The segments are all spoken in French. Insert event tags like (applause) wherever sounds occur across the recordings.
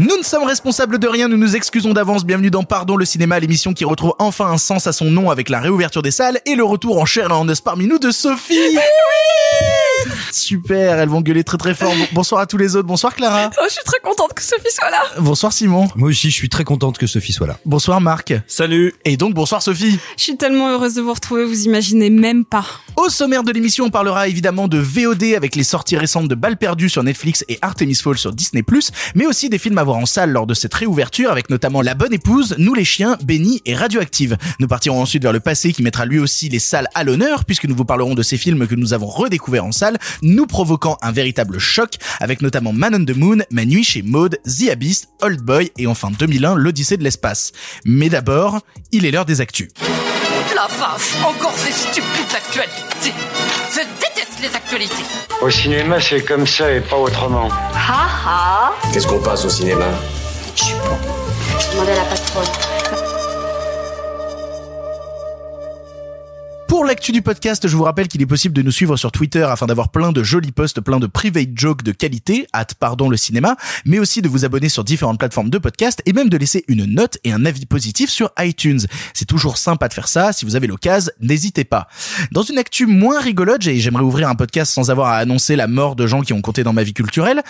Nous ne sommes responsables de rien, nous nous excusons d'avance. Bienvenue dans Pardon le cinéma, l'émission qui retrouve enfin un sens à son nom avec la réouverture des salles et le retour en chair et en os parmi nous de Sophie. Super, elles vont gueuler très très fort. Bon- Bonsoir à tous les autres. Bonsoir Clara. Oh, je suis très contente que Sophie soit là. Bonsoir Simon. Moi aussi, je suis très contente que Sophie soit là. Bonsoir Marc. Salut Et donc bonsoir Sophie. Je suis tellement heureuse de vous retrouver, vous imaginez même pas. Au sommaire de l'émission, on parlera évidemment de VOD avec les sorties récentes de Balles perdues sur Netflix et Artemis Fall sur Disney+, mais aussi des films à en salle lors de cette réouverture avec notamment La Bonne Épouse, Nous les Chiens, Benny et Radioactive. Nous partirons ensuite vers le passé qui mettra lui aussi les salles à l'honneur puisque nous vous parlerons de ces films que nous avons redécouverts en salle, nous provoquant un véritable choc avec notamment Man on the Moon, Ma nuit chez Maud, The Abyss, Old Boy et enfin 2001, L'Odyssée de l'espace. Mais d'abord, il est l'heure des actus. La vache, encore ces stupides actualités. Je déteste les actualités. Au cinéma, c'est comme ça et pas autrement. Qu'est-ce qu'on passe au cinéma? Demandez à la patronne. Pour l'actu du podcast, je vous rappelle qu'il est possible de nous suivre sur Twitter afin d'avoir plein de jolis posts, plein de private jokes de qualité, hâte pardon le cinéma, mais aussi de vous abonner sur différentes plateformes de podcast et même de laisser une note et un avis positif sur iTunes. C'est toujours sympa de faire ça, si vous avez l'occasion, n'hésitez pas. Dans une actu moins rigolote, et j'aimerais ouvrir un podcast sans avoir à annoncer la mort de gens qui ont compté dans ma vie culturelle,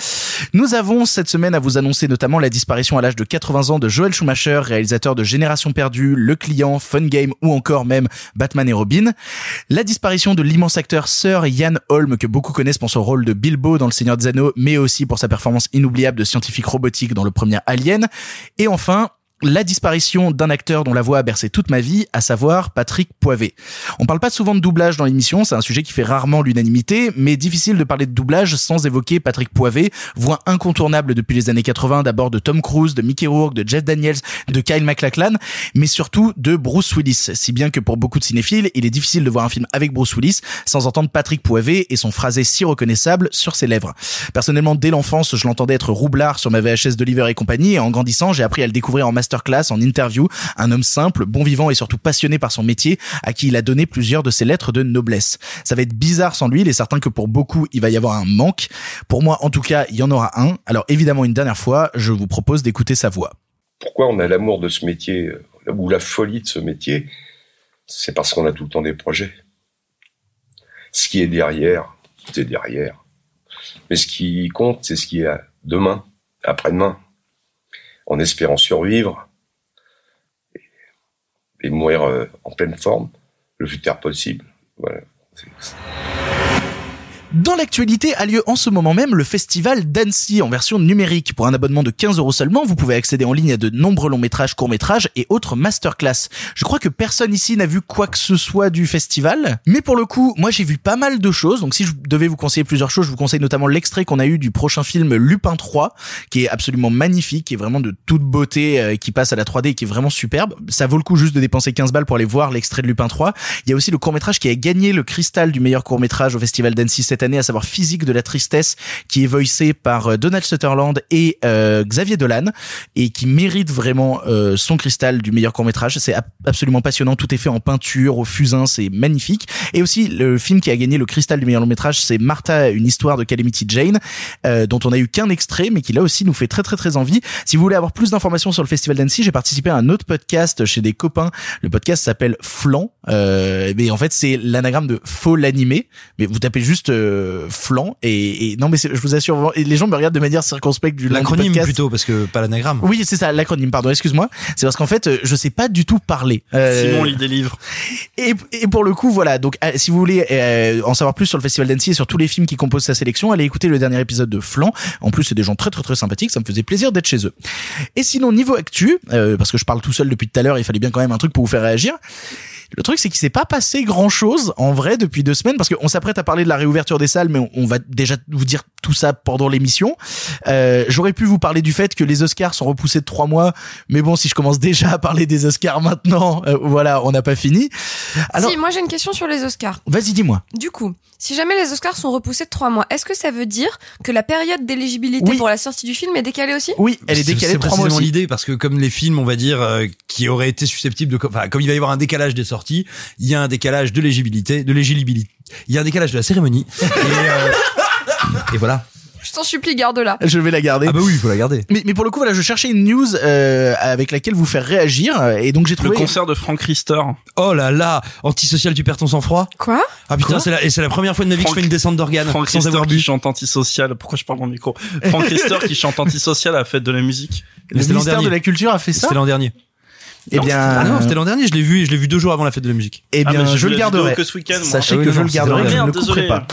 nous avons cette semaine à vous annoncer notamment la disparition à l'âge de 80 ans de Joel Schumacher, réalisateur de Génération Perdue, Le Client, Fun Game ou encore même Batman et Robin. La disparition de l'immense acteur Sir Ian Holm que beaucoup connaissent pour son rôle de Bilbo dans Le Seigneur des Anneaux, mais aussi pour sa performance inoubliable de scientifique robotique dans le premier Alien. Et enfin, la disparition d'un acteur dont la voix a bercé toute ma vie, à savoir Patrick Poivet. On parle pas souvent de doublage dans l'émission, c'est un sujet qui fait rarement l'unanimité, mais difficile de parler de doublage sans évoquer Patrick Poivet, voix incontournable depuis les années 80, d'abord de Tom Cruise, de Mickey Rourke, de Jeff Daniels, de Kyle MacLachlan, mais surtout de Bruce Willis. Si bien que pour beaucoup de cinéphiles, il est difficile de voir un film avec Bruce Willis sans entendre Patrick Poivet et son phrasé si reconnaissable sur ses lèvres. Personnellement, dès l'enfance, je l'entendais être roublard sur ma VHS d'Oliver et compagnie, et en grandissant, j'ai appris à le découvrir en en interview, un homme simple, bon vivant et surtout passionné par son métier, à qui il a donné plusieurs de ses lettres de noblesse. Ça va être bizarre sans lui, il est certain que pour beaucoup, il va y avoir un manque. Pour moi, en tout cas, il y en aura un. Alors évidemment, une dernière fois, je vous propose d'écouter sa voix. pourquoi on a l'amour de ce métier euh, ou la folie de ce métier, c'est parce qu'on a tout le temps des projets. Ce qui est derrière, c'est derrière. Mais ce qui compte, c'est ce qui est demain, après-demain, en espérant survivre et, mourir euh, en pleine forme le plus tard possible. Voilà. Dans l'actualité a lieu en ce moment même le festival d'Annecy en version numérique. Pour un abonnement de 15 euros seulement, vous pouvez accéder en ligne à de nombreux longs métrages, courts métrages et autres masterclass. Je crois que personne ici n'a vu quoi que ce soit du festival, mais pour le coup, moi j'ai vu pas mal de choses. Donc si je devais vous conseiller plusieurs choses, je vous conseille notamment l'extrait qu'on a eu du prochain film Lupin 3, qui est absolument magnifique, qui est vraiment de toute beauté, euh, qui passe à la 3D et qui est vraiment superbe. Ça vaut le coup juste de dépenser 15 balles pour aller voir l'extrait de Lupin 3. Il y a aussi le court métrage qui a gagné le cristal du meilleur court métrage au festival d'Annecy cette année, à savoir Physique de la tristesse, qui est voicé par euh, Donald Sutherland et euh, Xavier Dolan, et qui mérite vraiment euh, son cristal du meilleur court métrage. C'est ab- absolument passionnant, tout est fait en peinture, au fusain, c'est magnifique. Et aussi le film qui a gagné le cristal du meilleur long métrage, c'est Martha, une histoire de Calamity Jane, euh, dont on a eu qu'un extrait, mais qui là aussi nous fait très très très envie. Si vous voulez avoir plus d'informations sur le festival d'Annecy, j'ai participé à un autre podcast chez des copains. Le podcast s'appelle Flan, euh, mais en fait c'est l'anagramme de faux l'animé. Mais vous tapez juste euh, Flan et, et non mais je vous assure, les gens me regardent de manière circonspecte du L'acronyme plutôt, parce que pas l'anagramme. Oui, c'est ça, l'acronyme, pardon, excuse-moi. C'est parce qu'en fait, euh, je sais pas du tout parler. Euh, Simon lit des livres. et, et pour le coup, voilà. Donc, euh, si vous voulez euh, en savoir plus sur le Festival d'Annecy et sur tous les films qui composent sa sélection, allez écouter le dernier épisode de Flan. En plus, c'est des gens très très très sympathiques. Ça me faisait plaisir d'être chez eux. Et sinon, niveau actu, euh, parce que je parle tout seul depuis tout à l'heure, il fallait bien quand même un truc pour vous faire réagir. Le truc, c'est qu'il s'est pas passé grand chose en vrai depuis deux semaines parce qu'on s'apprête à parler de la réouverture des salles, mais on, on va déjà vous dire tout ça pendant l'émission. Euh, J'aurais pu vous parler du fait que les Oscars sont repoussés de trois mois, mais bon, si je commence déjà à parler des Oscars maintenant, euh, voilà, on n'a pas fini. Alors, Si, moi j'ai une question sur les Oscars. vas-y, dis-moi. Du coup, si jamais les Oscars sont repoussés de trois mois, est-ce que ça veut dire que la période d'éligibilité Oui. pour la sortie du film est décalée aussi? Oui, elle est C'est- décalée C'est de trois mois précisément aussi. l'idée parce que comme les films, on va dire, euh, qui auraient été susceptibles de, enfin, comme il va y avoir un décalage des sorties, il y a un décalage de l'éligibilité, de l'éligibilité. Il y a un décalage de la cérémonie. et, euh, et voilà. Je t'en supplie, garde-la. Je vais la garder. Ah bah oui, il faut la garder. Mais, mais pour le coup, voilà, je cherchais une news euh, avec laquelle vous faire réagir, euh, et donc j'ai Le trouvé. concert de Frank Rister. Oh là là, antisocial, tu perds ton sang-froid. Quoi? Ah putain, c'est la, et c'est la première fois de ma vie que je fais une descente d'organes Frank sans Rister avoir qui chante antisocial. Pourquoi je parle dans le micro? Frank Rister qui chante antisocial à la fête de la musique. Le ministère de la Culture a fait ça. C'était l'an dernier. Eh bien, Ah non, c'était l'an dernier. Je l'ai vu, et je l'ai vu deux jours avant la fête de la musique. eh Ah, bien, je le garderai. que ce week-end, moi. Sachez Ah oui, que non, je le garderai, je ne couperai pas.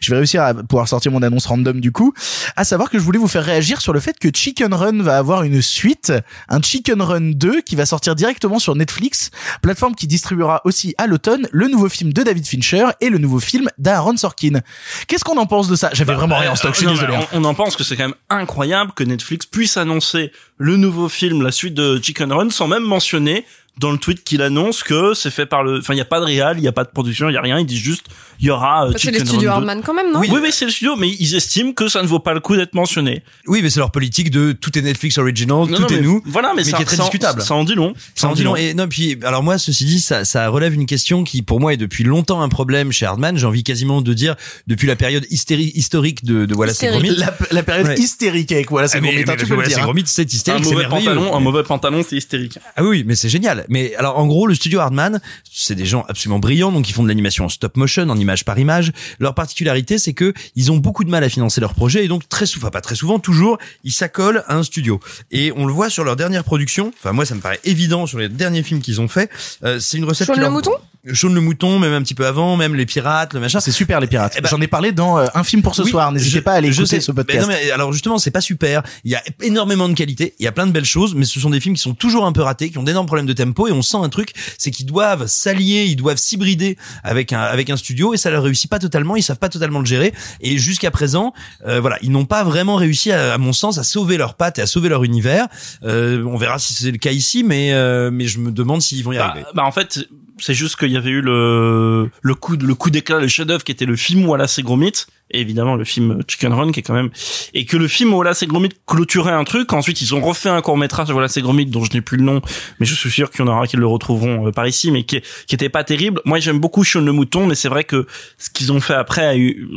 Je vais réussir à pouvoir sortir mon annonce random du coup. À savoir que je voulais vous faire réagir sur le fait que Chicken Run va avoir une suite, un Chicken Run 2 qui va sortir directement sur Netflix, plateforme qui distribuera aussi à l'automne le nouveau film de David Fincher et le nouveau film d'Aaron Sorkin. Qu'est-ce qu'on en pense de ça? J'avais vraiment rien en stock, je suis Non, désolé. hein. On, on en pense que c'est quand même incroyable que Netflix puisse annoncer le nouveau film, la suite de Chicken Run, sans même mentionner dans le tweet qu'il annonce que c'est fait par le, enfin il y a pas de réal, il y a pas de production, il y a rien, il dit juste il y aura euh, C'est les studios Run 2. Hardman quand même, non? Oui, oui, mais c'est le studio, mais ils estiment que ça ne vaut pas le coup d'être mentionné. Oui, mais c'est leur politique de tout est Netflix original, Non, tout non, est mais nous. Voilà, mais, mais ça, qui est très ça discutable. Ça en dit long. Ça en dit long. Et non, puis alors moi, ceci dit, ça, ça relève une question qui, pour moi, est depuis longtemps un problème chez Hardman. J'ai envie quasiment de dire depuis la période hystérie, historique de, de voilà, c'est. La, la période Ouais. hystérique avec voilà, c'est Ah, hein, voilà, c'est hein. Gromit, c'est Un hystérique, c'est mauvais pantalon, un mauvais pantalon, c'est hystérique. Ah oui, mais c'est génial. Mais alors en gros, le studio Hardman, c'est des gens absolument brillants, donc ils font de l'animation en stop motion, en image par image. Leur particularité, c'est que ils ont beaucoup de mal à financer leurs projets et donc très souvent, enfin pas très souvent, toujours, ils s'accolent à un studio. Et on le voit sur leur dernière production. Enfin moi, ça me paraît évident sur les derniers films qu'ils ont fait. Euh, c'est une recette. Qui le leur- mouton? Shaun le mouton, même un petit peu avant, même les pirates, le machin. C'est super les pirates. Eh ben- J'en ai parlé dans euh, un film pour ce Oui, soir. N'hésitez pas à aller écouter sais. ce Mais podcast. non, mais alors justement, c'est pas super. Il y a énormément de qualité, il y a plein de belles choses, mais ce sont des films qui sont toujours un peu ratés, qui ont d'énormes problèmes de tempo, et on sent un truc, c'est qu'ils doivent s'allier, ils doivent s'hybrider avec un avec un studio, et ça leur réussit pas totalement, ils savent pas totalement le gérer. Et jusqu'à présent, euh, voilà, ils n'ont pas vraiment réussi, à, à mon sens, à sauver leurs pattes et à sauver leur univers. Euh, on verra si c'est le cas ici, mais euh, mais je me demande s'ils vont y Bah, arriver. bah, en fait, c'est juste qu'il y avait eu le le coup le coup d'éclat, le chef-d'œuvre qui était le film Wallace et Gromit, et évidemment le film Chicken Run qui est quand même et que le film Wallace et Gromit clôturait un truc. Ensuite, ils ont refait un court métrage Wallace et Gromit dont je n'ai plus le nom, mais je suis sûr qu'il y en aura qui le retrouveront euh, par ici, mais qui qui était pas terrible. Moi, j'aime beaucoup Shaun le mouton, mais c'est vrai que ce qu'ils ont fait après a eu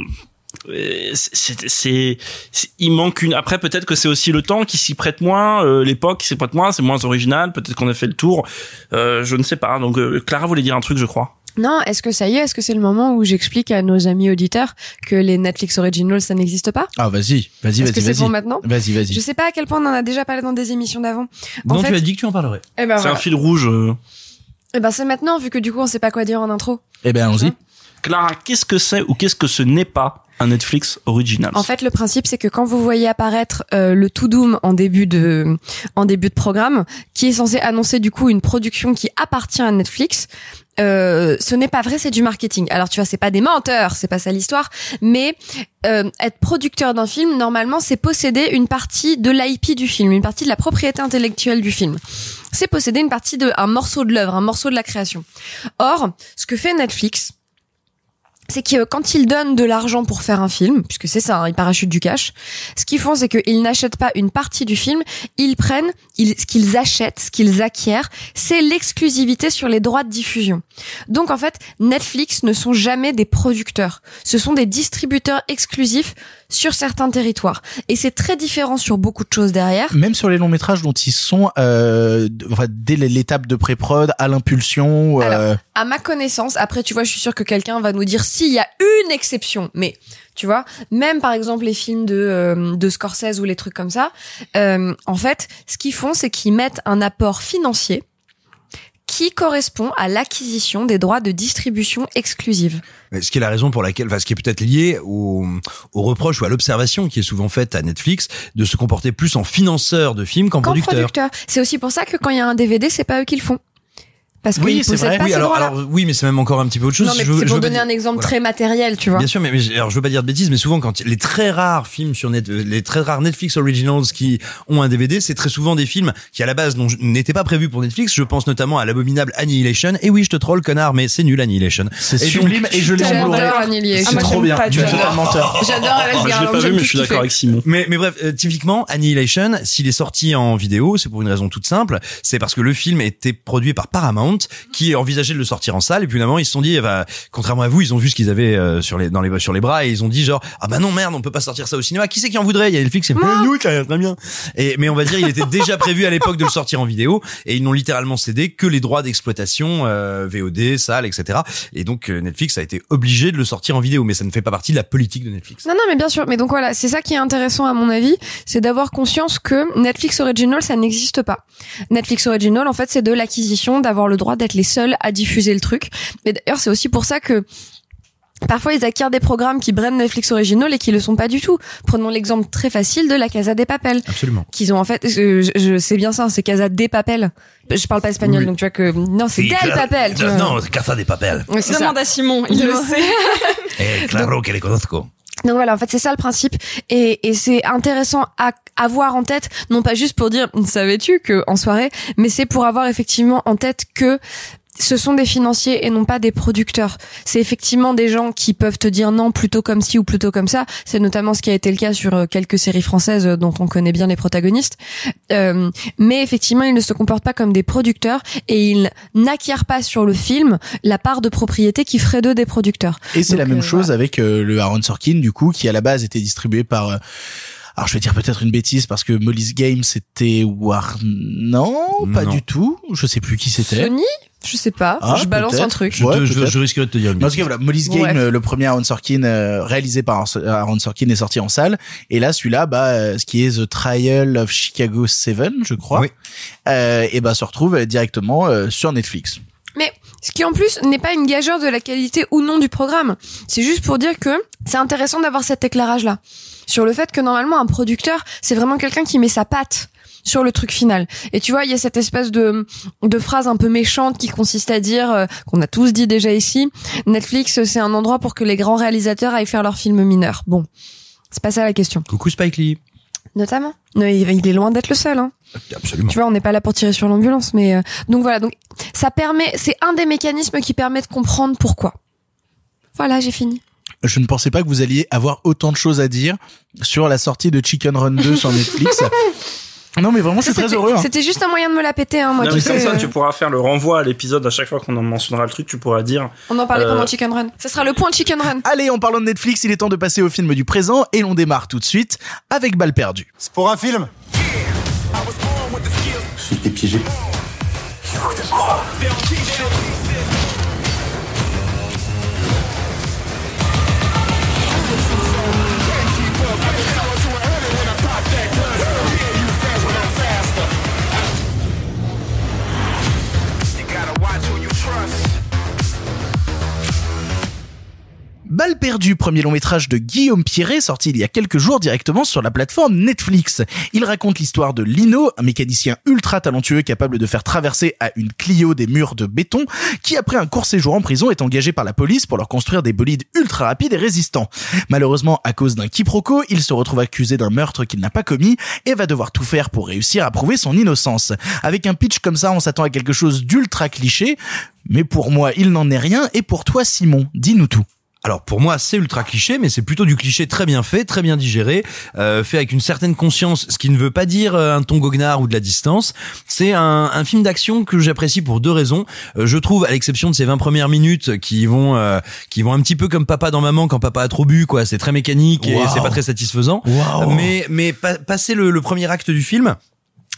c'est c'est c'est- il manque une après peut-être que c'est aussi le temps qui s'y prête moins euh, l'époque qui s'y prête moins c'est moins original peut-être qu'on a fait le tour euh, je ne sais pas donc euh, Clara voulait dire un truc je crois Non, est-ce que ça y est Est-ce que c'est le moment où j'explique à nos amis auditeurs que les Netflix Originals, ça n'existe pas? Ah vas-y, vas-y, Est-ce vas-y, que c'est vas-y. pour maintenant? Vas-y, vas-y. Je sais pas à quel point on en a déjà parlé dans des émissions d'avant. En Non, fait- tu as dit que tu en parlerais. Eh ben c'est voilà. un fil rouge euh. Eh ben c'est maintenant, vu que du coup on sait pas quoi dire en intro. Eh ben allons-y. Clara qu'est-ce que c'est ou qu'est-ce que ce n'est pas? Un Netflix original En fait, le principe, c'est que quand vous voyez apparaître euh, le To Doom en début de en début de programme, qui est censé annoncer du coup une production qui appartient à Netflix, euh, ce n'est pas vrai, c'est du marketing. Alors tu vois, c'est pas des menteurs, c'est pas ça l'histoire, mais euh, être producteur d'un film, normalement, c'est posséder une partie de l'IP du film, une partie de la propriété intellectuelle du film. C'est posséder une partie de un morceau de l'œuvre, un morceau de la création. Or, ce que fait Netflix, c'est que quand ils donnent de l'argent pour faire un film, puisque c'est ça, hein, ils parachutent du cash, ce qu'ils font, c'est qu'ils n'achètent pas une partie du film, ils prennent, ce qu'ils achètent, ce qu'ils acquièrent, c'est l'exclusivité sur les droits de diffusion. Donc en fait, Netflix ne sont jamais des producteurs, ce sont des distributeurs exclusifs sur certains territoires. Et c'est très différent sur beaucoup de choses derrière. Même sur les longs métrages dont ils sont euh, dès l'étape de pré-prod à l'impulsion. euh, Alors, à ma connaissance, après, tu vois, je suis sûre que quelqu'un va nous dire s'il y a une exception, mais tu vois, même par exemple les films de euh, de Scorsese ou les trucs comme ça, euh, en fait, ce qu'ils font, c'est qu'ils mettent un apport financier qui correspond à l'acquisition des droits de distribution exclusive. Ce qui est la raison pour laquelle, enfin, ce qui est peut-être lié au, au reproche ou à l'observation qui est souvent faite à Netflix de se comporter plus en financeur de films qu'en producteur. producteur. C'est aussi pour ça que quand il y a un DVD, c'est pas eux qui le font. Parce Oui, qu'ils c'est vrai. pas Oui, alors, alors, oui, mais c'est même encore un petit peu autre chose. Non, mais c'est je pour donner dire- un exemple voilà. très matériel, tu vois. Bien sûr, mais, mais alors je veux pas dire de bêtises, mais souvent quand les très rares films sur net, les très rares Netflix originals qui ont un DVD, c'est très souvent des films qui à la base n'étaient pas prévus pour Netflix. Je pense notamment à l'abominable Annihilation. Et oui, je te troll, connard, mais c'est nul Annihilation. C'est sublime et je l'ai en J'adore. Annihilation. C'est Ah, trop bien. pas Tu du es tout. totalement menteur. (laughs) J'adore Alex Ah, je l'ai pas vu, mais je suis d'accord avec Simon. Mais, mais bref, euh, typiquement, Annihilation, s'il est sorti en vidéo, c'est pour une raison toute simple, c'est parce que le film était produit par Paramount, qui envisageait de le sortir en salle, et puis finalement ils se sont dit, eh ben, contrairement à vous, ils ont vu ce qu'ils avaient euh, sur les dans les sur les bras, et ils ont dit genre, ah bah non merde, on peut pas sortir ça au cinéma. Qui c'est qui en voudrait? Il y a Netflix, c'est nous, très bien. Et mais on va dire, il était déjà prévu à l'époque de le sortir en vidéo, et ils n'ont littéralement cédé que les droits d'exploitation, euh, VOD, salle, etc. Et donc euh, Netflix a été obligé de le sortir en vidéo, mais ça ne fait pas partie de la politique de Netflix. Non, non, mais bien sûr. Mais donc voilà, c'est ça qui est intéressant à mon avis, c'est d'avoir conscience que Netflix Original, ça n'existe pas. Netflix Original, en fait, c'est de l'acquisition, d'avoir le droit d'être les seuls à diffuser le truc. Et d'ailleurs, c'est aussi pour ça que Parfois, ils acquièrent des programmes qui brandent Netflix Original et qui le sont pas du tout. Prenons l'exemple très facile de la Casa des Papel. Absolument. Qu'ils ont en fait, je, je sais bien ça, c'est Casa des Papel. Je parle pas espagnol, Oui. donc tu vois que non, c'est Del Papel. tu vois. Non, Casa de Papel. Ça. Demande à Simon, il le sait. (laughs) Eh, claro que les conozco. Donc voilà, en fait, c'est ça le principe. Et, c'est intéressant à avoir en tête, non pas juste pour dire, savais-tu que en soirée, mais c'est pour avoir effectivement en tête que ce sont des financiers et non pas des producteurs. C'est effectivement des gens qui peuvent te dire non plutôt comme ci ou plutôt comme ça. C'est notamment ce qui a été le cas sur euh, quelques séries françaises euh, dont on connaît bien les protagonistes. Euh, mais effectivement, ils ne se comportent pas comme des producteurs et ils n'acquièrent pas sur le film la part de propriété qui ferait d'eux des producteurs. Et c'est la même euh, chose avec euh, le Aaron Sorkin, du coup, qui à la base était distribué par. Alors je vais dire peut-être une bêtise parce que Molly's Game c'était War non, pas Non. du tout, je sais plus qui c'était. Sony Je sais pas. Ah, je balance un truc. Je, Ouais, te- je, peut-être. je risquerais de te dire une Mais en tout cas, voilà, Molly's Game, le premier Aaron Sorkin euh, réalisé par Aaron Sorkin est sorti en salle. Et là, celui-là, bah, euh, ce qui est The Trial of Chicago 7, je crois, Oui. euh, et bah se retrouve euh, directement euh, sur Netflix. Mais ce qui en plus n'est pas une gageure de la qualité ou non du programme. C'est juste pour dire que c'est intéressant d'avoir cet éclairage-là. Sur le fait que normalement un producteur, c'est vraiment quelqu'un qui met sa patte sur le truc final. Et tu vois, il y a cette espèce de, de phrase un peu méchante qui consiste à dire, euh, qu'on a tous dit déjà ici, Netflix, c'est un endroit pour que les grands réalisateurs aillent faire leurs films mineurs. Bon. C'est pas ça la question. Coucou Spike Lee. Notamment. Non, il il est loin d'être le seul, hein. Absolument. Tu vois, on n'est pas là pour tirer sur l'ambulance, mais euh, donc voilà. Donc ça permet, c'est un des mécanismes qui permet de comprendre pourquoi. Voilà, j'ai fini. Je ne pensais pas que vous alliez avoir autant de choses à dire sur la sortie de Chicken Run 2 sur Netflix. (laughs) Non, mais vraiment, je suis très heureux. hein. C'était juste un moyen de me la péter, hein, moi. Non, tu mais sais, comme ça, euh, tu pourras faire le renvoi à l'épisode à chaque fois qu'on en mentionnera le truc, tu pourras dire. On en parlait Euh, pendant Chicken Run. Ça sera le point Chicken Run. Allez, en parlant de Netflix, il est temps de passer au film du présent et l'on démarre tout de suite avec Balle perdue. C'est pour un film Je suis piégé. Balle perdue, premier long métrage de Guillaume Pierret, sorti il y a quelques jours directement sur la plateforme Netflix. Il raconte l'histoire de Lino, un mécanicien ultra talentueux capable de faire traverser à une Clio des murs de béton, qui après un court séjour en prison est engagé par la police pour leur construire des bolides ultra rapides et résistants. Malheureusement, à cause d'un quiproquo, il se retrouve accusé d'un meurtre qu'il n'a pas commis et va devoir tout faire pour réussir à prouver son innocence. Avec un pitch comme ça, on s'attend à quelque chose d'ultra cliché, mais pour moi, il n'en est rien, et pour toi, Simon, dis-nous tout. Alors pour moi c'est ultra cliché, mais c'est plutôt du cliché très bien fait, très bien digéré, euh, fait avec une certaine conscience, ce qui ne veut pas dire euh, un ton goguenard ou de la distance. C'est un, un film d'action que j'apprécie pour deux raisons. Euh, je trouve, à l'exception de ces 20 premières minutes qui vont euh, qui vont un petit peu comme papa dans maman quand papa a trop bu, quoi. C'est très mécanique et Wow. c'est pas très satisfaisant. Wow. Mais mais pa- passer le, le premier acte du film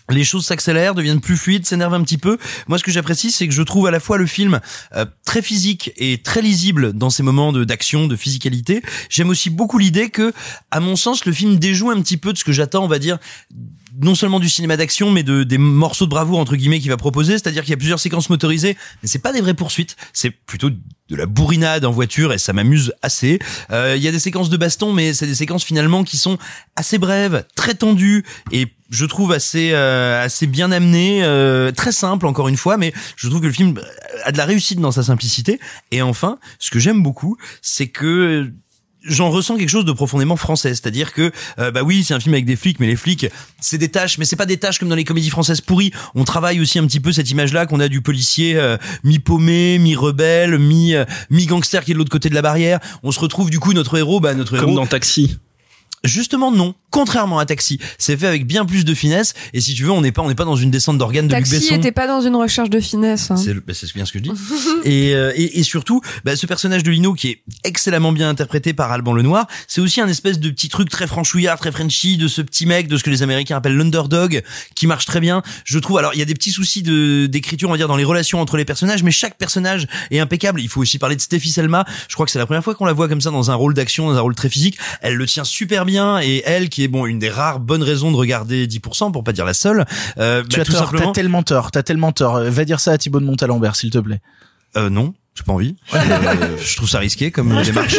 les choses s'accélèrent, deviennent plus fluides, s'énervent un petit peu. Moi, ce que j'apprécie, c'est que je trouve à la fois le film euh, très physique et très lisible dans ces moments de d'action, de physicalité. J'aime aussi beaucoup l'idée que, à mon sens, le film déjoue un petit peu de ce que j'attends, on va dire, non seulement du cinéma d'action, mais de des morceaux de bravoure entre guillemets qu'il va proposer. C'est-à-dire qu'il y a plusieurs séquences motorisées, mais c'est pas des vraies poursuites. C'est plutôt de la bourrinade en voiture et ça m'amuse assez. Euh, Il y a des séquences de baston, mais c'est des séquences finalement qui sont assez brèves, très tendues et je trouve assez euh, assez bien amené, euh, très simple encore une fois, mais je trouve que le film a de la réussite dans sa simplicité. Et enfin, ce que j'aime beaucoup, c'est que j'en ressens quelque chose de profondément français, c'est-à-dire que euh, bah oui, c'est un film avec des flics, mais les flics, c'est des tâches, mais c'est pas des tâches comme dans les comédies françaises pourries. On travaille aussi un petit peu cette image-là qu'on a du policier euh, mi paumé, mi rebelle, mi euh, mi gangster qui est de l'autre côté de la barrière. On se retrouve du coup notre héros, bah notre Comme héros. dans Taxi. Justement non, contrairement à Taxi, c'est fait avec bien plus de finesse et si tu veux, on n'est pas on n'est pas dans une descente d'organes de Luc Taxi Besson. était pas dans une recherche de finesse. hein. C'est bah, bien ce que je dis. (laughs) et, euh, et, et surtout, bah, ce personnage de Lino qui est excellemment bien interprété par Alban Lenoir, c'est aussi un espèce de petit truc très franchouillard, très Frenchy, de ce petit mec, de ce que les Américains appellent l'underdog, qui marche très bien. Je trouve. Alors, il y a des petits soucis de d'écriture, on va dire, dans les relations entre les personnages, mais chaque personnage est impeccable. Il faut aussi parler de Stéphie Selma. Je crois que c'est la première fois qu'on la voit comme ça dans un rôle d'action, dans un rôle très physique. Elle le tient super bien et elle, qui est bon, une des rares bonnes raisons de regarder 10%, pour pas dire la seule. Euh, Tu bah, as tout tort, simplement. t'as tellement tort, t'as tellement tort. Va dire ça à Thibaut de Montalembert, s'il te plaît. Euh, non, j'ai pas envie. (laughs) Euh, je trouve ça risqué comme démarche.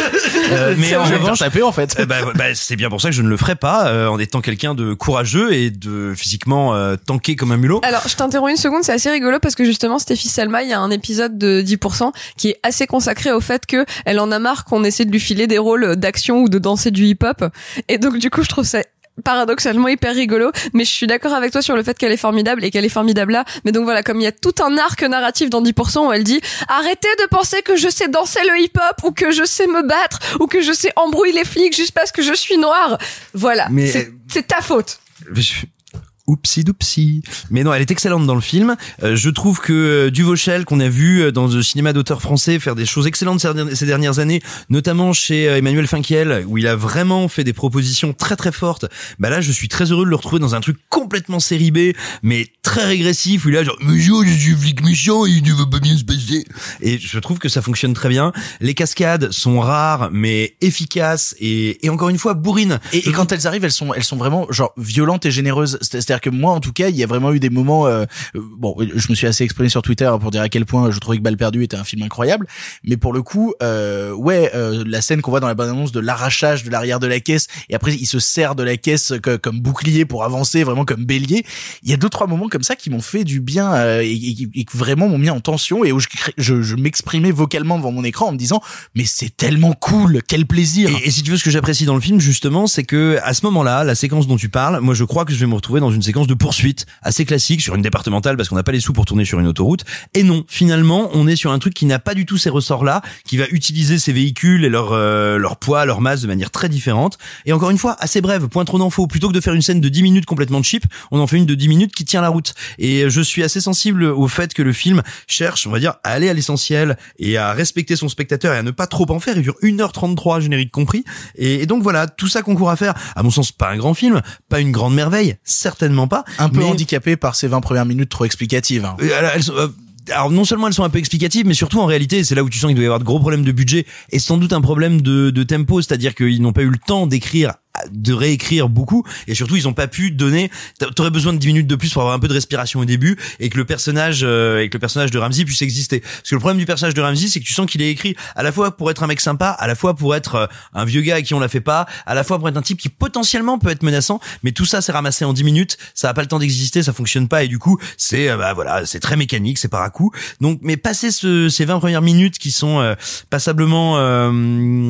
Euh, (laughs) mais en Je vais me revanche, taper, en fait. euh, bah, bah, c'est bien pour ça que je ne le ferai pas euh, en étant quelqu'un de courageux et de physiquement euh, tanké comme un mulot. Alors, je t'interromps une seconde, c'est assez rigolo parce que justement, Stéphie Selma, il y a un épisode de 10% qui est assez consacré au fait que elle en a marre qu'on essaie de lui filer des rôles d'action ou de danser du hip-hop. Et donc, du coup, je trouve ça paradoxalement hyper rigolo, mais je suis d'accord avec toi sur le fait qu'elle est formidable et qu'elle est formidable là. Mais donc voilà, comme il y a tout un arc narratif dans 10% où elle dit arrêtez de penser que je sais danser le hip-hop ou que je sais me battre ou que je sais embrouiller les flics juste parce que je suis noire. Voilà, Mais- c'est c'est ta faute. Je- Oupsi doupsi. Mais non, elle est excellente dans le film. Euh, je trouve que euh, Duvauchel, qu'on a vu euh, dans le cinéma d'auteur français faire des choses excellentes ces dernières- années, notamment chez euh, Emmanuel Finkiel, où il a vraiment fait des propositions très très fortes. Bah là, je suis très heureux de le retrouver dans un truc complètement série B, mais très régressif, où il a genre, monsieur, je suis flic méchant, il ne veut pas bien se passer. Et je trouve que ça fonctionne très bien. Les cascades sont rares, mais efficaces et, et encore une fois bourrines. Et, quand elles arrivent, elles sont, elles sont vraiment genre violentes et généreuses. C'est-à-dire que moi, en tout cas, il y a vraiment eu des moments. euh, euh, bon, je me suis assez exprimé sur Twitter pour dire à quel point je trouvais que Balle perdue était un film incroyable. Mais pour le coup, euh, ouais, euh, la scène qu'on voit dans la bande-annonce de l'arrachage de l'arrière de la caisse et après il se sert de la caisse que- comme bouclier pour avancer, vraiment comme bélier. Il y a deux trois moments comme ça qui m'ont fait du bien euh, et, et- vraiment m'ont mis en tension et où je, je, je m'exprimais vocalement devant mon écran en me disant mais c'est tellement cool, quel plaisir. Et, et si tu veux, ce que j'apprécie dans le film, justement, c'est que à ce moment-là, la séquence dont tu parles, moi, je crois que je vais me retrouver dans une séquence de poursuite assez classique sur une départementale parce qu'on n'a pas les sous pour tourner sur une autoroute. Et non, finalement, on est sur un truc qui n'a pas du tout ces ressorts-là, qui va utiliser ces véhicules et leur euh, leur poids, leur masse de manière très différente. Et encore une fois, assez brève, point trop d'infos. Plutôt que de faire une scène de 10 minutes complètement cheap, on en fait une de 10 minutes qui tient la route. Et je suis assez sensible au fait que le film cherche, on va dire, à aller à l'essentiel et à respecter son spectateur et à ne pas trop en faire. Il dure 1h33, générique compris. Et, et donc voilà, tout ça concourt à faire. À mon sens, pas un grand film, pas une grande merveille, certainement pas. un peu mais- handicapé par ces 20 premières minutes trop explicatives. hein. euh, alors, elles sont, euh, alors, non seulement elles sont un peu explicatives, mais surtout en réalité, c'est là où tu sens qu'il doit y avoir de gros problèmes de budget et sans doute un problème de, de tempo, c'est-à-dire qu'ils n'ont pas eu le temps d'écrire de réécrire beaucoup. Et surtout ils ont pas pu donner t'a- t'aurais besoin de 10 minutes de plus pour avoir un peu de respiration au début et que le personnage euh, et que le personnage de Ramsey puisse exister. Parce que le problème du personnage de Ramsey c'est que tu sens qu'il est écrit à la fois pour être un mec sympa à la fois pour être euh, un vieux gars à qui on la fait pas à la fois pour être un type qui potentiellement peut être menaçant. Mais tout ça c'est ramassé en 10 minutes. Ça a pas le temps d'exister ça fonctionne pas. Et du coup c'est euh, bah voilà c'est très mécanique c'est par donc mais passer ce, ces 20 premières minutes qui sont euh, passablement euh,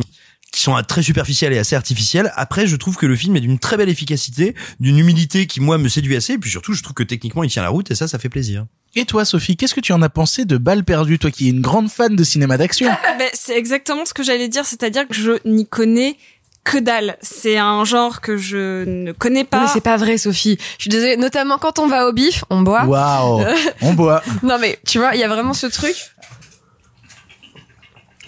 qui sont euh, très superficielles et assez artificielles. Après, je trouve que le film est d'une très belle efficacité, d'une humilité qui moi me séduit assez, et puis surtout, je trouve que techniquement il tient la route et ça, ça fait plaisir. Et toi, Sophie, qu'est-ce que tu en as pensé de Balle perdue, toi qui es une grande fan de cinéma d'action (laughs) Ben, c'est exactement ce que j'allais dire, c'est-à-dire que je n'y connais que dalle. C'est un genre que je ne connais Non, pas. mais c'est pas vrai, Sophie. Je suis désolée. Notamment quand on va au bif, on boit. Waouh, on boit. (laughs) Non mais tu vois, il y a vraiment ce truc.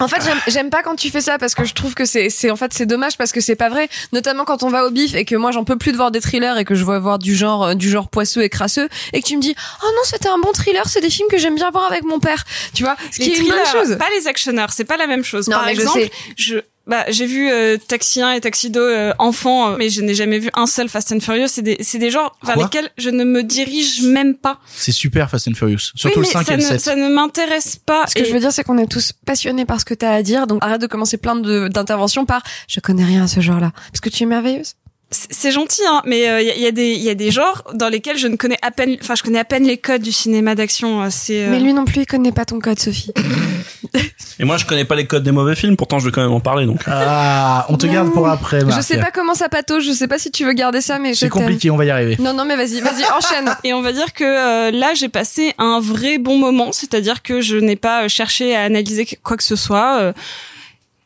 En fait, j'aime- pas quand tu fais ça parce que je trouve que c'est, en fait c'est dommage parce que c'est pas vrai. Notamment quand on va au bif et que moi j'en peux plus de voir des thrillers et que je veux voir du genre euh, du genre poisseux et crasseux et que tu me dis oh non c'était un bon thriller, c'est des films que j'aime bien voir avec mon père. Tu vois, ce les qui est une bonne chose. pas les actionneurs, c'est pas la même chose. Non, Par exemple, je, bah, j'ai vu euh, Taxi 1 et Taxi 2 euh, enfant, euh, mais je n'ai jamais vu un seul Fast and Furious. C'est des, c'est des genres vers Quoi lesquels je ne me dirige même pas. C'est super Fast and Furious, surtout oui, le mais 5 ça et le ne, 7. ça ne m'intéresse pas. Ce que Et- je veux dire, c'est qu'on est tous passionnés par ce que t'as à dire, donc arrête de commencer plein de, d'interventions par je connais rien à ce genre-là. Parce que tu es merveilleuse. C'est gentil, hein, mais il y, a, y a des il y a des genres dans lesquels je ne connais à peine, enfin je connais à peine les codes du cinéma d'action. euh, C'est euh, Mais lui non plus, il connaît pas ton code, Sophie. (coughs) Et moi, je connais pas les codes des mauvais films, pourtant je vais quand même en parler. Donc, Ah, on te garde pour après, Marc. Je sais pas comment ça patauge, je sais pas si tu veux garder ça, mais je C'est compliqué, on va y arriver. Non, non, mais vas-y, vas-y, enchaîne. (laughs) Et on va dire que euh, là, j'ai passé un vrai bon moment, c'est-à-dire que je n'ai pas euh, cherché à analyser quoi que ce soit.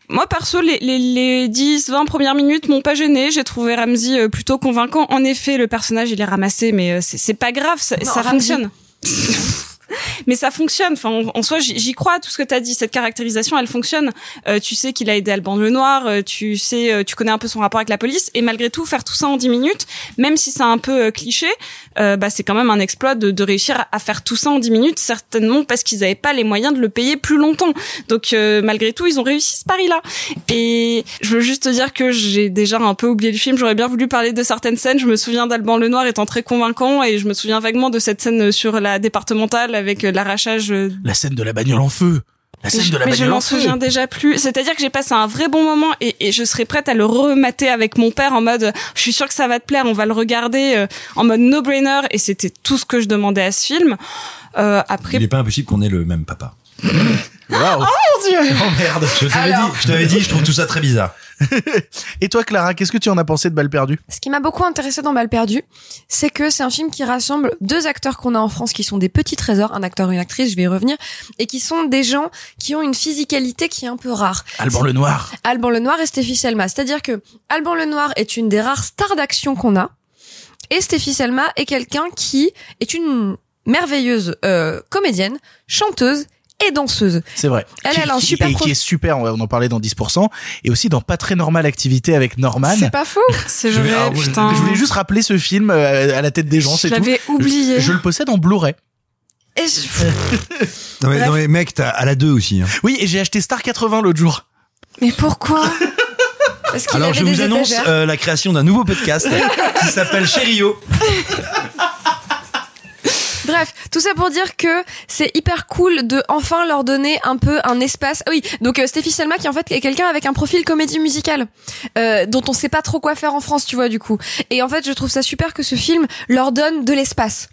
Moi, perso, les, les, les 10, 20 premières minutes m'ont pas gêné. J'ai trouvé Ramsey euh, plutôt convaincant. En effet, le personnage, il est ramassé, mais euh, c'est pas grave, ça, Non, ça Ramsey. fonctionne. (laughs) (laughs) Mais ça fonctionne. Enfin, en, en soi, j'y crois tout ce que t'as dit. Cette caractérisation, elle fonctionne. Euh, tu sais qu'il a aidé Alban Lenoir. euh, tu sais, euh, tu connais un peu son rapport avec la police. Et malgré tout, faire tout ça en 10 minutes, même si c'est un peu euh, cliché, euh, bah, c'est quand même un exploit de, de réussir à, faire tout ça en 10 minutes, certainement parce qu'ils n'avaient pas les moyens de le payer plus longtemps. Donc, malgré tout, ils ont réussi ce pari-là. Et je veux juste te dire que j'ai déjà un peu oublié le film. J'aurais bien voulu parler de certaines scènes. Je me souviens d'Alban Lenoir étant très convaincant et je me souviens vaguement de cette scène sur la départementale avec euh, l'arrachage euh, La scène de la bagnole en feu. La scène de la mais je bagnole m'en souviens déjà plus. C'est-à-dire que j'ai passé un vrai bon moment et, et je serais prête à le remater avec mon père en mode je suis sûre que ça va te plaire, on va le regarder euh, en mode no-brainer et c'était tout ce que je demandais à ce film. Euh, après, Il n'est pas impossible qu'on ait le même papa. Waouh. mon dieu Oh merde. Je t'avais dit, je t'avais dit, je trouve tout ça très bizarre. (laughs) Et toi, Clara, qu'est-ce que tu en as pensé de Balle perdue? Ce qui m'a beaucoup intéressé dans Balle perdue, c'est que c'est un film qui rassemble deux acteurs qu'on a en France qui sont des petits trésors, un acteur et une actrice, je vais y revenir, et qui sont des gens qui ont une physicalité qui est un peu rare. Alban Lenoir. Alban Lenoir et Stéphie Selma. C'est-à-dire que Alban Lenoir est une des rares stars d'action qu'on a, et Stéphie Selma est quelqu'un qui est une merveilleuse euh, comédienne, chanteuse et danseuse. C'est vrai. Elle, a un qui- super et prof- qui est super, on en parlait dans 10%, et aussi dans Pas très normale activité avec Norman. C'est pas faux. C'est vrai, je- putain. je voulais juste rappeler ce film euh, à la tête des gens, c'est tout. l'avais oublié. Je, je le possède en Blu-ray. Et je- (laughs) Non mais, non mais mec, t'as à la 2 aussi. hein. Oui, et j'ai acheté Star 80 l'autre jour. Mais pourquoi? Alors je vous annonce euh, la création d'un nouveau podcast qui s'appelle Cherio. (laughs) Bref, tout ça pour dire que c'est hyper cool de enfin leur donner un peu un espace. Ah Oui, donc euh, Stéphie Selma qui en fait est quelqu'un avec un profil comédie musicale euh, dont on sait pas trop quoi faire en France, tu vois du coup. Et en fait, je trouve ça super que ce film leur donne de l'espace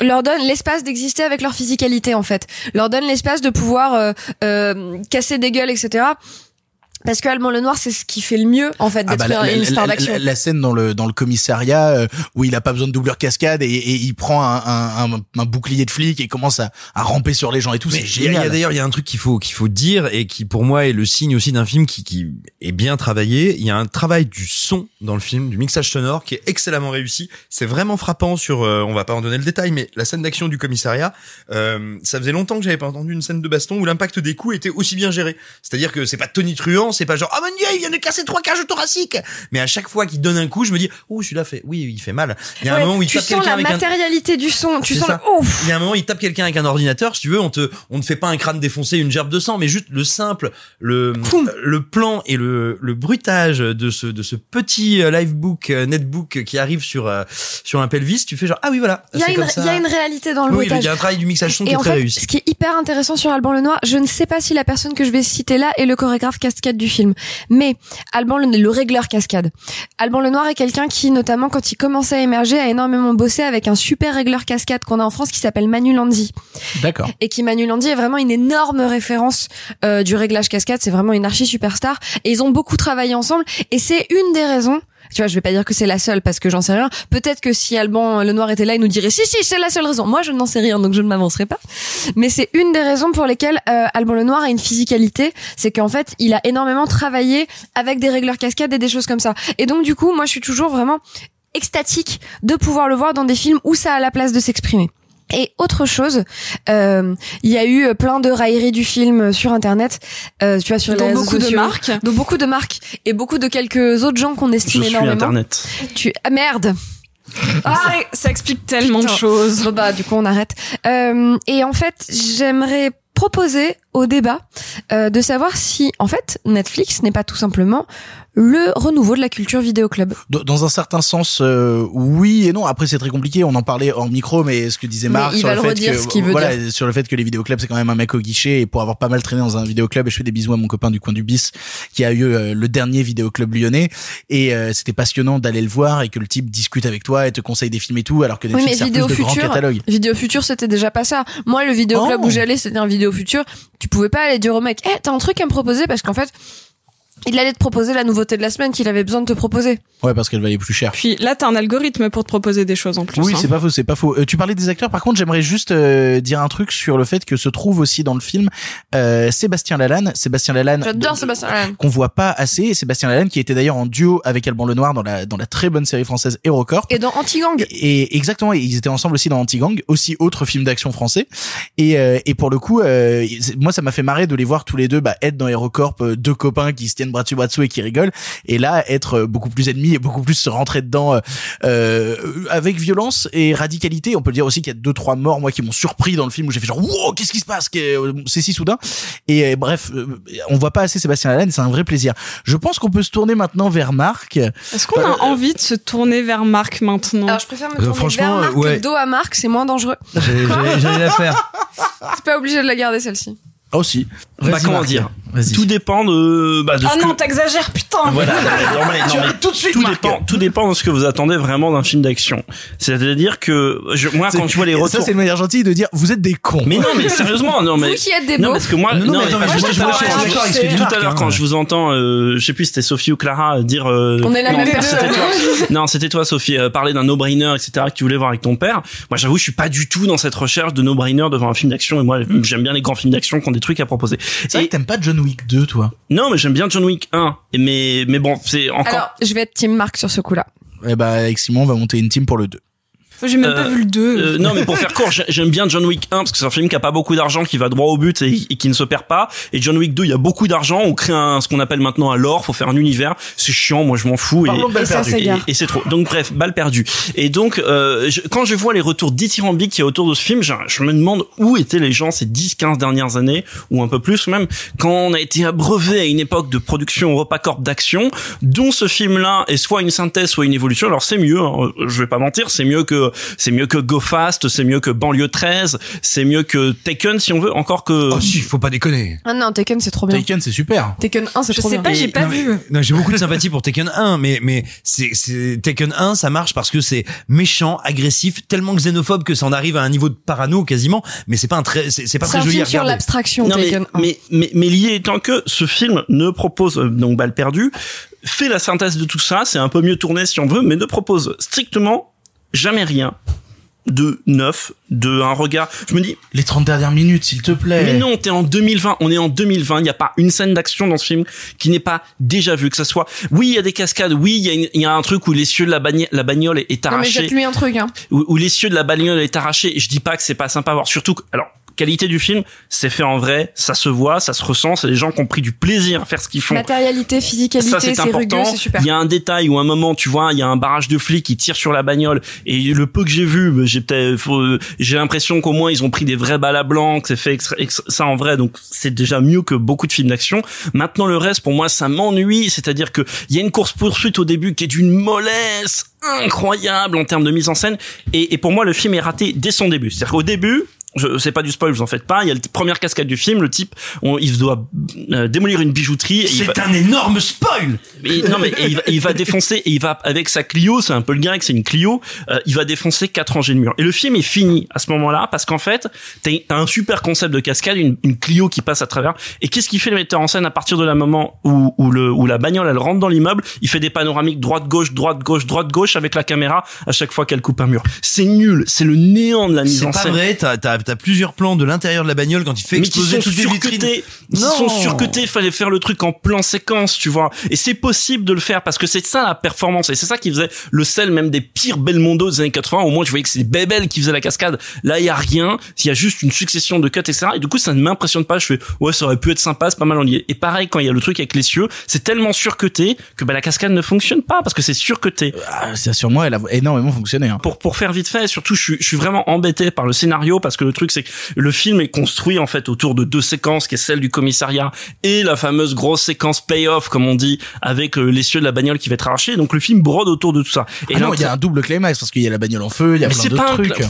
leur donne l'espace d'exister avec leur physicalité en fait leur donne l'espace de pouvoir euh, euh, casser des gueules etc parce que Alban Lenoir c'est ce qui fait le mieux en fait Ah d'être bah, la, une la- star d'action la- la scène dans le dans le commissariat euh, où il a pas besoin de doubleur cascade et, et il prend un, un, un, un bouclier de flic et commence à, à ramper sur les gens et tout, Mais c'est il y a- il y a génial. d'ailleurs il y a un truc qu'il faut qu'il faut dire et qui pour moi est le signe aussi d'un film qui qui est bien travaillé. Il y a un travail du son dans le film, du mixage sonore qui est excellemment réussi. C'est vraiment frappant sur euh, on va pas en donner le détail mais la scène d'action du commissariat, euh, ça faisait longtemps que j'avais pas entendu une scène de baston où l'impact des coups était aussi bien géré. C'est-à-dire que c'est pas c'est pas genre ah mon dieu, il vient de casser trois cages thoraciques. Mais à chaque fois qu'il donne un coup, je me dis oh celui-là fait oui, il fait mal. Il y a un Ouais, moment où il tu tape sens quelqu'un la avec un matérialité du son tu sens le ouf Il y a un moment, il tape quelqu'un avec un ordinateur, si tu veux, on te, on ne fait pas un crâne défoncé, une gerbe de sang, mais juste le simple, le, le plan et le, le bruitage de ce, de ce petit euh, livebook, euh, netbook qui arrive sur, euh, sur un pelvis, tu fais genre, ah oui, voilà. il y y a une réalité dans le Oui, bruitage il y a un travail du mixage son qui Et est en très fait, réussi. ce qui est hyper intéressant sur Alban Lenoir, je ne sais pas si la personne que je vais citer là est le chorégraphe cascade du film, mais Alban le, le régleur cascade. Alban Lenoir est quelqu'un qui, notamment quand il commençait à émerger, a énormément bossé avec un super régleur cascade qu'on a en France qui s'appelle Manu Landi. D'accord. Et qui Manu Landi est vraiment une énorme référence euh, du réglage cascade. C'est vraiment une archi superstar. Et ils ont beaucoup travaillé ensemble. Et c'est une des raisons. Tu vois, je vais pas dire que c'est la seule parce que j'en sais rien. Peut-être que si Alban Lenoir était là, il nous dirait si si c'est la seule raison. Moi, je n'en sais rien, donc je ne m'avancerai pas. Mais c'est une des raisons pour lesquelles euh, Alban Lenoir a une physicalité, c'est qu'en fait, il a énormément travaillé avec des régleurs cascades et des choses comme ça. Et donc du coup, moi, je suis toujours vraiment extatique de pouvoir le voir dans des films où ça a la place de s'exprimer. Et autre chose, euh, il y a eu plein de railleries du film sur internet, euh, tu vois sur les Dont beaucoup de sociaux. marques. dont beaucoup de marques et beaucoup de quelques autres gens qu'on Je estime suis énormément. Internet. Tu ah, merde. Ah, ça, ça explique tellement de choses. Bah du coup on arrête. Euh, et en fait j'aimerais proposer au débat euh, de savoir si, en fait, Netflix n'est pas tout simplement le renouveau de la culture vidéoclub. Dans- Dans un certain sens, euh, oui et non. Après, c'est très compliqué. On en parlait en micro, mais ce que disait Mais Marc sur le le fait que voilà, dire. sur le fait que les vidéoclubs c'est quand même un mec au guichet et pour avoir pas mal traîné dans un vidéoclub, et je fais des bisous à mon copain du coin du bis qui a eu euh, le dernier vidéoclub lyonnais et euh, c'était passionnant d'aller le voir et que le type discute avec toi et te conseille des films et tout, alors que Oui, Netflix mais sert Vidéo plus de grands Futur, catalogues. Vidéo Futur, c'était déjà pas ça. Moi, le vidéoclub Oh. où j'allais, c'était un Vidéo Futur. Tu pouvais pas aller dire au mec, eh, t'as un truc à me proposer parce qu'en fait, il allait te proposer la nouveauté de la semaine qu'il avait besoin de te proposer. Ouais, parce qu'elle valait plus cher. Puis là, t'as un algorithme pour te proposer des choses en plus. Oui, hein. c'est pas faux, c'est pas faux. Euh, tu parlais des acteurs, par contre, j'aimerais juste euh, dire un truc sur le fait que se trouve aussi dans le film euh, Sébastien Lalanne. Sébastien Lalanne. J'adore de- Sébastien Lalanne. qu'on voit pas assez. Et Sébastien Lalanne qui était d'ailleurs en duo avec Alban Lenoir dans la dans la très bonne série française HeroCorp. Et dans Anti-Gang. Et exactement, ils étaient ensemble aussi dans Anti-Gang, aussi autre film d'action français. Et, euh, et pour le coup, euh, moi ça m'a fait marrer de les voir tous les deux bah, être dans HeroCorp, euh, deux copains qui se tiennent bras dessus bras dessous et qui rigolent. Et là, être euh, beaucoup plus ennemis et beaucoup plus se rentrer dedans euh, euh, avec violence et radicalité. On peut dire aussi qu'il y a deux trois morts moi qui m'ont surpris dans le film où j'ai fait genre wow qu'est-ce qui se passe? Euh, c'est si soudain. Et euh, bref, on voit pas assez Sébastien Lalanne, c'est un vrai plaisir. Je pense qu'on peut se tourner maintenant vers Marc. Est-ce qu'on a envie de se tourner vers Marc maintenant? Alors, je préfère me tourner franchement, vers Marc ouais. que dos à Marc, c'est moins dangereux. J'allais la (laughs) faire. C'est pas obligé de la garder, celle-ci. Ah, aussi. Bah comment dire Tout dépend de. Bah, de oh non, t'exagères, putain. Voilà. (laughs) non, mais, non, mais, tout de suite. Tout dépend. Tout dépend de ce que vous attendez vraiment d'un film d'action. C'est-à-dire que je, moi, quand je vois les retours, ça c'est une manière gentille de dire vous êtes des cons. Mais non, mais sérieusement, non mais. Vous qui êtes des non, parce que moi, non, non mais, moi, tout à l'heure hein. quand je vous entends, euh, je sais plus, c'était Sophie ou Clara euh, dire. Euh, On est la même personne. (laughs) Non, c'était toi, Sophie, parler d'un no-brainer, etc. que tu voulais voir avec ton père. Moi, j'avoue, je suis pas du tout dans cette recherche de no-brainer devant un film d'action. Et moi, j'aime bien les grands films d'action des trucs à proposer. C'est vrai Et- que t'aimes pas John Wick 2, toi. non, mais j'aime bien John Wick 1. Et Mais, mais bon, c'est encore. Alors, je vais être Team Marc sur ce coup-là. Eh bah, avec Simon, on va monter une team pour le 2. J'ai même Euh, pas vu le 2. Euh, non, mais pour (laughs) faire court, j'ai- j'aime bien John Wick 1 parce que c'est un film qui a pas beaucoup d'argent, qui va droit au but et, et qui ne se perd pas. Et John Wick 2, il y a beaucoup d'argent. On crée un, ce qu'on appelle maintenant un lore. Faut faire un univers. C'est chiant. Moi, je m'en fous. Et, balle Et ça, et, c'est trop. Donc bref, balle perdue. Et donc, euh, je- quand je vois les retours dithyrambiques qu'il y a autour de ce film, je, je me demande où étaient les gens ces 10-15 dernières années, ou un peu plus même, quand on a été abreuvé à une époque de production EuropaCorp d'action, dont ce film-là est soit une synthèse, soit une évolution. Alors c'est mieux, hein, je vais pas mentir, c'est mieux que c'est mieux que Go Fast, c'est mieux que Banlieue 13, c'est mieux que Taken si on veut, encore que... Oh si, faut pas déconner. Ah non, Taken, c'est trop bien. Taken, c'est super. Taken 1, c'est Je trop sais bien. pas, j'ai pas non, mais- vu. Non, j'ai beaucoup de sympathie pour Taken 1, mais mais c'est c'est Taken 1, ça marche parce que c'est méchant, agressif, tellement xénophobe que ça en arrive à un niveau de parano quasiment. Mais c'est pas un très, c'est c'est pas C'est très un joli à film sur regarder. l'abstraction, Non, mais, Taken 1. mais, mais, mais l'idée étant que ce film ne propose, euh, donc balle perdue, fait la synthèse de tout ça, c'est un peu mieux tourné si on veut, mais ne propose strictement jamais rien de neuf, de un regard. Je me dis, Les 30 dernières minutes, s'il te plaît. mais non, t'es en 2020, on est en 2020, il n'y a pas une scène d'action dans ce film qui n'est pas déjà vue, que ça soit, oui, il y a des cascades, oui, il y, a une- il y a un truc où l'essieu de la, bagnole est, est Non, mais arraché jette-lui un truc, hein. où, où l'essieu de la bagnole est arraché. Et je dis pas que c'est pas sympa à voir. Surtout, que- alors qualité du film, c'est fait en vrai, ça se voit, ça se ressent. C'est des gens qui ont pris du plaisir à faire ce qu'ils font. Matérialité, physicalité, c'est important. Il y a un détail ou un moment, tu vois, il y a un barrage de flics qui tire sur la bagnole et le peu que j'ai vu, bah, j'ai peut-être, faut- euh, j'ai l'impression qu'au moins ils ont pris des vrais balles à blanc, que c'est fait extra- ça en vrai, donc c'est déjà mieux que beaucoup de films d'action. Maintenant le reste, pour moi, ça m'ennuie, c'est-à-dire que il y a une course poursuite au début qui est d'une mollesse incroyable en termes de mise en scène et, et pour moi le film est raté dès son début. C'est-à-dire qu'au début, je c'est pas du spoil, vous en faites pas. Il y a la première cascade du film, le type, on, il doit euh, démolir une bijouterie. Il va- C'est un énorme spoil. mais non mais et il, va, il va défoncer et il va avec sa Clio, c'est un peu le grec, c'est une Clio, euh, il va défoncer quatre rangées de murs. Et le film est fini à ce moment-là parce qu'en fait, t'as un super concept de cascade, une, une Clio qui passe à travers. Et qu'est-ce qu'il fait le metteur en scène à partir de la moment où, où le où la bagnole elle rentre dans l'immeuble, il fait des panoramiques droite gauche droite gauche droite gauche avec la caméra à chaque fois qu'elle coupe un mur. C'est nul, c'est le néant de la mise C'est en pas scène. vrai. T'as t'as plusieurs plans de l'intérieur de la bagnole quand il fait mais qui exploser sont toutes les vitrines. surcutés. Ils Non. sont surcutés, fallait faire le truc en plan séquence, tu vois. Et c'est possible de le faire parce que c'est ça la performance et c'est ça qui faisait le sel même des pires Belmondo des années 80. Au moins, tu voyais que c'est Bebel qui faisait la cascade. Là, il y a rien. Il y a juste une succession de cuts, etc. Et du coup, ça ne m'impressionne pas. Je fais, ouais, ça aurait pu être sympa, c'est pas mal en lié. Et pareil, quand il y a le truc avec les cieux, c'est tellement surcuté que bah, la cascade ne fonctionne pas parce que c'est surcuté. Ah, c'est sur moi, elle a énormément fonctionné. Hein. Pour, pour faire vite fait, surtout, je suis, je suis vraiment embêté par le scénario parce que le truc, c'est que le film est construit en fait autour de deux séquences, qui est celle du commissariat et la fameuse grosse séquence payoff, comme on dit, avec euh, l'essieu de la bagnole qui va être arraché. Donc le film brode autour de tout ça. Et ah non, il y a un double climax parce qu'il y a la bagnole en feu, il y a Mais plein c'est d'autres pas un trucs. cla-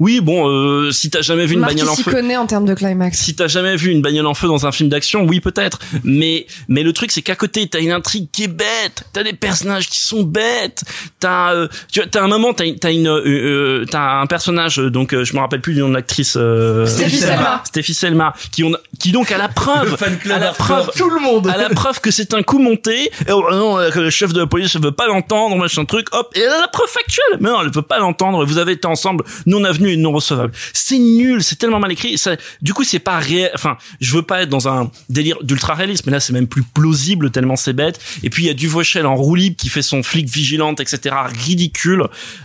Oui, bon, euh, si t'as jamais vu une bagnole en feu, connaît en termes de climax. si t'as jamais vu une bagnole en feu dans un film d'action, oui peut-être. Mais mais le truc c'est qu'à côté t'as une intrigue qui est bête, t'as des personnages qui sont bêtes, t'as euh, tu vois, t'as un moment t'as une- t'as une euh, euh, t'as un personnage euh, donc euh, je me rappelle plus du nom de l'actrice euh, Stéphie Selma. Stéphie Selma qui on qui donc à la preuve à la preuve Tout le monde. à la preuve que c'est un coup monté. Et oh, non euh, que le chef de la police ne veut pas l'entendre machin truc. Hop et la preuve factuelle. Mais non elle veut pas l'entendre. Vous avez été ensemble non avenu et non recevable. C'est nul c'est tellement mal écrit. Ça du coup c'est pas réel. Enfin je veux pas être dans un délire d'ultra réalisme mais là c'est même plus plausible tellement c'est bête. Et puis il y a Duvauchel en roue libre qui fait son flic vigilante etc ridicule.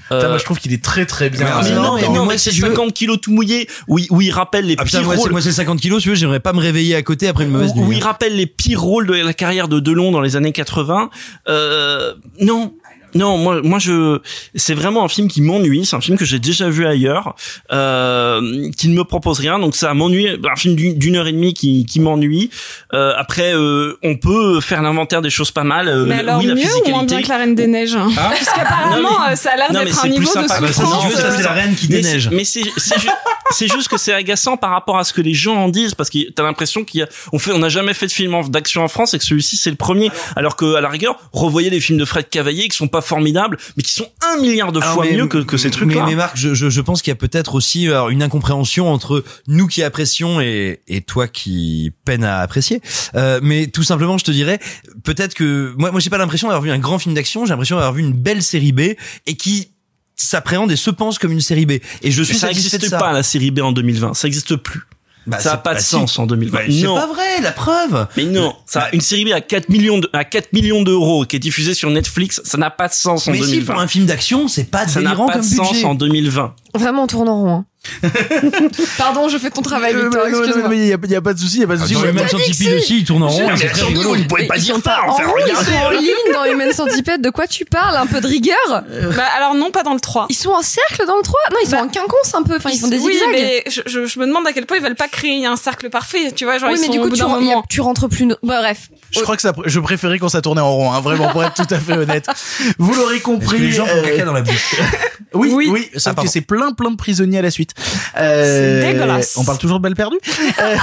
Putain, Euh, moi je trouve qu'il est très très bien. mais non, mais non, c'est je veux- 50 kilos tout mouillé, où il, où il rappelle les Ah putain, pires moi, c'est, rôles. moi, c'est 50 kilos, tu veux, j'aimerais pas me réveiller à côté après une mauvaise où, où nuit. il rappelle les pires rôles de la carrière de Delon dans les années 80. Euh, non. Non, moi, moi, je, c'est vraiment un film qui m'ennuie. C'est un film que j'ai déjà vu ailleurs, euh, qui ne me propose rien. Donc ça m'ennuie. Un film d'une heure et demie qui, qui m'ennuie. Euh, après, euh, on peut faire l'inventaire des choses pas mal. Euh, Mais alors oui, la mieux ou moins bien que la Reine des Neiges hein Hein Parce qu'apparemment, mais- euh, ça a l'air d'être un niveau de sympa. Bah, tu souffrance. ça, c'est la reine qui déneige. Mais c'est c'est ju- c'est juste que c'est agaçant par rapport à ce que les gens en disent parce que t'as l'impression qu'il y a on fait on n'a jamais fait de film en- d'action en France et que celui-ci c'est le premier alors que à la rigueur revoyez les films de Fred Cavaillé qui sont pas formidables mais qui sont un milliard de Alors, fois mais- mieux que, que ces trucs mais, mais Marc, je, je, je pense qu'il y a peut-être aussi alors, une incompréhension entre nous qui apprécions et, et toi qui peine à apprécier. Euh, mais tout simplement, je te dirais, peut-être que moi, moi, j'ai pas l'impression d'avoir vu un grand film d'action. J'ai l'impression d'avoir vu une belle série B et qui s'appréhende et se pense comme une série B. Et je suis ça satisfait de n'existe ça. pas la série B en 2020 ça n'existe plus. Bah, ça a c'est- pas de si. sens en 2020. Bah, c'est non. pas vrai, la preuve. Mais non, ça, une série B à 4 millions de, à 4 millions d'euros qui est diffusée sur Netflix, ça n'a pas de sens en Mais si 2020. pour un film d'action, c'est pas ça n'a délirant pas de comme sens budget. en 2020. Vraiment, on tourne en rond. hein. (laughs) Pardon, je fais ton travail, Euh, Victor, mais non, non, excuse-moi. il y a, il y a pas de souci, il y a pas de souci. Dans Human Centipede si. aussi, il tourne en rond, c'est très rigolo. Vous pouvez pas Ils dire pas en sont en ligne dans Human Centipede. De quoi tu parles Un peu de rigueur Bah, alors non, pas dans le 3. Ils sont en cercle dans le 3 Non, ils sont Bah, en quinconce un peu. Enfin, ils font des oui, zigzags. mais je, me demande à quel point ils veulent pas créer un cercle parfait, tu vois, genre oui, ils mais sont au bout d'un moment. tu rentres plus. no- Bah, bref. Je crois que ça, je préférais quand ça tournait en rond, hein, vraiment, pour être tout à fait honnête. Vous l'aurez compris. les gens font euh, caca dans la bouche? Oui, oui, Oui. sauf Ah, que c'est plein, plein de prisonniers à la suite. Euh, C'est dégueulasse. On parle toujours de Balle perdue. Euh,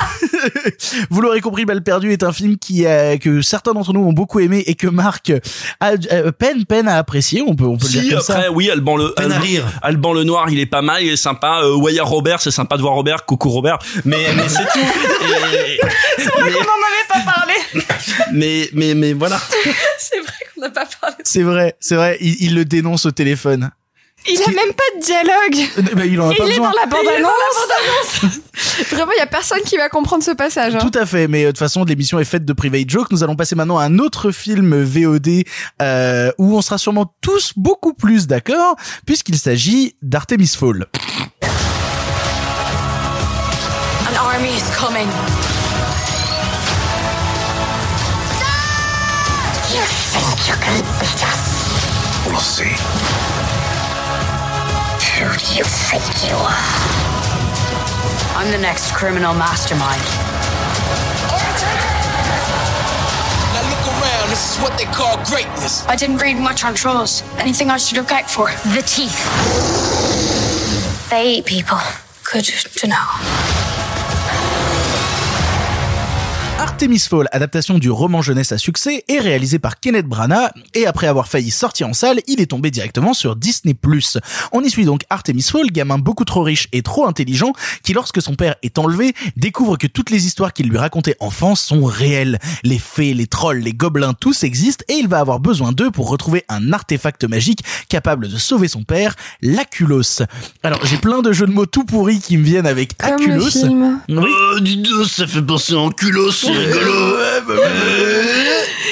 (laughs) Vous l'aurez compris, Balle perdue est un film qui que certains d'entre nous ont beaucoup aimé et que Marc a euh, peine, peine à apprécier. On peut, on peut le dire comme après, ça. oui, Alban le, Peine à Alban- rire. Alban le Noir, il est pas mal, il est sympa. Euh, Wyatt Robert, c'est sympa de voir Robert. Coucou Robert. Mais, mais c'est tout. Et- On n'en avait pas parlé. mais, mais, mais voilà. C'est vrai qu'on n'a pas parlé. C'est vrai, c'est vrai. Il, il le dénonce au téléphone. Il a même pas de dialogue. Euh, bah, il en a Et pas il est dans la bande-annonce. (laughs) Vraiment, il y a personne qui va comprendre ce passage. hein. Tout à fait, mais euh, de toute façon, l'émission est faite de private joke. Nous allons passer maintenant à un autre film VOD euh, où on sera sûrement tous beaucoup plus d'accord, puisqu'il s'agit d'Artemis Fall. An army is coming. You think you can beat us? We'll see. Who do you think you are? I'm the next criminal mastermind. Now look around, this is what they call greatness. I didn't read much on trolls. Anything I should look out for? The teeth. They eat people. Good to know. Artemis Fall, adaptation du roman jeunesse à succès, est réalisé par Kenneth Branagh et après avoir failli sortir en salle, il est tombé directement sur Disney+. On y suit donc Artemis Fall, gamin beaucoup trop riche et trop intelligent, qui lorsque son père est enlevé, découvre que toutes les histoires qu'il lui racontait enfant sont réelles. Les fées, les trolls, les gobelins, tous existent et il va avoir besoin d'eux pour retrouver un artefact magique capable de sauver son père, l'Aculos. Alors j'ai plein de jeux de mots tout pourris qui me viennent avec Comme Aculos. le film. Euh, dis donc, ça fait penser en culot, c'est rigolo.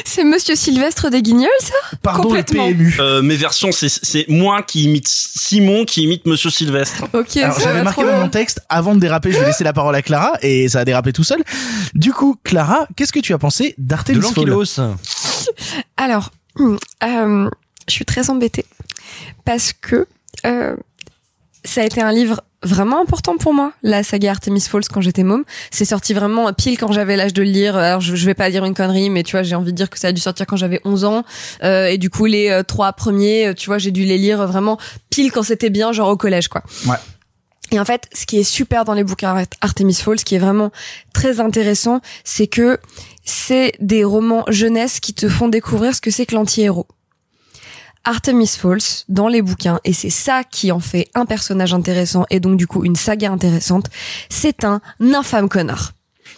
C'est Monsieur Sylvestre des Guignols, ça? Pardon le Complètement. PMU. Euh, mes versions, c'est, c'est moi qui imite Simon qui imite Monsieur Sylvestre. Ok, Alors ça j'avais va marqué trop dans bien. mon texte, avant de déraper, je vais laisser la parole à Clara et ça a dérapé tout seul. Du coup, Clara, qu'est-ce que tu as pensé De d'Artemis l'ankylos. Alors, hum, euh, je suis très embêtée parce que euh, ça a été un livre vraiment important pour moi, la saga Artemis Falls quand j'étais môme. C'est sorti vraiment pile quand j'avais l'âge de le lire. Alors je, je vais pas dire une connerie, mais tu vois, j'ai envie de dire que ça a dû sortir quand j'avais 11 ans. Euh, et du coup, les euh, trois premiers, euh, tu vois, j'ai dû les lire vraiment pile quand c'était bien, genre au collège, quoi. Ouais. Et en fait, ce qui est super dans les bouquins Art- Artemis Falls, ce qui est vraiment très intéressant, c'est que c'est des romans jeunesse qui te font découvrir ce que c'est que l'anti-héros. Artemis Falls dans les bouquins et c'est ça qui en fait un personnage intéressant et donc du coup une saga intéressante. C'est un infâme connard.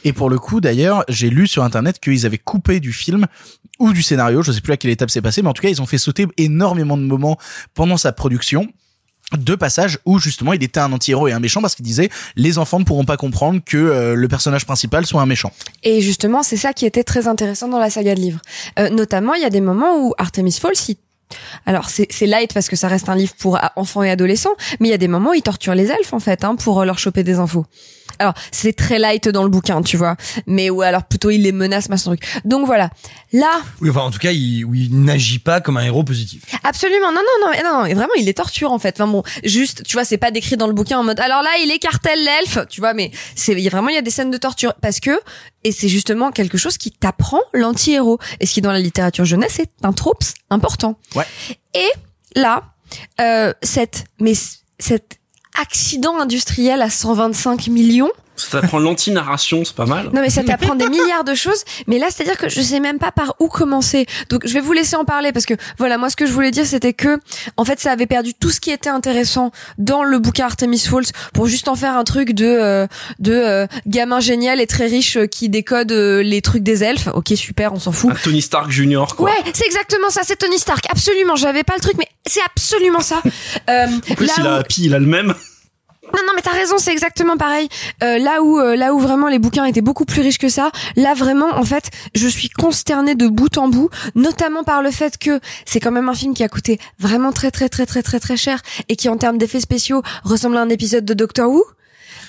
Et pour le coup, d'ailleurs, j'ai lu sur internet qu'ils avaient coupé du film ou du scénario, je sais plus à quelle étape c'est passé, mais en tout cas, ils ont fait sauter énormément de moments pendant sa production deux passages où justement il était un anti-héros et un méchant parce qu'il disait les enfants ne pourront pas comprendre que euh, le personnage principal soit un méchant. Et justement, c'est ça qui était très intéressant dans la saga de livres. Euh, notamment, il y a des moments où Artemis Falls, il alors c'est light parce que ça reste un livre pour enfants et adolescents, mais il y a des moments où il torture les elfes en fait hein, pour euh, leur choper des infos. Alors c'est très light dans le bouquin, tu vois, mais ou alors plutôt il les menace, machin truc. Donc voilà, là Oui, enfin, en tout cas, il, il n'agit pas comme un héros positif. Absolument, non, non, non, mais non, non, vraiment, il les torture en fait. Enfin bon, juste, tu vois, c'est pas décrit dans le bouquin en mode. Alors là, il écartèle l'elfe, tu vois, mais c'est vraiment il y a des scènes de torture parce que et c'est justement quelque chose qui t'apprend l'anti-héros et ce qui dans la littérature jeunesse est un trope important. Ouais. Et là, euh, cette mais c- cet accident industriel à 125 millions. Ça t'apprend l'anti-narration, c'est pas mal. Non mais ça t'apprend des milliards de choses, mais là c'est-à-dire que je sais même pas par où commencer. Donc je vais vous laisser en parler parce que voilà, moi ce que je voulais dire c'était que en fait ça avait perdu tout ce qui était intéressant dans le bouquin Artemis Falls pour juste en faire un truc de euh, de euh, gamin génial et très riche euh, qui décode euh, les trucs des elfes. OK, super, on s'en fout. Un Tony Stark Junior, quoi. Ouais, c'est exactement ça, c'est Tony Stark. Absolument, j'avais pas le truc mais c'est absolument ça. Euh, (laughs) En plus, là il où- a, puis il a le même. Non, non, mais t'as raison, c'est exactement pareil. Euh, là où, euh, là où vraiment les bouquins étaient beaucoup plus riches que ça, là vraiment, en fait, je suis consternée de bout en bout, notamment par le fait que c'est quand même un film qui a coûté vraiment très, très, très, très, très, très cher et qui, en termes d'effets spéciaux, ressemble à un épisode de Doctor Who.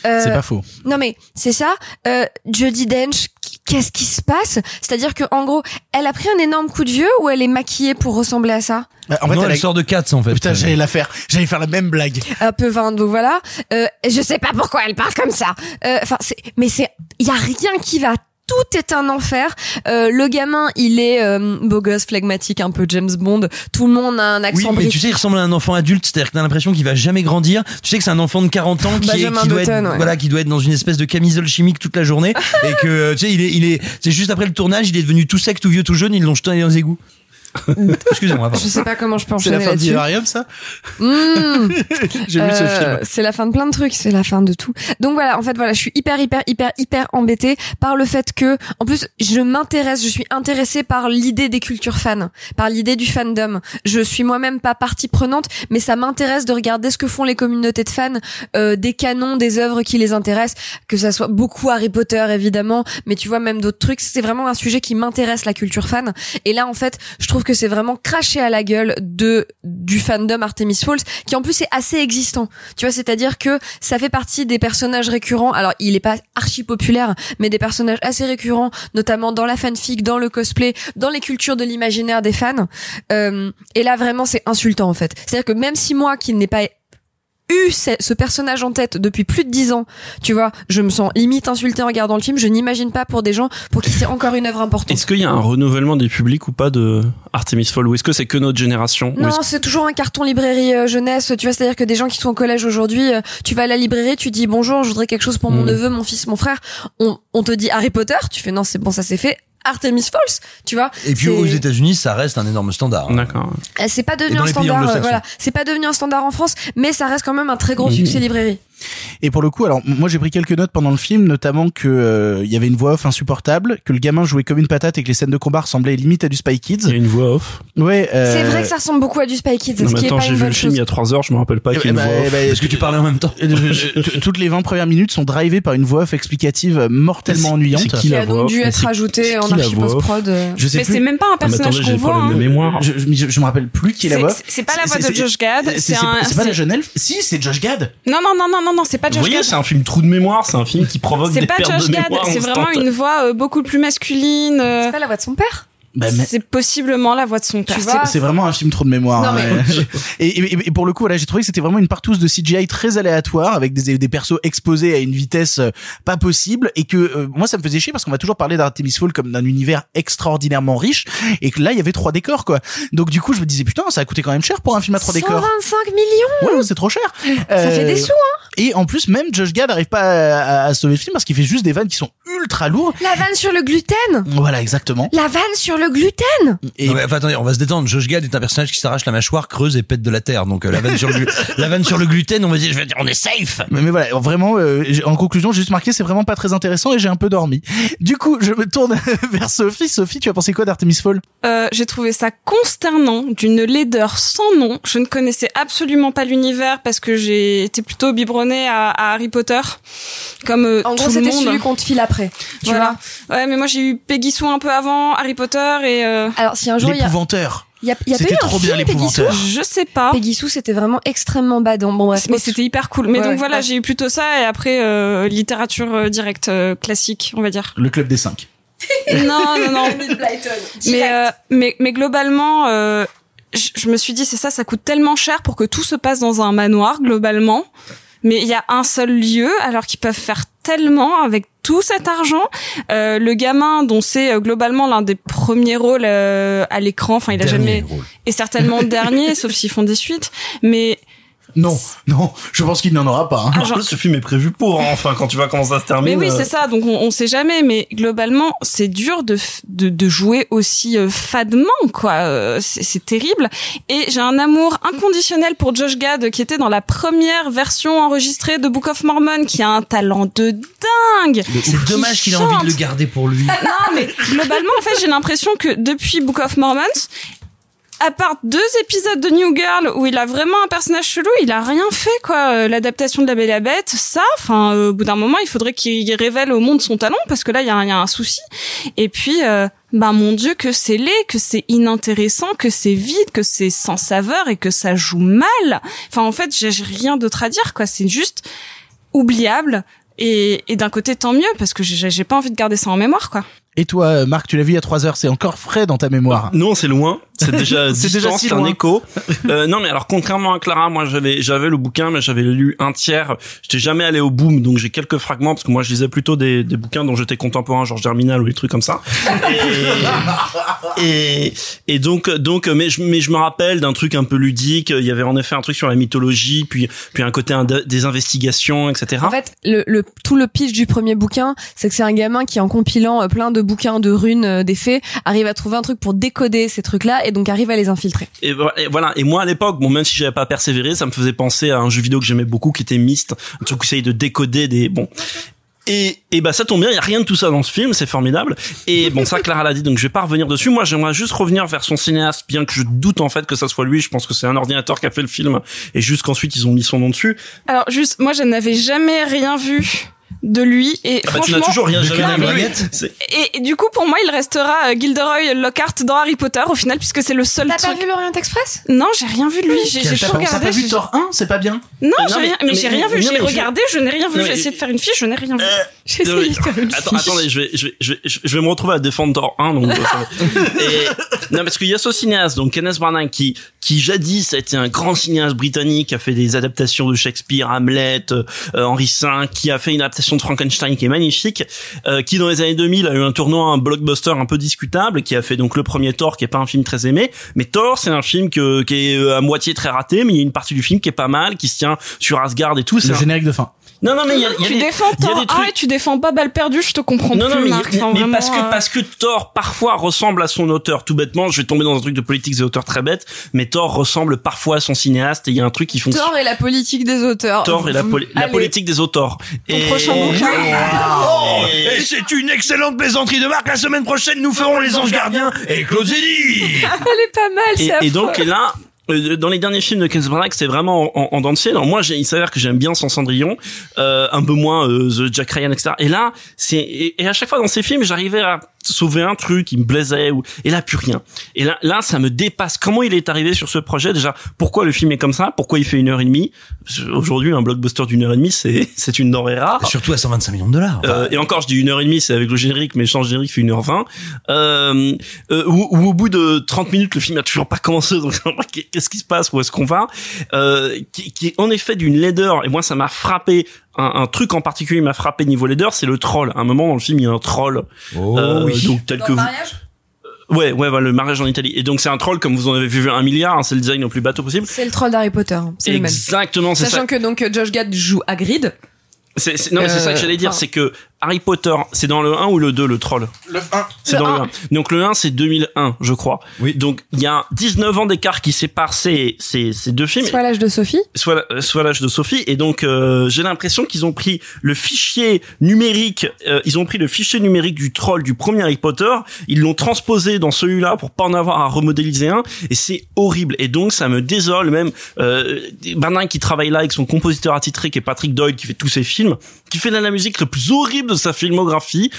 Euh, C'est pas faux. Non mais c'est ça. Euh, Dench, qu'est-ce qui se passe? C'est-à-dire que en gros, elle a pris un énorme coup de vieux ou elle est maquillée pour ressembler à ça? Bah, En fait, non, elle elle, a- sort de Cats, en fait. Putain, j'allais la faire. J'allais faire la même blague. un peu vain donc voilà euh, je sais pas pourquoi elle parle comme ça Euh, enfin c'est mais c'est il y a rien qui va tout est un enfer. Euh, le gamin, il est euh, beau gosse, flegmatique, un peu James Bond. Tout le monde a un Oui, accent mais tu sais, il ressemble à un enfant adulte, c'est-à-dire que t'as l'impression qu'il va jamais grandir. Tu sais que c'est un enfant de 40 ans qui, est, qui doit Button, être, ouais. voilà, qui doit être dans une espèce de camisole chimique toute la journée (laughs) et que, tu sais, il est, il est, c'est juste après le tournage, il est devenu tout sec, tout vieux, tout jeune, ils l'ont jeté dans les égouts. (laughs) Excusez-moi. Je sais pas comment je peux C'est enchaîner la fin d'Ivarium, ça Mmh. (laughs) J'ai vu ce Euh, film. C'est la fin de plein de trucs, c'est la fin de tout. Donc voilà, en fait voilà, je suis hyper hyper hyper hyper embêtée par le fait que en plus je m'intéresse, je suis intéressée par l'idée des cultures fans, par l'idée du fandom. Je suis moi-même pas partie prenante, mais ça m'intéresse de regarder ce que font les communautés de fans euh, des canons, des œuvres qui les intéressent, que ça soit beaucoup Harry Potter évidemment, mais tu vois même d'autres trucs, c'est vraiment un sujet qui m'intéresse la culture fan et là en fait, je trouve que c'est vraiment craché à la gueule de du fandom Artemis Falls qui en plus est assez existant. Tu vois, c'est-à-dire que ça fait partie des personnages récurrents. Alors, il est pas archi populaire, mais des personnages assez récurrents, notamment dans la fanfic, dans le cosplay, dans les cultures de l'imaginaire des fans. Euh, et là, vraiment, c'est insultant en fait. C'est-à-dire que même si moi, qui n'ai pas eu ce personnage en tête depuis plus de dix ans, tu vois, je me sens limite insultée en regardant le film. Je n'imagine pas pour des gens pour qui c'est encore une œuvre importante. Est-ce qu'il y a un renouvellement des publics ou pas de Artemis Fall ou est-ce que c'est que notre génération Non, c'est toujours un carton librairie euh, jeunesse. Tu vois, c'est-à-dire que des gens qui sont au collège aujourd'hui, euh, tu vas à la librairie, tu dis bonjour, je voudrais quelque chose pour mon Mm. neveu, mon fils, mon frère. On, on te dit Harry Potter, tu fais non, c'est bon, ça c'est fait. Artemis Falls, tu vois. Et puis aux États-Unis, ça reste un énorme standard. D'accord. Euh, c'est pas devenu un standard, euh, voilà. C'est pas devenu un standard en France, mais ça reste quand même un très gros Mhm. succès librairie. Et pour le coup, alors moi j'ai pris quelques notes pendant le film, notamment que euh, il y avait une voix off insupportable, que le gamin jouait comme une patate et que les scènes de combat ressemblaient limite à du Spy Kids. Il y a une voix off. Ouais. euh, C'est vrai que ça ressemble beaucoup à du Spy Kids, Non, ce mais qui attends, j'ai vu le film il y a 3 heures, je me rappelle pas qu'il y a une bah, voix off. bah, Parce que tu parlais en même temps. (laughs) euh, toutes les 20 premières minutes sont drivées par une voix off explicative mortellement ennuyante. c'est Qui la a voix donc dû être c'est- ajouté c'est en qui la archi voix off post-prod. euh. Je sais Mais c'est même pas un Ah, personnage qu'on voit. hein. mémoire. Je, me rappelle plus qui est la voix. off. c'est- pas la voix de Josh Gad, C'est pas, un- c'est pas la jeune elfe Si, c'est Josh Gad. Non, non, non, non, non, non, c'est pas Vous Josh voyez, Gad. c'est un film trou de mémoire, c'est un film qui provoque C'est des pas pertes Josh de Gad, mémoire c'est vraiment une voix euh, beaucoup plus masculine. euh, C'est pas la voix de son père? Bah, mais- c'est possiblement la voix de son père. C'est vraiment un film trop de mémoire. Non, hein, mais- (laughs) (laughs) et, et- et pour le coup, voilà, j'ai trouvé que c'était vraiment une partouze de CGI très aléatoire avec des, des persos exposés à une vitesse euh, pas possible et que euh, moi ça me faisait chier parce qu'on va toujours parler d'Artemis Fall comme d'un univers extraordinairement riche et que là il y avait trois décors quoi. Donc du coup je me disais putain ça a coûté quand même cher pour un film à trois décors. 125 millions Ouais, c'est trop cher. (laughs) Ça fait des sous, hein Et en plus, même Josh Gad n'arrive pas à, à sauver le film parce qu'il fait juste des vannes qui sont ultra lourdes. La vanne sur le gluten Voilà, exactement. La vanne sur le gluten Et Non, mais, enfin, attendez, on va se détendre. Josh Gad est un personnage qui s'arrache la mâchoire, creuse et pète de la terre. Donc euh, la vanne sur le glu- (laughs) la vanne sur le gluten, on va dire, je vais dire, on est safe. Mais, mais voilà, vraiment, euh, en conclusion, j'ai juste marqué, c'est vraiment pas très intéressant et j'ai un peu dormi. Du coup, je me tourne (laughs) vers Sophie. Sophie, tu as pensé quoi d'Artemis Fall Euh, j'ai trouvé ça consternant, d'une laideur sans nom. Je ne connaissais absolument pas l'univers parce que j'ai été plutôt biberonnée à, à Harry Potter, comme euh, En tout gros, le c'était monde. celui qu'on te file après. Tu voilà. Ouais, mais moi j'ai eu Peggy Sue un peu avant Harry Potter et. Euh... Alors si un jour il y a, L'épouvanteur. il y a, il y a pas C'était eu un trop bien, film Peggy Sue l'épouvanteur. Je sais pas. Peggy Sue, c'était vraiment extrêmement badant. Bon bref. Mais c'était hyper cool. Mais Ouais, donc ouais, voilà, ouais. j'ai eu plutôt ça et après euh, littérature euh, directe euh, classique, on va dire. Le club des cinq. non, non, non. (laughs) mais, euh, mais mais globalement, euh, je me suis dit c'est ça, ça coûte tellement cher pour que tout se passe dans un manoir globalement. Mais il y a un seul lieu, alors qu'ils peuvent faire tellement avec tout cet argent. Euh, le gamin, dont c'est euh, globalement l'un des premiers rôles euh, à l'écran, enfin il a Dernier jamais rôle. et certainement (laughs) dernier, sauf s'ils font des suites. Mais Non, non, je pense qu'il n'en aura pas. hein. Ah, En genre- plus, ce film est prévu pour, hein. enfin, quand tu vois comment ça se termine. Mais oui, euh, c'est ça. Donc on, on sait jamais, mais globalement, c'est dur de, de de jouer aussi euh, fadement, quoi. Euh, c'est c'est terrible. Et j'ai un amour inconditionnel pour Josh Gad, qui était dans la première version enregistrée de Book of Mormon, qui a un talent de dingue. C'est dommage qu'il ait envie de le garder pour lui. Non, mais globalement, en fait, j'ai l'impression que depuis Book of Mormons, à part deux épisodes de New Girl où il a vraiment un personnage chelou, il a rien fait quoi. Euh, L'adaptation de La Belle et la Bête, ça, enfin, euh, au bout d'un moment, il faudrait qu'il révèle au monde son talent parce que là, il y a, y a un souci. Et puis, euh, bah mon Dieu, que c'est laid, que c'est inintéressant, que c'est vide, que c'est sans saveur et que ça joue mal. Enfin, en fait, j'ai rien d'autre à dire quoi. C'est juste oubliable. Et, et d'un côté, tant mieux parce que j'ai pas envie de garder ça en mémoire quoi. Et toi, Marc, tu l'as vu il y a trois heures, c'est encore frais dans ta mémoire. Non, c'est loin. C'est (laughs) déjà C'est déjà si c'est un loin. écho. Euh, non, mais alors contrairement à Clara, moi j'avais j'avais le bouquin, mais j'avais lu un tiers. J'étais jamais allé au boom, donc j'ai quelques fragments parce que moi je lisais plutôt des, des bouquins dont j'étais contemporain, genre Germinal ou des trucs comme ça. Et, et, et donc donc mais je mais je me rappelle d'un truc un peu ludique. Il y avait en effet un truc sur la mythologie, puis puis un côté des investigations, etc. En fait, le, le, tout le pitch du premier bouquin, c'est que c'est un gamin qui, en compilant euh, plein de bouquins de runes, euh, des fées, arrive à trouver un truc pour décoder ces trucs-là et donc arrive à les infiltrer. Et vo- et voilà. Et moi, à l'époque, bon, même si j'avais pas persévéré, ça me faisait penser à un jeu vidéo que j'aimais beaucoup, qui était Myst, un truc où essaye de décoder des, bon. Et, et bah ça tombe bien, il y a rien de tout ça dans ce film, c'est formidable. Et bon, ça Clara l'a dit, donc je vais pas revenir dessus. Moi, j'aimerais juste revenir vers son cinéaste, bien que je doute en fait que ça soit lui. Je pense que c'est un ordinateur qui a fait le film, et juste qu'ensuite ils ont mis son nom dessus. Alors juste, moi je n'avais jamais rien vu de lui et Ah bah, tu franchement n'as toujours rien De jamais C'est- et, et du coup pour moi il restera euh, Gilderoy Lockhart dans Harry Potter au final puisque c'est le seul T'as pas vu l'Orient Express? Non, j'ai rien vu de lui, j'ai j'ai T'as tout pas, t'as regardé. pas vu Thor 1 C'est pas bien Non, Non, j'ai mais- rien, mais, mais- j'ai rien vu, j'ai regardé, je n'ai rien vu, j'ai essayé de faire une fiche, je n'ai rien vu. Euh, J'ai essayé de faire une Attends, fiche. attendez, je vais, je vais, je vais, je vais me retrouver à défendre Thor 1, donc. euh. (laughs) Et, non, parce qu'il y a ce cinéaste, donc Kenneth Branagh, qui, qui jadis a été un grand cinéaste britannique, qui a fait des adaptations de Shakespeare, Hamlet, euh, Henri V, qui a fait une adaptation de Frankenstein qui est magnifique, euh, qui dans les années 2000 a eu un tournoi, un blockbuster un peu discutable, qui a fait donc le premier Thor, qui est pas un film très aimé, mais Thor, c'est un film que, qui est euh, à moitié très raté, mais il y a une partie du film qui est pas mal, qui se tient sur Asgard et tout. c'est Le un- générique de fin. Non, non, mais il y a, il y a Tu des- défends il y a Thor des trucs- 1 et tu défends pas balle perdue, je te comprends non, plus, non, mais, Marc. mais- Enfin, mais vraiment, parce que euh, parce que Thor parfois ressemble à son auteur. Tout bêtement, je vais tomber dans un truc de politique des auteurs très bête, mais Thor ressemble parfois à son cinéaste et il y a un truc qui fonctionne. Thor et la politique des auteurs. Thor et la, poli- la Allez. politique des auteurs. Ton prochain bouquin. Et c'est une excellente plaisanterie de Marc. La semaine prochaine, nous ferons les anges gardiens et Claude. (laughs) Elle est pas mal, Et, et donc là, euh, dans les derniers films de Kenneth Branagh, c'est vraiment en, en scie. Alors moi, il s'avère que j'aime bien son Cendrillon, euh, un peu moins euh, The Jack Ryan, etc. Et là, c'est et à chaque fois dans ces films, j'arrivais à sauver un truc, il me plaisait, ou, et là, plus rien. Et là, là, ça me dépasse. Comment il est arrivé sur ce projet? Déjà, pourquoi le film est comme ça? Pourquoi il fait une heure et demie? Aujourd'hui, un blockbuster d'une heure et demie, c'est, (laughs) c'est une denrée rare. Surtout à 125 millions de dollars. Euh, et encore, je dis une heure et demie, c'est avec le générique, mais sans générique, fait une heure vingt. Euh, euh, où, où au bout de 30 minutes, le film a toujours pas commencé. Donc, (laughs) qu'est-ce qui se passe? Où est-ce qu'on va? Euh, qui, qui est en effet d'une laideur. Et moi, ça m'a frappé. Un, un truc en particulier m'a frappé niveau laideur, c'est le troll. À un moment dans le film, il y a un troll. Oh, Euh, oui. Donc tel que vous. Ouais, ouais, voilà, le mariage en Italie. Et donc c'est un troll comme vous en avez vu un milliard. hein, c'est le design le plus bateau possible. C'est le troll d'Harry Potter. hein, C'est le même. Exactement, c'est ça. Sachant que donc Josh Gad joue Hagrid. C'est, c'est- non, mais c'est ça que Euh, j'allais dire, enfin- c'est que Harry Potter, c'est dans le 1 ou le 2, le troll Le 1. C'est dans le 1. 1. Donc le 1, c'est 2001, je crois. Oui. Donc il y a 19 ans d'écart qui sépare ces, ces, ces deux films. Soit l'âge de Sophie. soit la- soit l'âge de Sophie et donc euh, j'ai l'impression qu'ils ont pris le fichier numérique euh, ils ont pris le fichier numérique du troll du premier Harry Potter ils l'ont transposé dans celui-là pour pas en avoir à remodéliser un et c'est horrible et donc ça me désole même euh, Bernard qui travaille là avec son compositeur attitré qui est Patrick Doyle qui fait tous ses films qui fait la, la musique le plus horrible de sa filmographie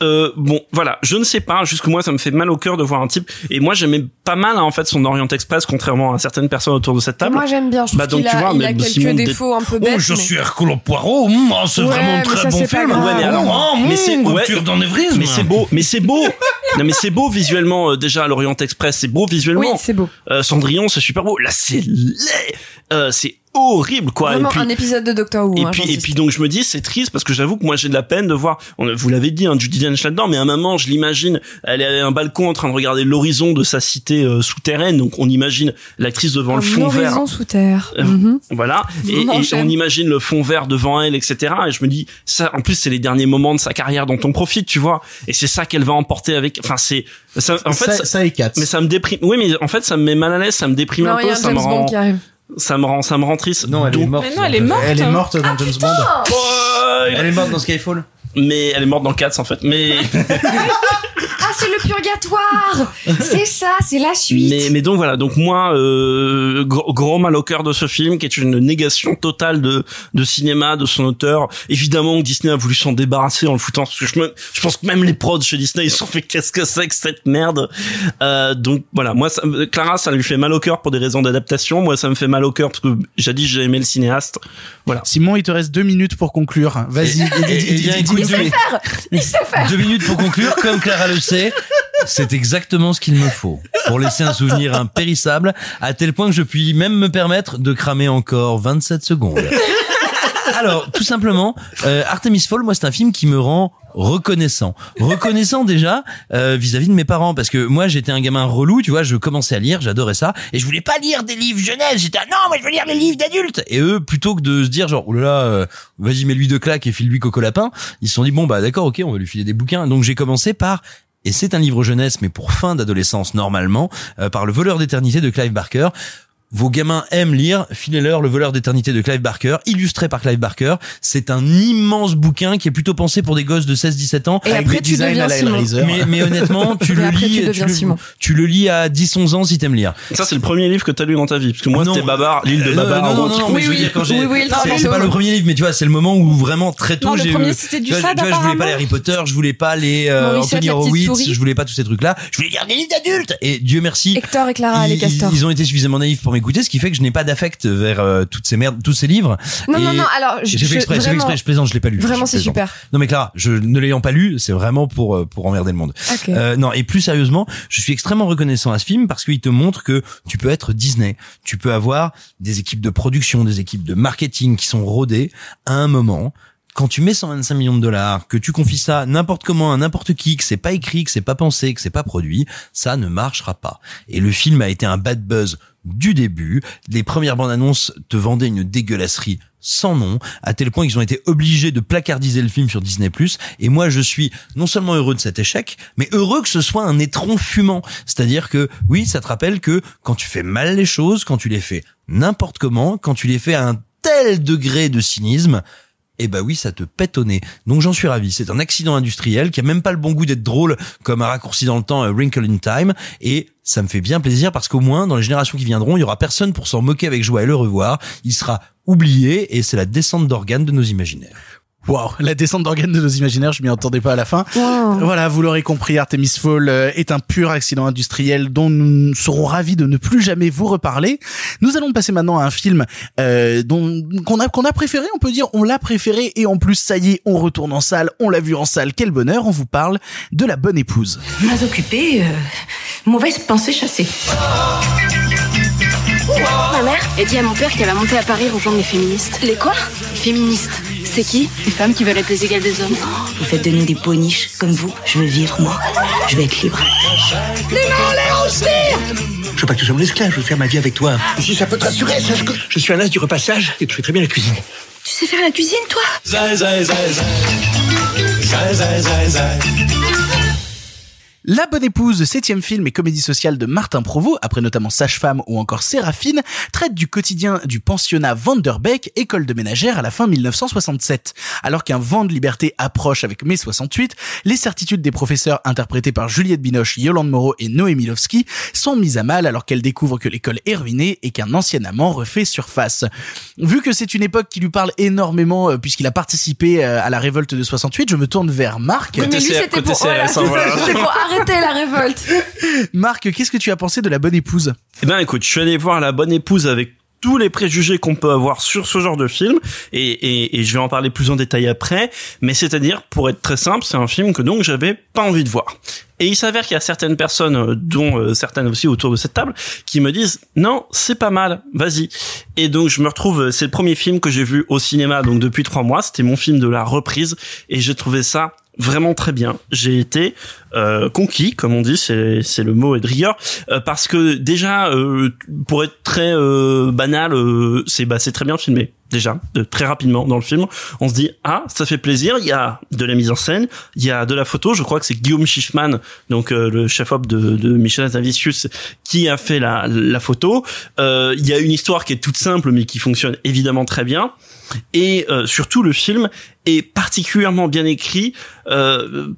euh, bon, voilà, je ne sais pas. Jusque moi, ça me fait mal au cœur de voir un type. Et moi, j'aimais pas mal hein, en fait son Orient Express, contrairement à certaines personnes autour de cette table. Moi j'aime bien. Je Bah, donc, qu'il tu a, vois, il mais a quelques Simon Dé- défauts un peu bêtes. Oh, je mais- suis Hercule Poirot. hum, oh, c'est Ouais, vraiment mais très ça, bon c'est film. Ouais, mais alors, Oh, hum, mais c'est ouais, mais c'est beau, mais c'est beau. (laughs) non, mais c'est beau visuellement euh, déjà l'Orient Express, c'est beau visuellement. Oui, c'est beau. Euh, Cendrillon, c'est super beau. Là, c'est laid. Euh, c'est horrible quoi. Vraiment et puis, un épisode de Doctor Who. et hein, puis, et puis donc je me dis c'est triste parce que j'avoue que moi j'ai de la peine de voir. on- vous l'avez dit, hein, Judy Dench là-dedans, mais à un moment je l'imagine, elle est à un balcon en train de regarder l'horizon de sa cité euh, souterraine. Donc on imagine l'actrice devant le fond vert. horizon sous terre. Euh, Mhm. Voilà. Et, on imagine le fond vert devant elle, etc. Et je me dis, ça, en plus, c'est les derniers moments de sa carrière dont on profite, tu vois. Et c'est ça qu'elle va emporter avec, enfin, c'est, ça, en fait, ça, ça, ça et 4. mais ça me déprime. Oui, mais en fait, ça me met mal à l'aise, ça me déprime Non, un il y peu, a un ça me rend, Bond qui arrive. Ça me rend, ça me rend triste. Non, elle est morte. Mais non, elle est morte. Elle est morte dans James Bond. Ouais, Elle est morte dans Skyfall. Mais elle est morte dans Cats, en fait. Mais, (laughs) Ah, c'est le purgatoire C'est ça, c'est la suite. mais, mais donc voilà. Donc moi, euh, gros, gros mal au cœur de ce film, qui est une négation totale de, de cinéma, de son auteur. Évidemment, Disney a voulu s'en débarrasser en le foutant, parce que je, me, je pense que même les prods chez Disney, ils se sont fait qu'est-ce que c'est que cette merde? Euh, donc voilà, moi, ça, me- Clara, ça lui fait mal au cœur pour des raisons d'adaptation. Moi, ça me fait mal au cœur parce que jadis j'ai aimé le cinéaste. Voilà. Simon, il te reste deux minutes pour conclure. Vas-y. Et- et- et faire. deux minutes pour conclure, comme Clara le sait. C'est exactement ce qu'il me faut pour laisser un souvenir impérissable, à tel point que je puis même me permettre de cramer encore 27 secondes. Alors, tout simplement, euh, Artemis Fall, moi, c'est un film qui me rend reconnaissant. Reconnaissant déjà euh, vis-à-vis de mes parents, parce que moi, j'étais un gamin relou, tu vois, je commençais à lire, j'adorais ça, et je voulais pas lire des livres jeunesse. J'étais ah, non, moi, je veux lire les livres d'adultes. Et eux, plutôt que de se dire genre, là, euh, vas-y, mets-lui deux claques et file-lui coco lapin, ils se sont dit bon bah d'accord, ok, on va lui filer des bouquins. Donc j'ai commencé par et c'est un livre jeunesse, mais pour fin d'adolescence normalement, euh, par Le voleur d'éternité de Clive Barker. Vos gamins aiment lire, filez-leur Le voleur d'éternité de Clive Barker, illustré par Clive Barker. C'est un immense bouquin qui est plutôt pensé pour des gosses de 16-17 ans. Et Avec après, des tu deviens à la Simon. Mais, mais honnêtement, tu (laughs) le après, tu lis, le- tu le lis à 10-11 ans si t'aimes lire. Ça, c'est le premier livre que t'as lu dans ta vie. Parce que moi, Non. c'était Babar, l'île de Euh, Babar. non, non, non, non, mais je veux ça. dire quand j'ai, Oui, oui, le c'est- pas le premier livre, mais tu vois, c'est le moment où vraiment très tôt j'ai premier, eu- c'était du tu vois, fad, tu vois, je voulais pas les. Harry Potter, je voulais pas les euh, Anthony Horowitz, je voulais pas tous ces trucs-là. Je voulais lire des livres d'adultes. Et Dieu merci. Hector et Clara, les castors. ils ont été suffisamment naïfs pour m'écouter, ce qui fait que je n'ai pas d'affect vers euh, toutes ces merdes, tous ces livres. Non, Et non, non, alors, je- j'ai fait je- exprès, j'ai exprès, je plaisante, je l'ai pas lu. Vraiment, c'est super. Non mais Clara, je ne l'ayant pas lu, c'est vraiment pour euh, pour emmerder le monde. Ok. Euh, non, et plus sérieusement, je suis extrêmement reconnaissant à ce film parce qu'il te montre que tu peux être Disney, tu peux avoir des équipes de production, des équipes de marketing qui sont rodées à un moment. Quand tu mets 125 millions de dollars, que tu confies ça n'importe comment à n'importe qui, que c'est pas écrit, que c'est pas pensé, que c'est pas produit, ça ne marchera pas. Et le film a été un bad buzz du début. Les premières bandes annonces te vendaient une dégueulasserie sans nom, à tel point qu'ils ont été obligés de placardiser le film sur Disney+. Et moi, je suis non seulement heureux de cet échec, mais heureux que ce soit un étron fumant. C'est-à-dire que, oui, ça te rappelle que quand tu fais mal les choses, quand tu les fais n'importe comment, quand tu les fais à un tel degré de cynisme, eh ben oui, ça te pète au nez. Donc j'en suis ravi. C'est un accident industriel qui a même pas le bon goût d'être drôle comme un raccourci dans le temps, euh, Wrinkle in Time. Et ça me fait bien plaisir parce qu'au moins, dans les générations qui viendront, il y aura personne pour s'en moquer avec joie et le revoir. Il sera oublié et c'est la descente d'organes de nos imaginaires. Waouh, la descente d'organes de nos imaginaires, je m'y entendais pas à la fin. Voilà, vous l'aurez compris, Artemis Fall euh, est un pur accident industriel dont nous serons ravis de ne plus jamais vous reparler. Nous allons passer maintenant à un film euh, dont qu'on a qu'on a préféré, on peut dire, on l'a préféré et en plus ça y est, on retourne en salle, on l'a vu en salle, quel bonheur, on vous parle de La Bonne Épouse. Mal occupé, euh, mauvaise pensée chassée. Ma mère a dit à mon père qu'elle va monter à Paris rejoindre les féministes. Les quoi? Féministes. C'est qui Les femmes qui veulent être les égales des hommes. Vous faites de nous des poniches comme vous. Je veux vivre, moi. Je veux être libre. Les mains en l'air austère Je veux pas que tu sois mon esclave, je veux faire ma vie avec toi. Et si ça peut te rassurer, sache que je suis un as du repassage et tu fais très bien la cuisine. Tu sais faire la cuisine, toi Zai, zai, zai, La Bonne Épouse, septième film et comédie sociale de Martin Provost, après notamment Sage-Femme ou encore Séraphine, traite du quotidien du pensionnat Vanderbeek, école de ménagère à la fin 1967. Alors qu'un vent de liberté approche avec mai 68, les certitudes des professeurs interprétés par Juliette Binoche, Yolande Moreau et Noémie Lovski sont mises à mal alors qu'elle découvre que l'école est ruinée et qu'un ancien amant refait surface. Vu que c'est une époque qui lui parle énormément euh, puisqu'il a participé euh, à la révolte de 68, je me tourne vers Marc. Oui, mais lui, c'était pour, voilà, arrêter la révolte. (laughs) Marc, qu'est-ce que tu as pensé de La Bonne Épouse? Eh ben écoute, je suis allé voir La Bonne Épouse avec tous les préjugés qu'on peut avoir sur ce genre de film et, et, et je vais en parler plus en détail après mais c'est-à-dire pour être très simple c'est un film que donc j'avais pas envie de voir. Et il s'avère qu'il y a certaines personnes euh, dont euh, certaines aussi autour de cette table qui me disent non c'est pas mal vas-y et donc je me retrouve euh, c'est le premier film que j'ai vu au cinéma donc depuis trois mois c'était mon film de la reprise et j'ai trouvé ça vraiment très bien. J'ai été euh, conquis, comme on dit, c'est c'est le mot et rigueur, euh, parce que déjà, euh, pour être très euh, banal, euh, c'est bah c'est très bien filmé. Déjà, très rapidement dans le film, on se dit ah ça fait plaisir. Il y a de la mise en scène, il y a de la photo. Je crois que c'est Guillaume Schiffman, donc euh, le chef-op de, de Michel Azavicius, qui a fait la la photo. Il y a une histoire qui est toute simple mais qui fonctionne évidemment très bien. Et euh, surtout, le film est particulièrement bien écrit. Euh,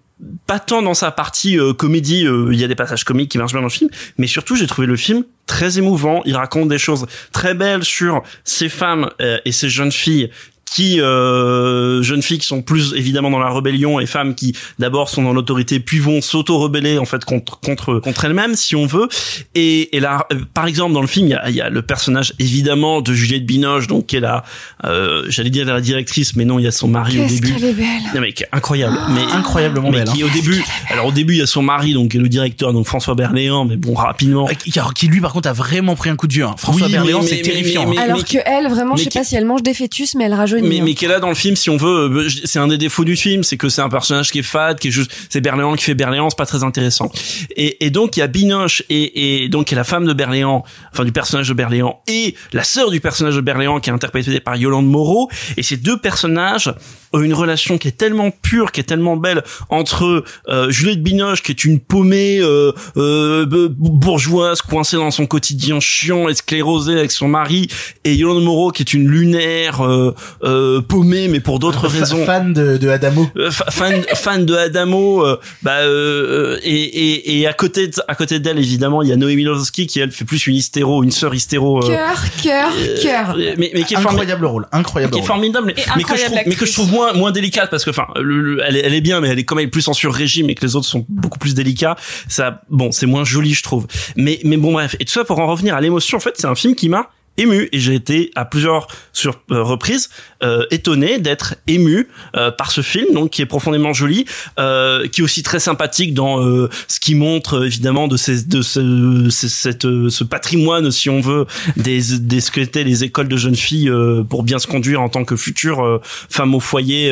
pas tant dans sa partie euh, comédie, il y a des passages comiques qui marchent bien dans le film, mais surtout j'ai trouvé le film très émouvant. Il raconte des choses très belles sur ces femmes et ces jeunes filles qui euh, jeunes filles qui sont plus évidemment dans la rébellion et femmes qui d'abord sont dans l'autorité puis vont s'auto-rebeller en fait contre contre contre elles-mêmes si on veut et, et là par exemple dans le film il y a, il y a le personnage évidemment de Juliette Binoche donc qui est la euh, j'allais dire la directrice mais non il y a son mari au début qu'elle est belle. non mais qui est incroyable mais incroyablement mais belle. qui hein. au début alors au début il y a son mari donc qui est le directeur donc François Berléand mais bon rapidement Qui, qui, lui par contre a vraiment pris un coup de vieux. hein. François Oui, Berléand, c'est mais- terrifiant. mais- hein. Alors que elle, vraiment, je sais qui- pas si elle mange des fœtus, mais elle rajeunit. Mais, mais qu'elle a dans le film, si on veut, euh, c'est un des défauts du film, c'est que c'est un personnage qui est fade, qui est juste, c'est Berléand qui fait Berléand, c'est pas très intéressant. Et, et donc il y a Binoche et, et donc qui est la femme de Berléand, enfin du personnage de Berléand, et la sœur du personnage de Berléand qui est interprétée par Yolande Moreau. Et ces deux personnages ont une relation qui est tellement pure, qui est tellement belle entre euh, Juliette Binoche qui est une paumée euh, euh, bourgeoise coincée dans son quotidien chiant et sclérosée avec son mari, et Yolande Moreau qui est une lunaire euh, euh, paumée mais pour d'autres raisons Fan de, de Adamo. euh, fa- fan fan de Adamo euh, bah euh, et, et et à côté de, à côté d'elle évidemment il y a Noémie Lovski qui elle fait plus une hystéro une sœur hystéro euh, Cœur, cœur, cœur. mais, mais qui est formidable Incroyable rôle, incroyable qui est formidable mais, que je trouve mais que je actrice. trouve moins moins délicate parce que enfin le- le- elle est, elle est bien mais elle est quand même plus en sur régime et que les autres sont beaucoup plus délicats ça bon c'est moins joli je trouve mais mais bon bref et tout ça pour en revenir à l'émotion en fait c'est un film qui m'a ému. Et j'ai été à plusieurs euh, reprises euh, étonné d'être ému euh, par ce film donc qui est profondément joli euh, qui est aussi très sympathique dans euh, ce qui montre évidemment de ces de ce, ce- cette ce patrimoine si on veut des des ce qu'étaient les écoles de jeunes filles pour bien se conduire en tant que future femme au foyer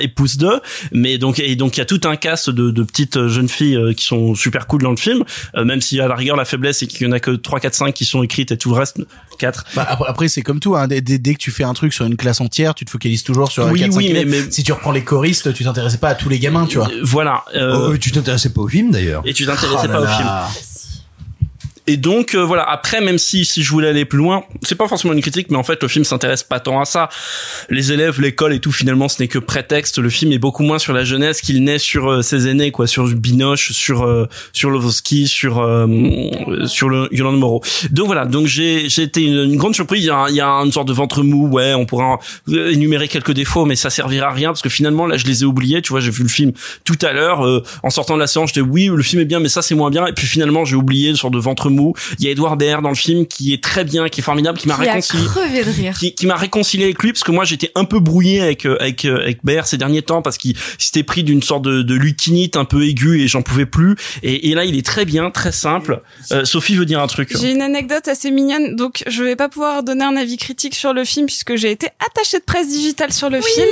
épouse d'eux mais donc et donc il y a tout un cast de, de petites jeunes filles qui sont super cool dans le film même si à la rigueur la faiblesse c'est qu'il y en a que 3 4 5 qui sont écrites et tout le reste 4 Bah, après, après, c'est comme tout. Hein. Dès, dès- dès que tu fais un truc sur une classe entière, tu te focalises toujours sur Oui, 4, oui, 5 mais- mais- Si tu reprends les choristes, tu t'intéressais pas à tous les gamins, tu vois. voilà euh, Oh, tu t'intéressais pas au film d'ailleurs. et tu t'intéressais Oh là pas au là. film Et donc euh, voilà. Après, même si si je voulais aller plus loin, c'est pas forcément une critique, mais en fait le film s'intéresse pas tant à ça. Les élèves, l'école et tout, finalement, ce n'est que prétexte. Le film est beaucoup moins sur la jeunesse qu'il naît sur euh, ses aînés, quoi, sur Binoche, sur euh, sur Lovski, sur euh, sur le Yolande Moreau. Donc voilà. Donc j'ai j'ai été une, grande surprise. Il y a, il y a une sorte de ventre mou. Ouais, on pourra euh, énumérer quelques défauts, mais ça servira à rien parce que finalement là, je les ai oubliés. Tu vois, j'ai vu le film tout à l'heure. en sortant de la séance, je dis oui, le film est bien, mais ça c'est moins bien. Et puis finalement, j'ai oublié une sorte de ventre mou. Il y a Edouard Baird dans le film qui est très bien, qui est formidable, qui m'a réconcilié crevé de rire. qui, qui m'a réconcilié avec lui parce que moi j'étais un peu brouillé avec euh, avec euh, avec Baer ces derniers temps parce qu'il s'était pris d'une sorte de, de lutinite un peu aiguë et j'en pouvais plus et, et là il est très bien très simple Euh, Sophie veut dire un truc J'ai une anecdote assez mignonne, donc je vais pas pouvoir donner un avis critique sur le film puisque j'ai été attachée de presse digitale sur le film.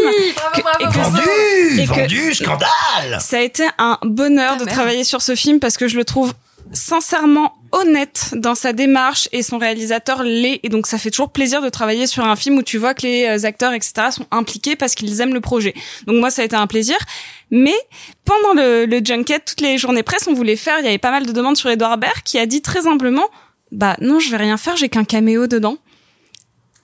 Que- et que- Vendu, et que- vendu, scandale. Ça a été un bonheur de travailler sur ce film parce que je le trouve sincèrement honnête dans sa démarche et son réalisateur l'est et donc ça fait toujours plaisir de travailler sur un film où tu vois que les euh, acteurs etc sont impliqués parce qu'ils aiment le projet donc moi ça a été un plaisir mais pendant le, le junket toutes les journées presse on voulait faire il y avait pas mal de demandes sur Edouard Baird qui a dit très humblement bah non je vais rien faire j'ai qu'un caméo dedans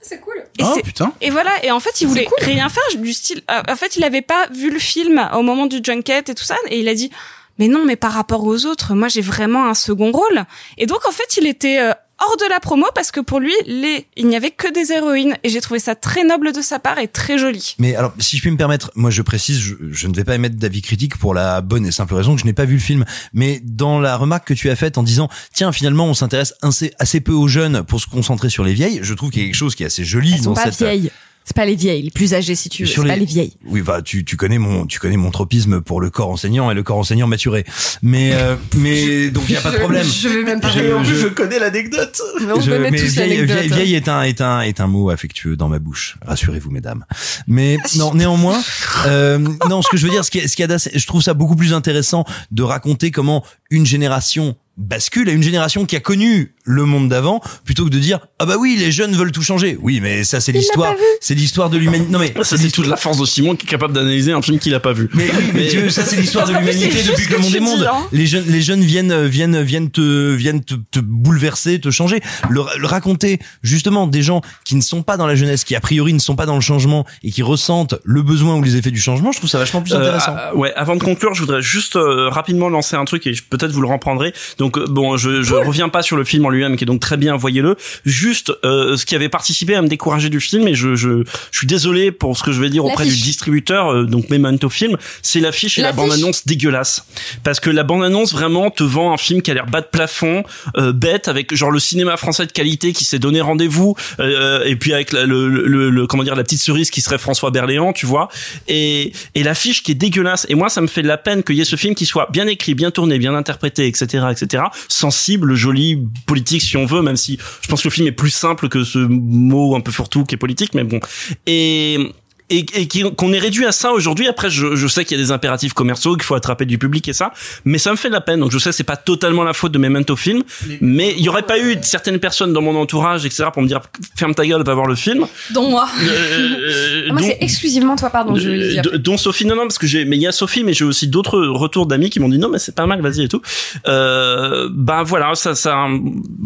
C'est cool. et Oh, putain. Et voilà. Et en fait, il voulait rien faire du style. euh, en fait, il avait pas vu le film au moment du junket et tout ça, et il a dit. Mais non, mais par rapport aux autres, moi j'ai vraiment un second rôle. Et donc en fait, il était euh, hors de la promo parce que pour lui, les, il n'y avait que des héroïnes. Et j'ai trouvé ça très noble de sa part et très joli. Mais alors, si je puis me permettre, moi je précise, je, je ne vais pas émettre d'avis critique pour la bonne et simple raison que je n'ai pas vu le film. Mais dans la remarque que tu as faite en disant, tiens, finalement, on s'intéresse assez, assez peu aux jeunes pour se concentrer sur les vieilles, je trouve qu'il y a quelque chose qui est assez joli Elles sont dans pas cette. vieilles. C'est pas les vieilles, les plus âgées si tu veux. Sur C'est les- pas les vieilles. Oui, bah tu tu connais mon tu connais mon tropisme pour le corps enseignant et le corps enseignant maturé. Mais euh, (laughs) mais donc il y a pas de problème. Je vais même pas Je- rire. je- connais l'anecdote. On Je- mais tous vieille, vieille, vieille est un est un est un mot affectueux dans ma bouche. Rassurez-vous, mesdames. Mais (laughs) non, néanmoins, euh, non, ce que je veux dire, ce qui est, ce qui est je trouve ça beaucoup plus intéressant de raconter comment une génération bascule à une génération qui a connu le monde d'avant plutôt que de dire ah bah oui les jeunes veulent tout changer oui mais ça c'est l'histoire c'est l'histoire de l'humanité non mais ça c'est toute la force de Simon qui est capable d'analyser un film qu'il a pas vu mais oui, mais tu veux, ça c'est l'histoire (laughs) de l'humanité depuis que le monde est monde. hein. Les jeunes, les jeunes viennent, euh, viennent, viennent te, viennent te, te bouleverser, te changer. Le, le raconter justement des gens qui ne sont pas dans la jeunesse, qui a priori ne sont pas dans le changement et qui ressentent le besoin ou les effets du changement, je trouve ça vachement plus Euh, intéressant. ah, ouais, avant de conclure, je voudrais juste euh, rapidement lancer un truc et je- peut-être vous le reprendrez. Donc euh, bon, je, je reviens pas sur le film en lui-même qui est donc très bien, voyez-le. Juste euh, ce qui avait participé à me décourager du film et je je, je suis désolé pour ce que je vais dire auprès du distributeur, euh, donc Memento Film, c'est l'affiche et la bande-annonce dégueulasse. Parce que la bande-annonce vraiment te vend un film qui a l'air bas de plafond, euh, bête avec genre le cinéma français de qualité qui s'est donné rendez-vous euh, et puis avec la- le, le, le- comment dire la petite cerise qui serait François Berléand, tu vois. Et et l'affiche qui est dégueulasse. Et moi, ça me fait de la peine qu'il y ait ce film qui soit bien écrit, bien tourné, bien interprété, etc., etc., sensible, joli, politique si on veut, même si je pense que le film est plus simple que ce mot un peu fourre-tout qui est politique, mais bon. Et et, et qui- qu'on est réduit à ça aujourd'hui. Après, je, je sais qu'il y a des impératifs commerciaux, qu'il faut attraper du public et ça, mais ça me fait de la peine. Donc je sais, c'est pas totalement la faute de Memento Film, mais il y aurait pas eu certaines personnes dans mon entourage, etc., pour me dire ferme ta gueule, va voir le film. Dont moi. Euh, Ah, Moi, dont- c'est exclusivement toi, pardon. Je euh, dire. dont Sophie non non parce que j'ai mais il y a Sophie mais j'ai aussi d'autres retours d'amis qui m'ont dit non mais c'est pas mal vas-y et tout euh, ben voilà ça ça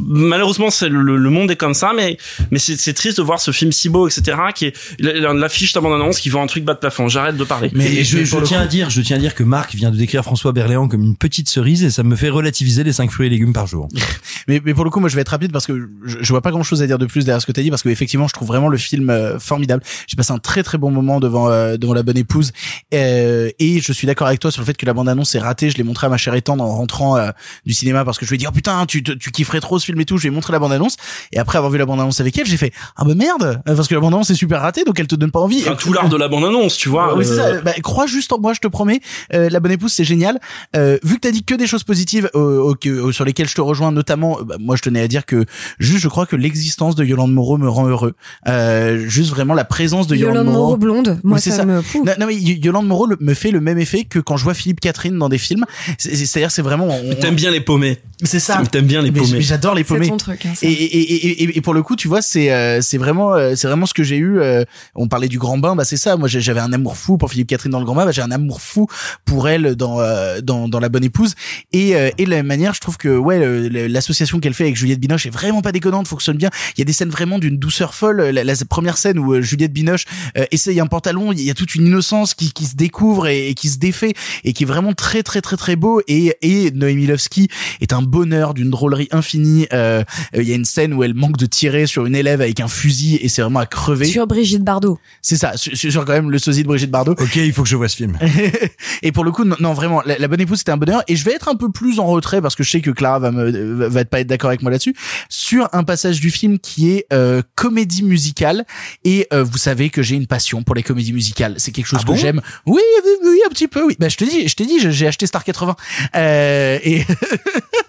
malheureusement c'est le, le monde est comme ça mais mais c'est c'est triste de voir ce film si beau etc qui est la- l'affiche mon qui vend un truc bas de plafond j'arrête de parler Mais je, je tiens à dire, je tiens à dire que Marc vient de décrire François Berléand comme une petite cerise et ça me fait relativiser les 5 fruits et légumes par jour. (laughs) Mais, mais pour le coup, moi, je vais être rapide parce que je, je vois pas grand chose à dire de plus derrière ce que t'as dit parce que effectivement, je trouve vraiment le film euh, formidable. J'ai passé un très très bon moment devant euh, devant la bonne épouse Euh, et je suis d'accord avec toi sur le fait que la bande annonce est ratée. Je l'ai montré à ma chère étendre en rentrant euh, du cinéma parce que je lui ai dit oh putain, tu tu kifferais trop ce film et tout. Je lui ai montré la bande annonce et après avoir vu la bande annonce avec elle, j'ai fait ah bah merde euh, parce que la bande annonce est super ratée donc elle te donne pas envie. Enfin, tout l'art de la bande annonce tu vois Oui, c'est euh, ça. Bah, crois juste en moi, je te promets. Euh, la bonne épouse, c'est génial. Euh, vu que t'as dit que des choses positives euh, au- que- au- sur lesquelles je te rejoins, notamment, bah, moi, je tenais à dire que juste, je crois que l'existence de Yolande Moreau me rend heureux. Euh, juste vraiment la présence de Yolande, Yolande Moreau blonde. Moi, Oui, c'est ça, me. Non, non, mais Yolande Moreau le- me fait le même effet que quand je vois Philippe Catherine dans des films. C'est- c'est- C'est-à-dire, c'est vraiment. on- t'aimes bien les paumés C'est ça. t'aimes bien les paumés J'adore les C'est paumés. ton truc. Hein, ça. Et, et, et, et, et pour le coup, tu vois, c'est euh, c'est vraiment euh, c'est vraiment ce que j'ai eu. euh, on parlait du grand bain bah c'est ça. Moi, j'avais un amour fou pour Philippe Catherine dans le grand bain. Bah, j'ai un amour fou pour elle dans euh, dans dans la bonne épouse. Et euh, et de la même manière, je trouve que ouais, l'association qu'elle fait avec Juliette Binoche est vraiment pas déconnante, fonctionne bien. Il y a des scènes vraiment d'une douceur folle. La, la première scène où euh, Juliette Binoche euh, essaye un pantalon, il y a toute une innocence qui qui se découvre et, et qui se défait et qui est vraiment très très très très beau. Et et Noémie Lovski est un bonheur d'une drôlerie infinie. Euh, Il y a une scène où elle manque de tirer sur une élève avec un fusil et c'est vraiment à crever. Sur Brigitte Bardot. C'est ça, sur, sur quand même le sosie de Brigitte Bardot. Ok, il faut que je vois ce film. (laughs) et pour le coup, non, non, vraiment, la, la bonne épouse c'était un bonheur. Et je vais être un peu plus en retrait parce que je sais que Clara va me va pas être d'accord avec moi là-dessus sur un passage du film qui est euh, comédie musicale. Et euh, vous savez que j'ai une passion pour les comédies musicales. C'est quelque chose Ah que bon? j'aime. Oui, oui, oui, un petit peu. Oui. Bah je te dis, je t'ai dit, j'ai- j'ai acheté Star 80. Euh, et (laughs)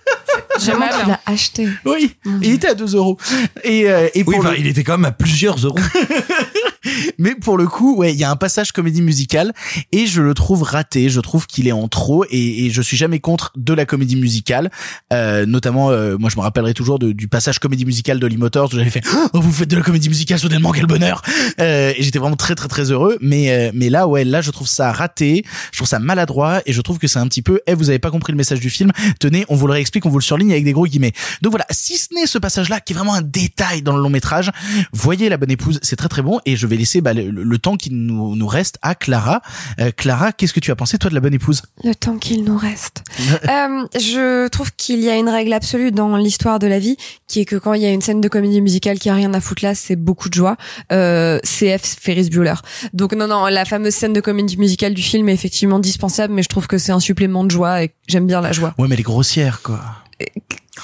Vraiment, tu l'as acheté. oui, il était à 2 euros. Et, euh, et Oui, pour le- il était quand même à plusieurs euros. (laughs) Mais pour le coup, ouais, il y a un passage comédie musicale et je le trouve raté. Je trouve qu'il est en trop et, et je suis jamais contre de la comédie musicale. Euh, notamment, euh, moi, je me rappellerai toujours de- du passage comédie musicale d'Holly Motors où j'avais fait oh, vous faites de la comédie musicale soudainement quel bonheur euh, et j'étais vraiment très très très heureux. Mais euh, mais là, ouais, là, je trouve ça raté. Je trouve ça maladroit et je trouve que c'est un petit peu eh vous avez pas compris le message du film. Tenez, on vous le réexplique, on vous le surligne avec des gros guillemets. Donc voilà, si ce n'est ce passage-là qui est vraiment un détail dans le long métrage, voyez la bonne épouse, c'est très très bon et je vais laisser bah, le, le temps qui nous, nous reste à Clara. Euh, Clara, qu'est-ce que tu as pensé toi de la bonne épouse? Le temps qu'il nous reste. (laughs) Euh, je trouve qu'il y a une règle absolue dans l'histoire de la vie, qui est que quand il y a une scène de comédie musicale qui a rien à foutre là, c'est beaucoup de joie. Euh, CF Ferris Bueller. Donc non, non, la fameuse scène de comédie musicale du film est effectivement dispensable, mais je trouve que c'est un supplément de joie et j'aime bien la joie. Ouais, mais elle est grossière quoi.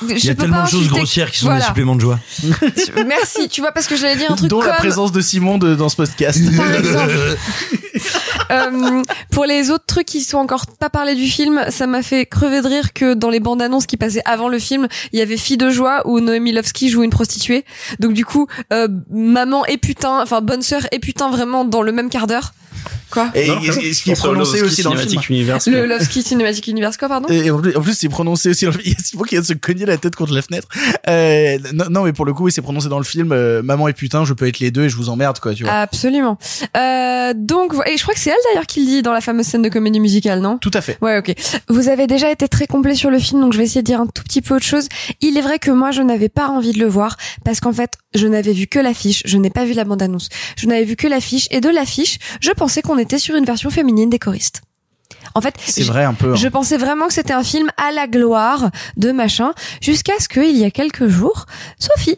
Il y a tellement de choses grossières qui sont Voilà. des suppléments de joie. (laughs) Merci, tu vois, parce que j'allais dire un truc Dont comme... la présence de Simon de, dans ce podcast. Par exemple. (laughs) Euh, pour les autres trucs qui sont encore pas parlés du film, ça m'a fait crever de rire que dans les bandes annonces qui passaient avant le film, il y avait Fille de joie où Noémie Lovski joue une prostituée. Donc du coup, euh, maman et putain, enfin bonne sœur et putain vraiment dans le même quart d'heure. Quoi Et, Non, et- et ce qui est prononcé aussi dans le film. Cinematic Universe, Le Lovski Cinematic Universe quoi pardon Et en plus, en plus, c'est prononcé aussi dans le film. (laughs) Il y a Simon qui vient de se cogner la tête contre la fenêtre. Euh, non, non, mais pour le coup, oui, c'est prononcé dans le film. euh, Maman et putain, je peux être les deux et je vous emmerde, quoi, tu vois. Absolument. Euh, donc, et je crois que c'est elle d'ailleurs qui le dit dans la fameuse scène de comédie musicale, non? Tout à fait. Ouais, ok. Vous avez déjà été très complet sur le film, donc je vais essayer de dire un tout petit peu autre chose. Il est vrai que moi, je n'avais pas envie de le voir parce qu'en fait, je n'avais vu que l'affiche, je n'ai pas vu la bande-annonce. Je n'avais vu que l'affiche et de l'affiche, je pensais qu'on était sur une version féminine des choristes. En fait, C'est vrai, un peu. hein. Je pensais vraiment que c'était un film à la gloire de machin, jusqu'à ce qu'il y a quelques jours, Sophie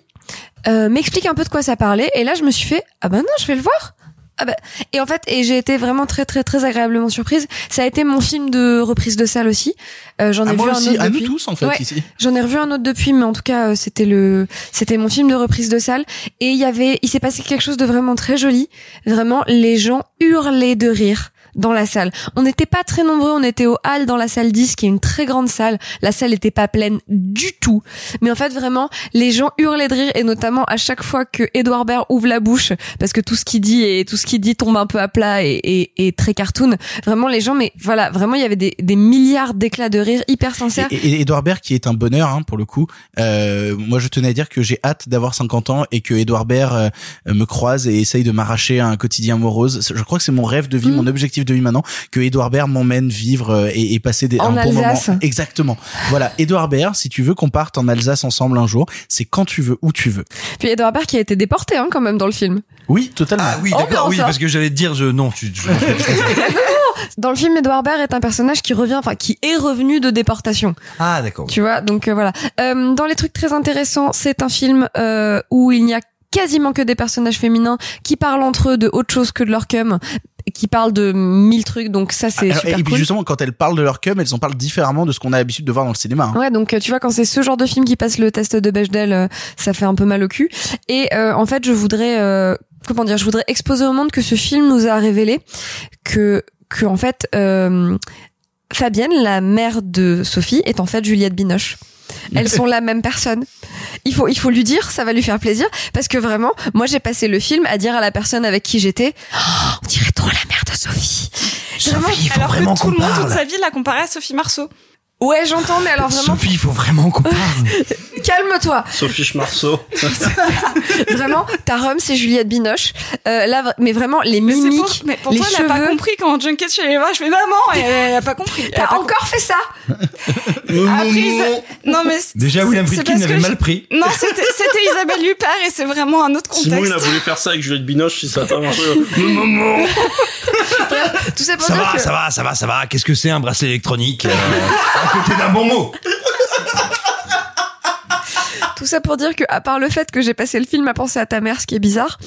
euh, m'explique un peu de quoi ça parlait, et là je me suis fait ah ben non, je vais le voir. Ah bah, et en fait, et j'ai été vraiment très très très agréablement surprise. Ça a été mon film de reprise de salle aussi. Euh, J'en ai À vu moi un autre à nous depuis. tous, en fait, Ouais. ici. J'en ai revu un autre depuis, mais en tout cas, euh, c'était le, c'était mon film de reprise de salle. Et il y avait, il s'est passé quelque chose de vraiment très joli. Vraiment, les gens hurlaient de rire dans la salle. On n'était pas très nombreux, on était au hall dans la salle 10, qui est une très grande salle. La salle n'était pas pleine du tout. Mais en fait, vraiment, les gens hurlaient de rire, et notamment à chaque fois que Edouard Baird ouvre la bouche, parce que tout ce qu'il dit et tout ce qu'il dit tombe un peu à plat et, et, et très cartoon. Vraiment, les gens, mais voilà, vraiment, il y avait des, des milliards d'éclats de rire hyper sincères. Et, et Edouard Baird qui est un bonheur hein, pour le coup. Euh, moi je tenais à dire que j'ai hâte d'avoir 50 ans et que Edouard Baird euh, me croise et essaye de m'arracher à un quotidien morose. Je crois que c'est mon rêve de vie, Mm. mon objectif de vie maintenant, que Edouard Baird m'emmène vivre euh, et, et passer des, En un bon moment. Alsace. Exactement. Voilà, Edouard Baird, si tu veux qu'on parte en Alsace ensemble un jour, c'est quand tu veux, où tu veux. Puis Edouard Baird qui a été déporté hein, quand même dans le film. Oui, totalement. Ah oui, Oh, d'accord, oui, parce que j'allais te dire, je, non, tu, je- Dans le film, Edouard Baird est un personnage qui revient, enfin qui est revenu de déportation. Ah, d'accord. Tu vois, donc euh, voilà. Euh, dans les trucs très intéressants, c'est un film euh, où il n'y a quasiment que des personnages féminins qui parlent entre eux de autre chose que de leur cum, qui parlent de mille trucs. Donc ça, c'est Alors, super et puis cool. justement, quand elles parlent de leur cum, elles en parlent différemment de ce qu'on a l'habitude de voir dans le cinéma. hein. Ouais, donc euh, tu vois quand c'est ce genre de film qui passe le test de Bechdel, euh, ça fait un peu mal au cul. Et euh, en fait, je voudrais euh, comment dire, je voudrais exposer au monde que ce film nous a révélé que que en fait euh, Fabienne, la mère de Sophie, est en fait Juliette Binoche. Elles sont la même personne. Il faut, il faut lui dire, ça va lui faire plaisir, parce que vraiment, moi j'ai passé le film à dire à la personne avec qui j'étais, Oh, on dirait trop la mère de Sophie. Vraiment, Alors que tout le monde toute sa vie l'a comparé à Sophie Marceau. Ouais, j'entends, mais alors vraiment. Sophie, il faut vraiment qu'on parle. (laughs) Calme-toi. Sophie Schmarceau. (laughs) Vraiment, ta rhum, c'est Juliette Binoche. Euh, là, mais vraiment, les Mais mimiques, pour, mais pour les toi, elle cheveux. a pas compris quand Junket chez les voir. Je fais maman, et elle a pas compris. Elle T'as encore fait ça (laughs) Après, non mais Déjà, William Friedkin avait mal pris. Non, c'était Isabelle Huppert et c'est vraiment un autre contexte. Simon, il a voulu faire ça avec Juliette Binoche si ça a pas marché. Non. Tout ça pour Ça dire va, que ça va, ça va, ça va. Qu'est-ce que c'est un bracelet électronique euh, à côté d'un bon mot tout ça pour dire que à part le fait que j'ai passé le film à penser à ta mère, ce qui est bizarre,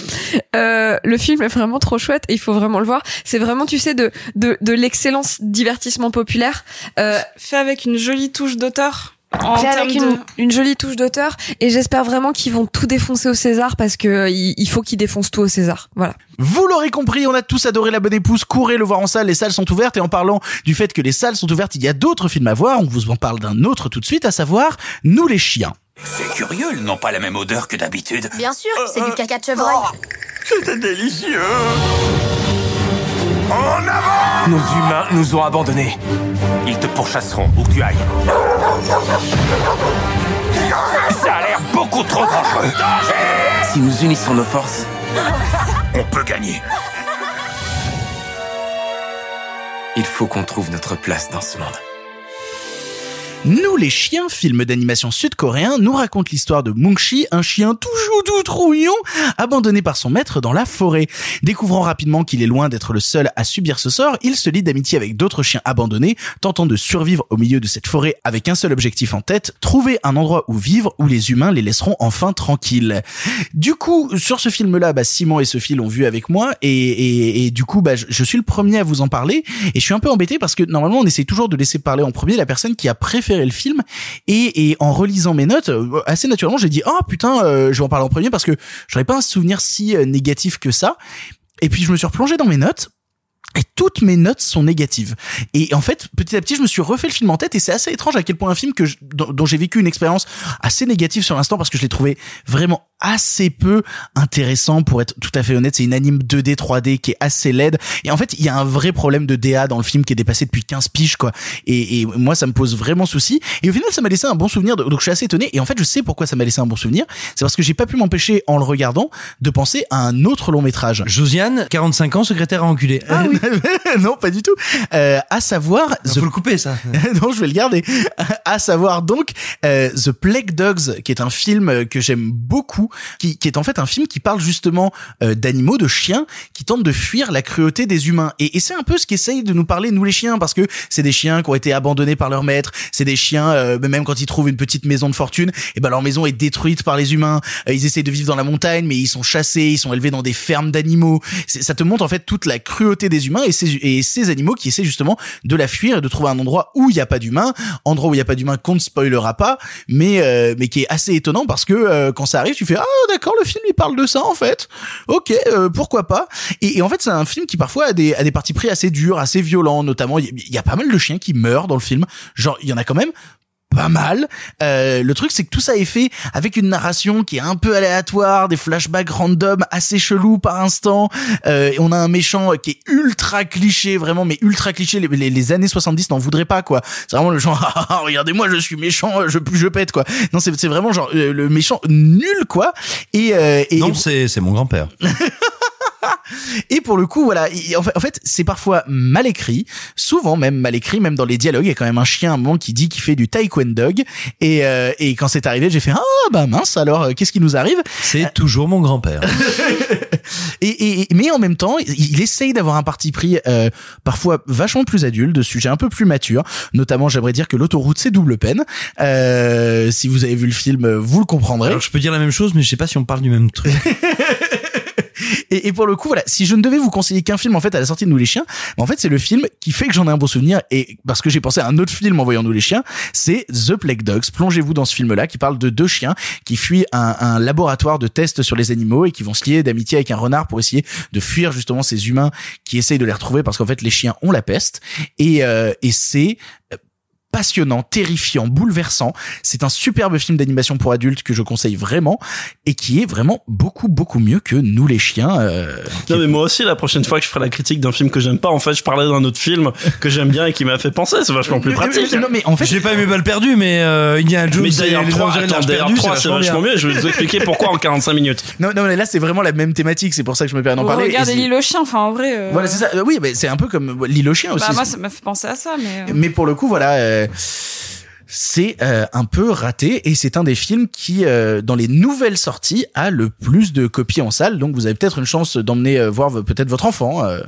euh, le film est vraiment trop chouette et il faut vraiment le voir. C'est vraiment, tu sais, de de, de l'excellence divertissement populaire. Euh, Fait avec une jolie touche d'auteur. En avec de... une, jolie touche d'auteur et j'espère vraiment qu'ils vont tout défoncer au César parce que euh, il, il faut qu'ils défoncent tout au César. Voilà. Vous l'aurez compris, on a tous adoré La Bonne Épouse. Courez le voir en salle, les salles sont ouvertes. Et en parlant du fait que les salles sont ouvertes, il y a d'autres films à voir. On vous en parle d'un autre tout de suite, à savoir Nous les chiens. C'est curieux, ils n'ont pas la même odeur que d'habitude. Bien sûr, c'est du caca de chevreuil. C'était délicieux. En avant Nos humains nous ont abandonnés. Ils te pourchasseront où que tu ailles. Ça a l'air beaucoup trop dangereux. Si nous unissons nos forces, On peut gagner. il faut qu'on trouve notre place dans ce monde. Nous les chiens, film d'animation sud-coréen, nous raconte l'histoire de Mungshi, un chien toujours tout trouillon, abandonné par son maître dans la forêt. Découvrant rapidement qu'il est loin d'être le seul à subir ce sort, il se lie d'amitié avec d'autres chiens abandonnés, tentant de survivre au milieu de cette forêt avec un seul objectif en tête, trouver un endroit où vivre où les humains les laisseront enfin tranquilles. Du coup, sur ce film-là, bah, Simon et Sophie l'ont vu avec moi, et, du coup, bah, je, suis le premier à vous en parler, et je suis un peu embêté parce que normalement, on essaie toujours de laisser parler en premier la personne qui a préféré le film, et, en relisant mes notes, euh, assez naturellement, j'ai dit, oh putain, euh, je vais en parler en premier parce que j'aurais pas un souvenir si euh, négatif que ça. Et puis je me suis replongé dans mes notes. Et toutes mes notes sont négatives. Et en fait, petit à petit, je me suis refait le film en tête et c'est assez étrange à quel point un film que je- dont, dont j'ai vécu une expérience assez négative sur l'instant parce que je l'ai trouvé vraiment assez peu intéressant pour être tout à fait honnête. C'est une anime 2D, 3D qui est assez laide. Et en fait, il y a un vrai problème de DA dans le film qui est dépassé depuis 15 piges, quoi. Et, et moi, ça me pose vraiment souci. Et au final, ça m'a laissé un bon souvenir. Donc, je suis assez étonné. Et en fait, je sais pourquoi ça m'a laissé un bon souvenir. C'est parce que j'ai pas pu m'empêcher, en le regardant, de penser à un autre long métrage. Josiane, 45 ans, secrétaire à enculé. Ah oui. (laughs) (laughs) non, pas du tout. Euh, à savoir, Faut le couper, ça. (laughs) non, je vais le garder. À savoir donc euh, The Plague Dogs, qui est un film que j'aime beaucoup, qui, qui est en fait un film qui parle justement euh, d'animaux, de chiens, qui tentent de fuir la cruauté des humains. Et, et c'est un peu ce qu'essayent de nous parler nous les chiens, parce que c'est des chiens qui ont été abandonnés par leur maître, c'est des chiens euh, même quand ils trouvent une petite maison de fortune, et ben leur maison est détruite par les humains. Euh, ils essayent de vivre dans la montagne, mais ils sont chassés, ils sont élevés dans des fermes d'animaux. Ça te montre en fait toute la cruauté des humains et et ces animaux qui essaient justement de la fuir et de trouver un endroit où il n'y a pas d'humains, endroit où il n'y a pas d'humains qu'on ne spoilera pas, mais euh, mais qui est assez étonnant parce que euh, quand ça arrive, tu fais ah d'accord le film il parle de ça en fait, ok euh, pourquoi pas. Et, en fait c'est un film qui parfois a des a des parties pris assez durs, assez violents, notamment il y a pas mal de chiens qui meurent dans le film, genre il y en a quand même pas mal. Euh, le truc, c'est que tout ça est fait avec une narration qui est un peu aléatoire, des flashbacks random assez chelous par instant. Euh, et on a un méchant qui est ultra cliché, vraiment, mais ultra cliché. Les, les- les années 70 n'en voudraient pas, quoi. C'est vraiment le genre, (laughs) Ah, ah, regardez-moi, je suis méchant, je, je pète, quoi. Non, c'est vraiment genre euh, le méchant nul, quoi. Et, euh, et Non, c'est c'est mon grand-père. (laughs) (laughs) et pour le coup, voilà, il- en fait, c'est parfois mal écrit, souvent même mal écrit, même dans les dialogues. Il y a quand même un chien à un moment qui dit qu'il fait du taekwondo. Et, euh, et quand c'est arrivé, j'ai fait ah bah mince alors euh, qu'est-ce qui nous arrive? C'est toujours mon grand-père. (laughs) et, et mais en même temps, il, il essaye d'avoir un parti pris euh, parfois vachement plus adulte, de sujets un peu plus matures. Notamment, j'aimerais dire que l'autoroute c'est double peine. Euh, si vous avez vu le film, vous le comprendrez. Alors je peux dire la même chose, mais je sais pas si on parle du même truc. (laughs) Et, et pour le coup, voilà, si je ne devais vous conseiller qu'un film en fait à la sortie de Nous les chiens, en fait c'est le film qui fait que j'en ai un bon souvenir et parce que j'ai pensé à un autre film en voyant Nous les chiens, c'est The Plague Dogs. Plongez-vous dans ce film-là qui parle de deux chiens qui fuient un, laboratoire de tests sur les animaux et qui vont se lier d'amitié avec un renard pour essayer de fuir justement ces humains qui essayent de les retrouver parce qu'en fait les chiens ont la peste et, euh, et c'est passionnant, terrifiant, bouleversant. C'est un superbe film d'animation pour adultes que je conseille vraiment et qui est vraiment beaucoup beaucoup mieux que Nous les chiens. euh, Non mais moi aussi la prochaine fois que je ferai la critique d'un film que j'aime pas, en fait je parlerai d'un autre film que j'aime bien et qui m'a fait penser, c'est vachement plus pratique. Non mais en fait, J'ai pas aimé Balle perdue, mais euh, Indiana Jones Mais et d'ailleurs les 3, Avengers de attends, l'Arche d'ailleurs perdue, 3 c'est vachement mieux, je vais vous expliquer pourquoi en 45 minutes. non non mais là c'est vraiment la même thématique, c'est pour ça que je me permets d'en parler. Regardez l'île aux chiens, enfin en vrai. euh, Voilà c'est ça. Euh, Oui mais c'est un peu comme l'île aux chiens aussi. Bah moi ça m'a fait penser à ça, mais. euh, Mais pour le coup, voilà, euh, c'est euh, un peu raté et c'est un des films qui, euh, dans les nouvelles sorties, a le plus de copies en salle. Donc vous avez peut-être une chance d'emmener euh, voir peut-être votre enfant euh,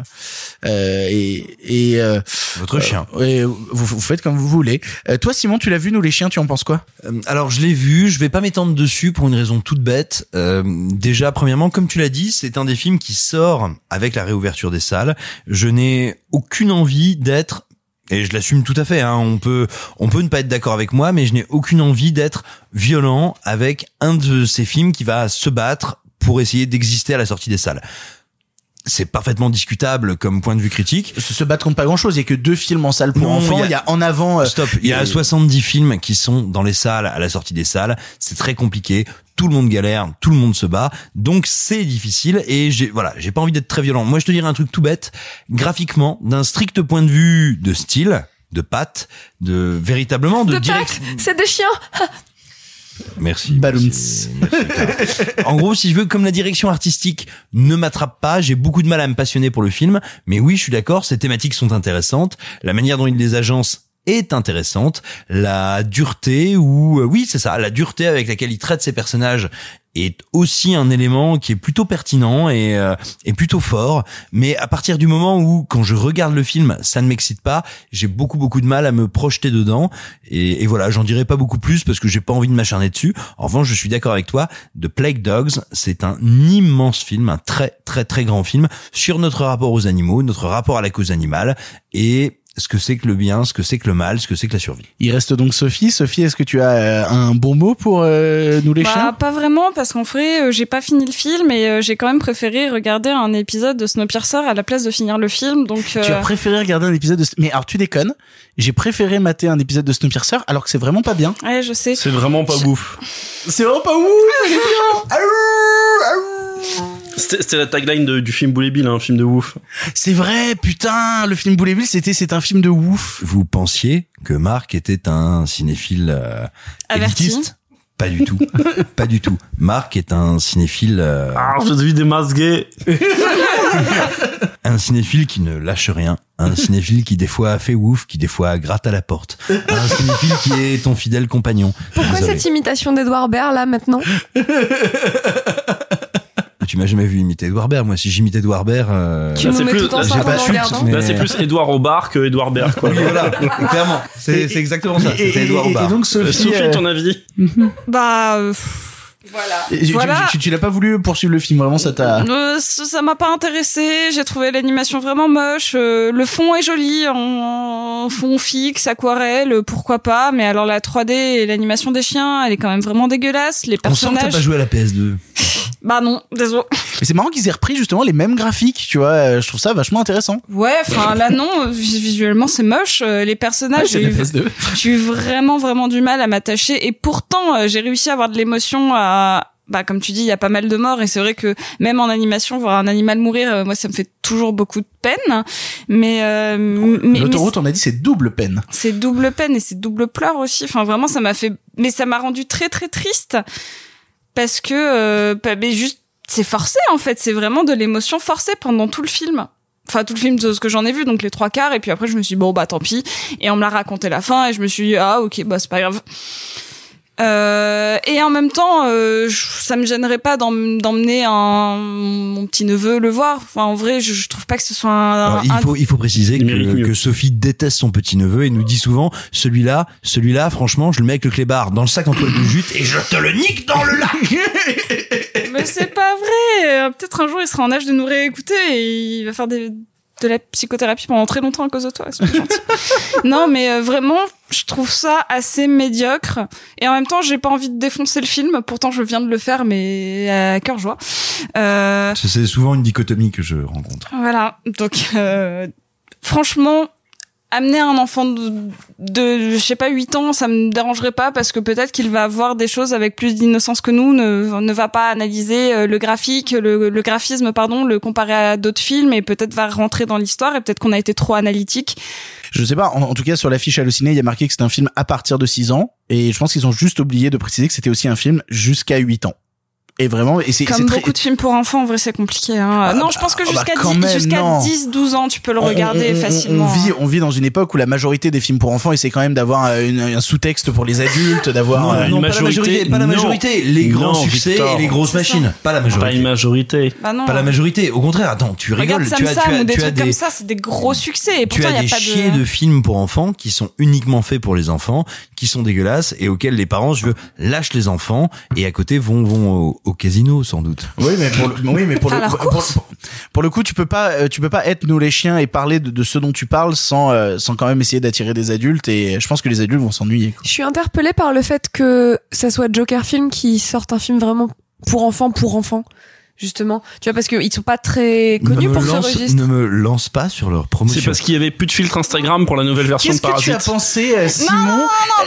euh, et, et euh, Votre chien. euh, et vous, vous faites comme vous voulez. Euh, toi, Simon, tu l'as vu, nous les chiens, tu en penses quoi? Alors je l'ai vu, je vais pas m'étendre dessus pour une raison toute bête. Euh, déjà, premièrement, comme tu l'as dit, c'est un des films qui sort avec la réouverture des salles. Je n'ai aucune envie d'être et je l'assume tout à fait. Hein, on peut, on peut ne pas être d'accord avec moi, mais je n'ai aucune envie d'être violent avec un de ces films qui va se battre pour essayer d'exister à la sortie des salles. C'est parfaitement discutable comme point de vue critique. Se, se battre contre pas grand-chose. Il y a que deux films en salle pour Non, enfants. il y a- Il y a en avant. euh, Stop. Il y a 70 films qui sont dans les salles à la sortie des salles. C'est très compliqué. Tout le monde galère, tout le monde se bat. Donc c'est difficile et j'ai, voilà, j'ai pas envie d'être très violent. Moi, je te dirais un truc tout bête. Graphiquement, d'un strict point de vue de style, de patte, de véritablement de, De direct. c'est des chiens. (laughs) Merci. En gros, si je veux, comme la direction artistique ne m'attrape pas, j'ai beaucoup de mal à me passionner pour le film. Mais oui, je suis d'accord, ces thématiques sont intéressantes. La manière dont il les agence est intéressante. La dureté ou euh, oui, c'est ça, la dureté avec laquelle il traite ses personnages est aussi un élément qui est plutôt pertinent et, euh, et plutôt fort. Mais à partir du moment où, quand je regarde le film, ça ne m'excite pas, j'ai beaucoup beaucoup de mal à me projeter dedans. Et, et voilà, j'en dirai pas beaucoup plus parce que j'ai pas envie de m'acharner dessus. En revanche, je suis d'accord avec toi. The Plague Dogs, c'est un immense film, un très très très grand film sur notre rapport aux animaux, notre rapport à la cause animale et ce que c'est que le bien, ce que c'est que le mal, ce que c'est que la survie. Il reste donc Sophie. Sophie, est-ce que tu as euh, un bon mot pour euh, nous les Bah, chiens? pas vraiment parce qu'en vrai euh, j'ai pas fini le film et euh, j'ai quand même préféré regarder un épisode de Snowpiercer à la place de finir le film donc Tu as préféré regarder un épisode de... Mais alors tu déconnes. J'ai préféré mater un épisode de Snowpiercer alors que c'est vraiment pas bien. ouais je sais C'est vraiment pas ouf. C'est vraiment pas ouf. C'était c'était la tagline de- du film Bully Bill, un film de ouf. C'est vrai, putain, le film Boulet Bill, c'était c'est un film de ouf. Vous pensiez que Marc était un cinéphile euh, Averti. élitiste? Pas du tout. (laughs) pas du tout. Marc est un cinéphile euh, Ah, je masques gays. un cinéphile qui ne lâche rien, un cinéphile qui des fois fait ouf, qui des fois gratte à la porte, un cinéphile qui est ton fidèle compagnon. Pourquoi Désolé. cette imitation d'Edouard Baird là maintenant? (laughs) Tu m'as jamais vu imiter Edouard Baird. Moi, si j'imitais Edouard Baird, euh, Tu Là, nous c'est plus- là, ensemble j'ai pas en de regardant mais- Là, c'est plus Edouard Aubard que Edouard Baird, quoi. Oui, voilà, clairement. C'est c'est exactement ça. Et, C'était et- Edouard et Baird. donc Euh, Sophie, Sophie, euh, ton avis? Bah euh, pff, et tu, Voilà. tu, tu- tu l'as pas voulu poursuivre le film, vraiment ça t'a. euh, ça m'a pas intéressé j'ai trouvé l'animation vraiment moche euh, le fond est joli en, en fond fixe aquarelle pourquoi pas mais alors la 3D et l'animation des chiens elle est quand même vraiment dégueulasse les On sent que t'as personnages pas joué à la PS2. (laughs) bah non désolé (laughs) Mais c'est marrant qu'ils aient repris justement les mêmes graphiques, tu vois. euh, Je trouve ça vachement intéressant. Ouais, enfin là non, vis- visuellement c'est moche. Les personnages, c'est j'ai eu, PS2. j'ai eu vraiment vraiment du mal à m'attacher et pourtant j'ai réussi à avoir de l'émotion. À bah comme tu dis, il y a pas mal de morts et c'est vrai que même en animation, voir un animal mourir, euh, moi ça me fait toujours beaucoup de peine. Mais euh, mais, mais L'autoroute, on a dit, c'est double peine. c'est double peine et c'est double pleur aussi. Enfin, vraiment, ça m'a fait, mais ça m'a rendu très très triste parce que, euh, bah, mais juste, c'est forcé en fait. C'est vraiment de l'émotion forcée pendant tout le film. Enfin, tout le film de ce que j'en ai vu, donc les trois quarts. Et puis après, je me suis dit, bon bah tant pis. Et on me l'a raconté la fin et je me suis dit, ah ok, bah c'est pas grave. Euh, et en même temps, euh, je- ça me gênerait pas d'em- d'emmener un mon petit neveu le voir. Enfin, en vrai, je, je trouve pas que ce soit un. Alors, il un- faut il faut préciser que, Sophie déteste son petit neveu et nous dit souvent celui-là celui-là franchement je le mets avec le clébard dans le sac en toile de jute et je te le nique dans le lac. (laughs) Mais c'est pas vrai. Peut-être un jour il sera en âge de nous réécouter et il va faire des, de la psychothérapie pendant très longtemps à cause de toi. C'est pas gentil. (laughs) non, mais euh, vraiment, je trouve ça assez médiocre. Et en même temps, j'ai pas envie de défoncer le film. Pourtant, je viens de le faire, mais à cœur joie. Euh, C'est souvent une dichotomie que je rencontre. voilà. Donc, euh, franchement, amener un enfant de, je sais pas 8 ans, ça me dérangerait pas parce que peut-être qu'il va voir des choses avec plus d'innocence que nous, ne, va pas analyser euh, le graphique, le, graphisme pardon, le comparer à d'autres films et peut-être va rentrer dans l'histoire et peut-être qu'on a été trop analytique. Je sais pas, en, en tout cas sur l'affiche hallucinée, il y a marqué que c'est un film à partir de 6 ans et je pense qu'ils ont juste oublié de préciser que c'était aussi un film jusqu'à 8 ans. Et vraiment, et c'est Comme c'est très- beaucoup de films pour enfants, en vrai, c'est compliqué. Hein. non, je pense que ah bah jusqu'à quand 10, même, jusqu'à non. 10, 12 ans, tu peux le regarder on- on- facilement. On vit, on vit dans une époque où la majorité des films pour enfants essaient quand même d'avoir euh, une- un sous-texte pour les adultes, d'avoir Non, euh, non, pas la majorité, pas la non. majorité. Les grands Non, succès Victor. et les grosses C'est machines. ça. Pas la Pas majorité. une majorité. Bah non. Pas la majorité. Au contraire, attends, tu Regarde rigoles. Sam Tu as, Sam tu as, ou des tu as trucs des, comme ça, c'est des gros succès. Et tu pourtant, as il des y a pas chiers de... de films pour enfants qui sont uniquement faits pour les enfants, qui sont dégueulasses et auxquels les parents, je veux, lâchent les enfants et à côté vont vont au, casino sans doute. Oui, mais pour le, (laughs) oui, mais pour le, pour, pour- pour le coup, tu peux pas, euh, tu peux pas être nous les chiens et parler de, de ce dont tu parles sans, euh, sans quand même essayer d'attirer des adultes. Et je pense que les adultes vont s'ennuyer. Je suis interpellée par le fait que ça soit Joker Film qui sorte un film vraiment pour enfants, pour enfants. Justement, tu vois, parce qu'ils sont pas très connus pour ce lance, registre. ne me lance pas sur leur promotion. C'est parce qu'il y avait plus de filtre Instagram pour la nouvelle version de Qu'est-ce que tu Parasite. as pensé, euh, Simon Non, non,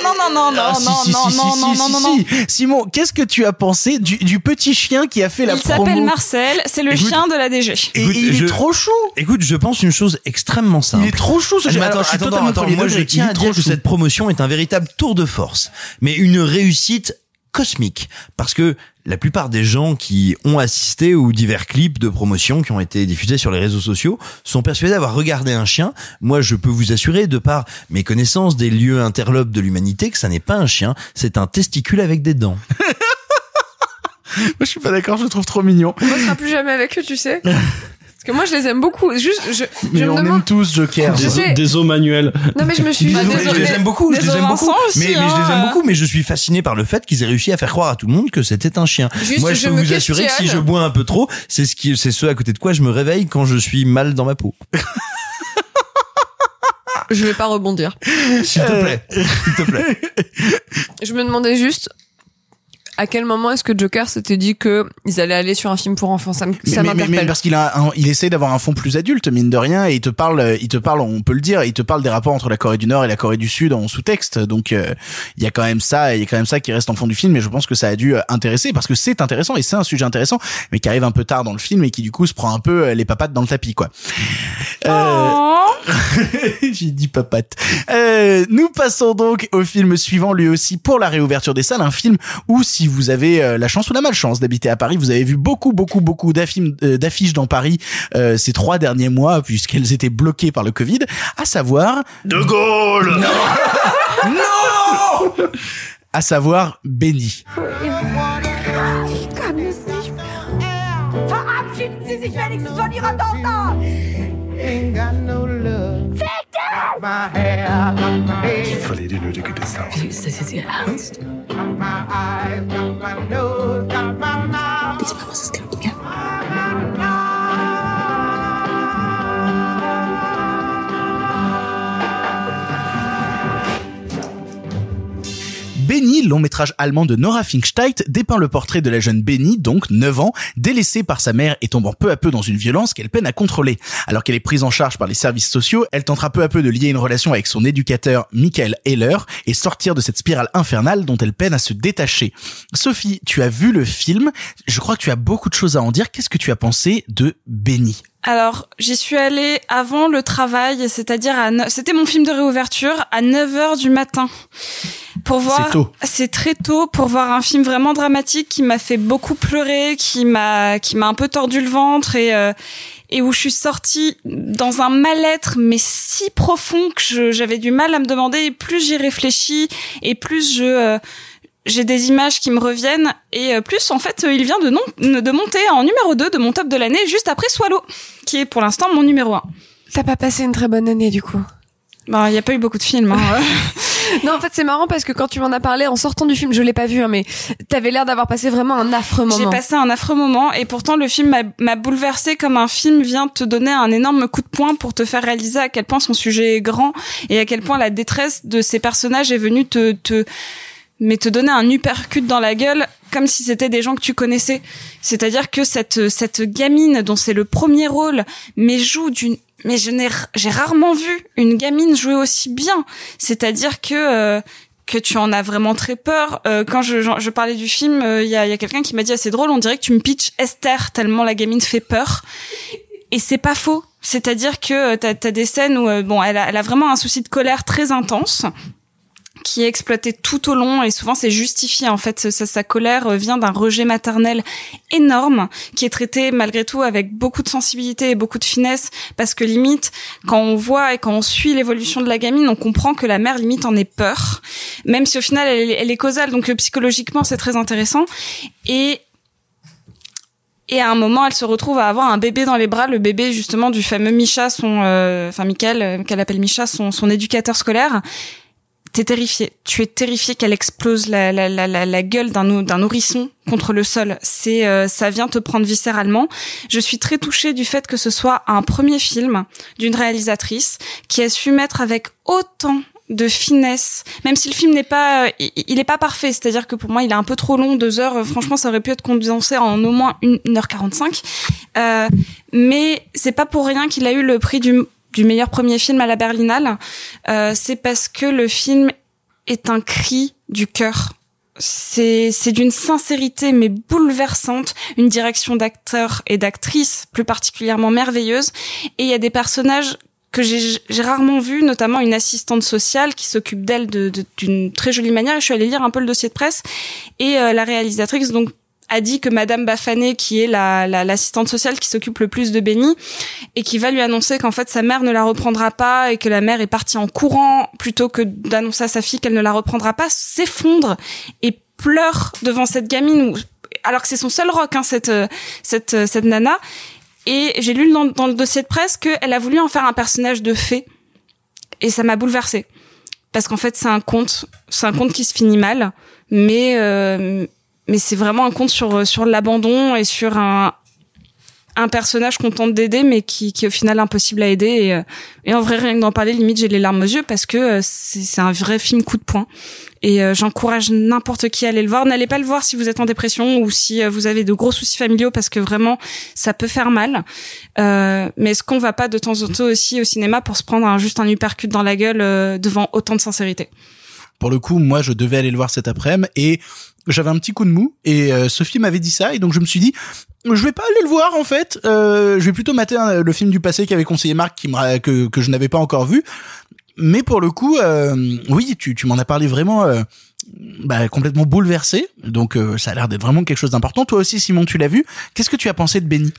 non, non, non, non, Ah, non, si, non, si, non, si, non, non, non, non, non. si. Simon, qu'est-ce que tu as pensé du, du petit chien qui a fait la Il promo s'appelle Marcel, c'est le Écoute- chien de la DG. Et Écoute, il je- est trop chou. Écoute, je pense une chose extrêmement simple. Il est trop chou ce Ah, chien. mais attends, Alors, attends, totalement attends, moi je tiens il à trop dire que cette promotion est un véritable tour de force, mais une réussite cosmique, parce que la plupart des gens qui ont assisté aux divers clips de promotion qui ont été diffusés sur les réseaux sociaux sont persuadés d'avoir regardé un chien. Moi, je peux vous assurer, de par mes connaissances des lieux interlopes de l'humanité, que ça n'est pas un chien, c'est un testicule avec des dents. (laughs) Moi, je suis pas d'accord, je le trouve trop mignon. On bossera plus jamais avec eux, tu sais. (laughs) Parce que moi, je les aime beaucoup. Juste, je, Mais je me on demande. aime tous Joker. Je sais. Des os manuels. Non, mais je me suis. Désolé, Désolée. je les aime beaucoup, je les aime beaucoup. Aussi, mais, mais je les aime hein. beaucoup, mais je suis fasciné par le fait qu'ils aient réussi à faire croire à tout le monde que c'était un chien. Juste, Moi, je, je peux me vous assurer que si je bois un peu trop, c'est ce qui, c'est ce à côté de quoi je me réveille quand je suis mal dans ma peau. Je vais pas rebondir. S'il te plaît. S'il te plaît. Je me demandais juste. À quel moment est-ce que Joker s'était dit que ils allaient aller sur un film pour enfants? Ça ça mais- mais- parce qu'il a un- il essaie d'avoir un fond plus adulte mine de rien et il te parle il te parle on peut le dire il te parle des rapports entre la Corée du Nord et la Corée du Sud en sous-texte. Donc euh, il y a quand même ça il y a quand même ça qui reste en fond du film et je pense que ça a dû euh, intéresser parce que c'est intéressant et c'est un sujet intéressant mais qui arrive un peu tard dans le film et qui du coup se prend un peu euh, les papates dans le tapis quoi. Euh, Oh. (laughs) j'ai dit papate euh, nous passons donc au film suivant lui aussi pour la réouverture des salles un film où si vous avez euh, la chance ou la malchance d'habiter à Paris vous avez vu beaucoup beaucoup beaucoup d'affiches euh, d'affiches dans Paris euh, ces trois derniers mois puisqu'elles étaient bloquées par le Covid à savoir De Gaulle non à savoir Benny Ich kann es nicht mehr. Verabschieden Sie sich wenigstens von Ihrer Tochter! Verlieh die nötige Distanz. Ist das jetzt Ihr Ernst? Diesmal muss es klappen, ja? Benny, long métrage allemand de Nora Finksteit, dépeint le portrait de la jeune Benny, donc 9 ans, délaissée par sa mère et tombant peu à peu dans une violence qu'elle peine à contrôler. Alors qu'elle est prise en charge par les services sociaux, elle tentera peu à peu de lier une relation avec son éducateur Michael Heller et sortir de cette spirale infernale dont elle peine à se détacher. Sophie, tu as vu le film, je crois que tu as beaucoup de choses à en dire. Qu'est-ce que tu as pensé de Benny? Alors, j'y suis allée avant le travail, c'est-à-dire à neuf- c'était mon film de réouverture à 9h du matin. Pour voir C'est très tôt pour voir un film vraiment dramatique qui m'a fait beaucoup pleurer, qui m'a qui m'a un peu tordu le ventre et euh, et où je suis sortie dans un mal-être mais si profond que je- j'avais du mal à me demander et plus j'y réfléchis et plus je euh, j'ai des images qui me reviennent et euh, plus en fait euh, il vient de non de monter en numéro 2 de mon top de l'année juste après Swallow qui est pour l'instant mon numéro 1. T'as pas passé une très bonne année du coup. Bah, il y a pas eu beaucoup de films. Hein. (laughs) (laughs) Non, en fait, c'est marrant parce que quand tu m'en as parlé en sortant du film, je l'ai pas vu, hein, mais t'avais l'air d'avoir passé vraiment un affreux J'ai moment. passé un affreux moment et pourtant le film m'a- bouleversé comme un film vient te donner un énorme coup de poing pour te faire réaliser à quel point son sujet est grand et à quel point la détresse de ces personnages est venue te, te mais te donner un uppercut dans la gueule comme si c'était des gens que tu connaissais. C'est-à-dire que cette cette gamine dont c'est le premier rôle mais joue d'une mais je n'ai, j'ai rarement vu une gamine jouer aussi bien. C'est-à-dire que euh, que tu en as vraiment très peur. Euh, quand je, je, parlais du film, il y a, quelqu'un qui m'a dit assez drôle. On dirait que tu me pitches Esther tellement la gamine fait peur. Et c'est pas faux. C'est-à-dire que t'as as des scènes où bon, elle a, elle a vraiment un souci de colère très intense qui est exploité tout au long et souvent c'est justifié en fait sa, colère vient d'un rejet maternel énorme qui est traité malgré tout avec beaucoup de sensibilité et beaucoup de finesse parce que limite quand on voit et quand on suit l'évolution de la gamine on comprend que la mère limite en est peur même si au final elle, est causale. Donc euh, psychologiquement c'est très intéressant. Et et à un moment, elle se retrouve à avoir un bébé dans les bras, le bébé justement du fameux Micha, son, euh, enfin Michael, euh, qu'elle appelle Micha, son, son éducateur scolaire t'es terrifié. Tu es terrifié qu'elle explose la, la, la, la gueule d'un d'un nourrisson contre le sol. C'est euh, ça vient te prendre viscéralement. Je suis très touchée du fait que ce soit un premier film d'une réalisatrice qui a su mettre avec autant de finesse, même si le film n'est pas, il, est pas parfait. C'est-à-dire que pour moi, il est un peu trop long, deux heures. Franchement, ça aurait pu être condensé en au moins une, heure quarante-cinq. Euh, mais c'est pas pour rien qu'il a eu le prix du du meilleur premier film à la Berlinale, euh, c'est parce que le film est un cri du cœur. C'est c'est d'une sincérité mais bouleversante, une direction d'acteurs et d'actrices plus particulièrement merveilleuse, et il y a des personnages que j'ai rarement vus, notamment une assistante sociale qui s'occupe d'elle d'une très jolie manière. Je suis allée lire un peu le dossier de presse et euh, la réalisatrice donc a dit que Madame Bafané, qui est la l'assistante sociale qui s'occupe le plus de Benny, et qui va lui annoncer qu'en fait sa mère ne la reprendra pas et que la mère est partie en courant plutôt que d'annoncer à sa fille qu'elle ne la reprendra pas, s'effondre et pleure devant cette gamine, alors que c'est son seul rock, hein, cette cette cette nana. Et j'ai lu dans, dans, le dossier de presse qu'elle a voulu en faire un personnage de fée, et ça m'a bouleversée. Parce qu'en fait c'est un conte, c'est un conte qui se finit mal, mais euh, mais c'est vraiment un conte sur sur l'abandon et sur un un personnage qu'on tente d'aider mais qui, qui est au final impossible à aider. Et, euh, et en vrai rien que d'en parler limite j'ai les larmes aux yeux parce que euh, c'est un vrai film coup de poing. Et euh, j'encourage n'importe qui à aller le voir. N'allez pas le voir si vous êtes en dépression ou si vous avez de gros soucis familiaux parce que vraiment ça peut faire mal. Euh, mais est-ce qu'on va pas de temps en temps aussi au cinéma pour se prendre un, juste un uppercut dans la gueule devant autant de sincérité? Pour le coup, moi, je devais aller le voir cet après-midi et j'avais un petit coup de mou et euh, Sophie m'avait dit ça et donc je me suis dit je vais pas aller le voir en fait. Euh, je vais plutôt mater le film du passé qu'avait conseillé Marc qui me, que que je n'avais pas encore vu. Mais pour le coup euh, oui tu tu m'en as parlé vraiment euh, bah, complètement bouleversé. Donc euh, ça a l'air d'être vraiment quelque chose d'important. Toi aussi Simon tu l'as vu. Qu'est-ce que tu as pensé de Benny?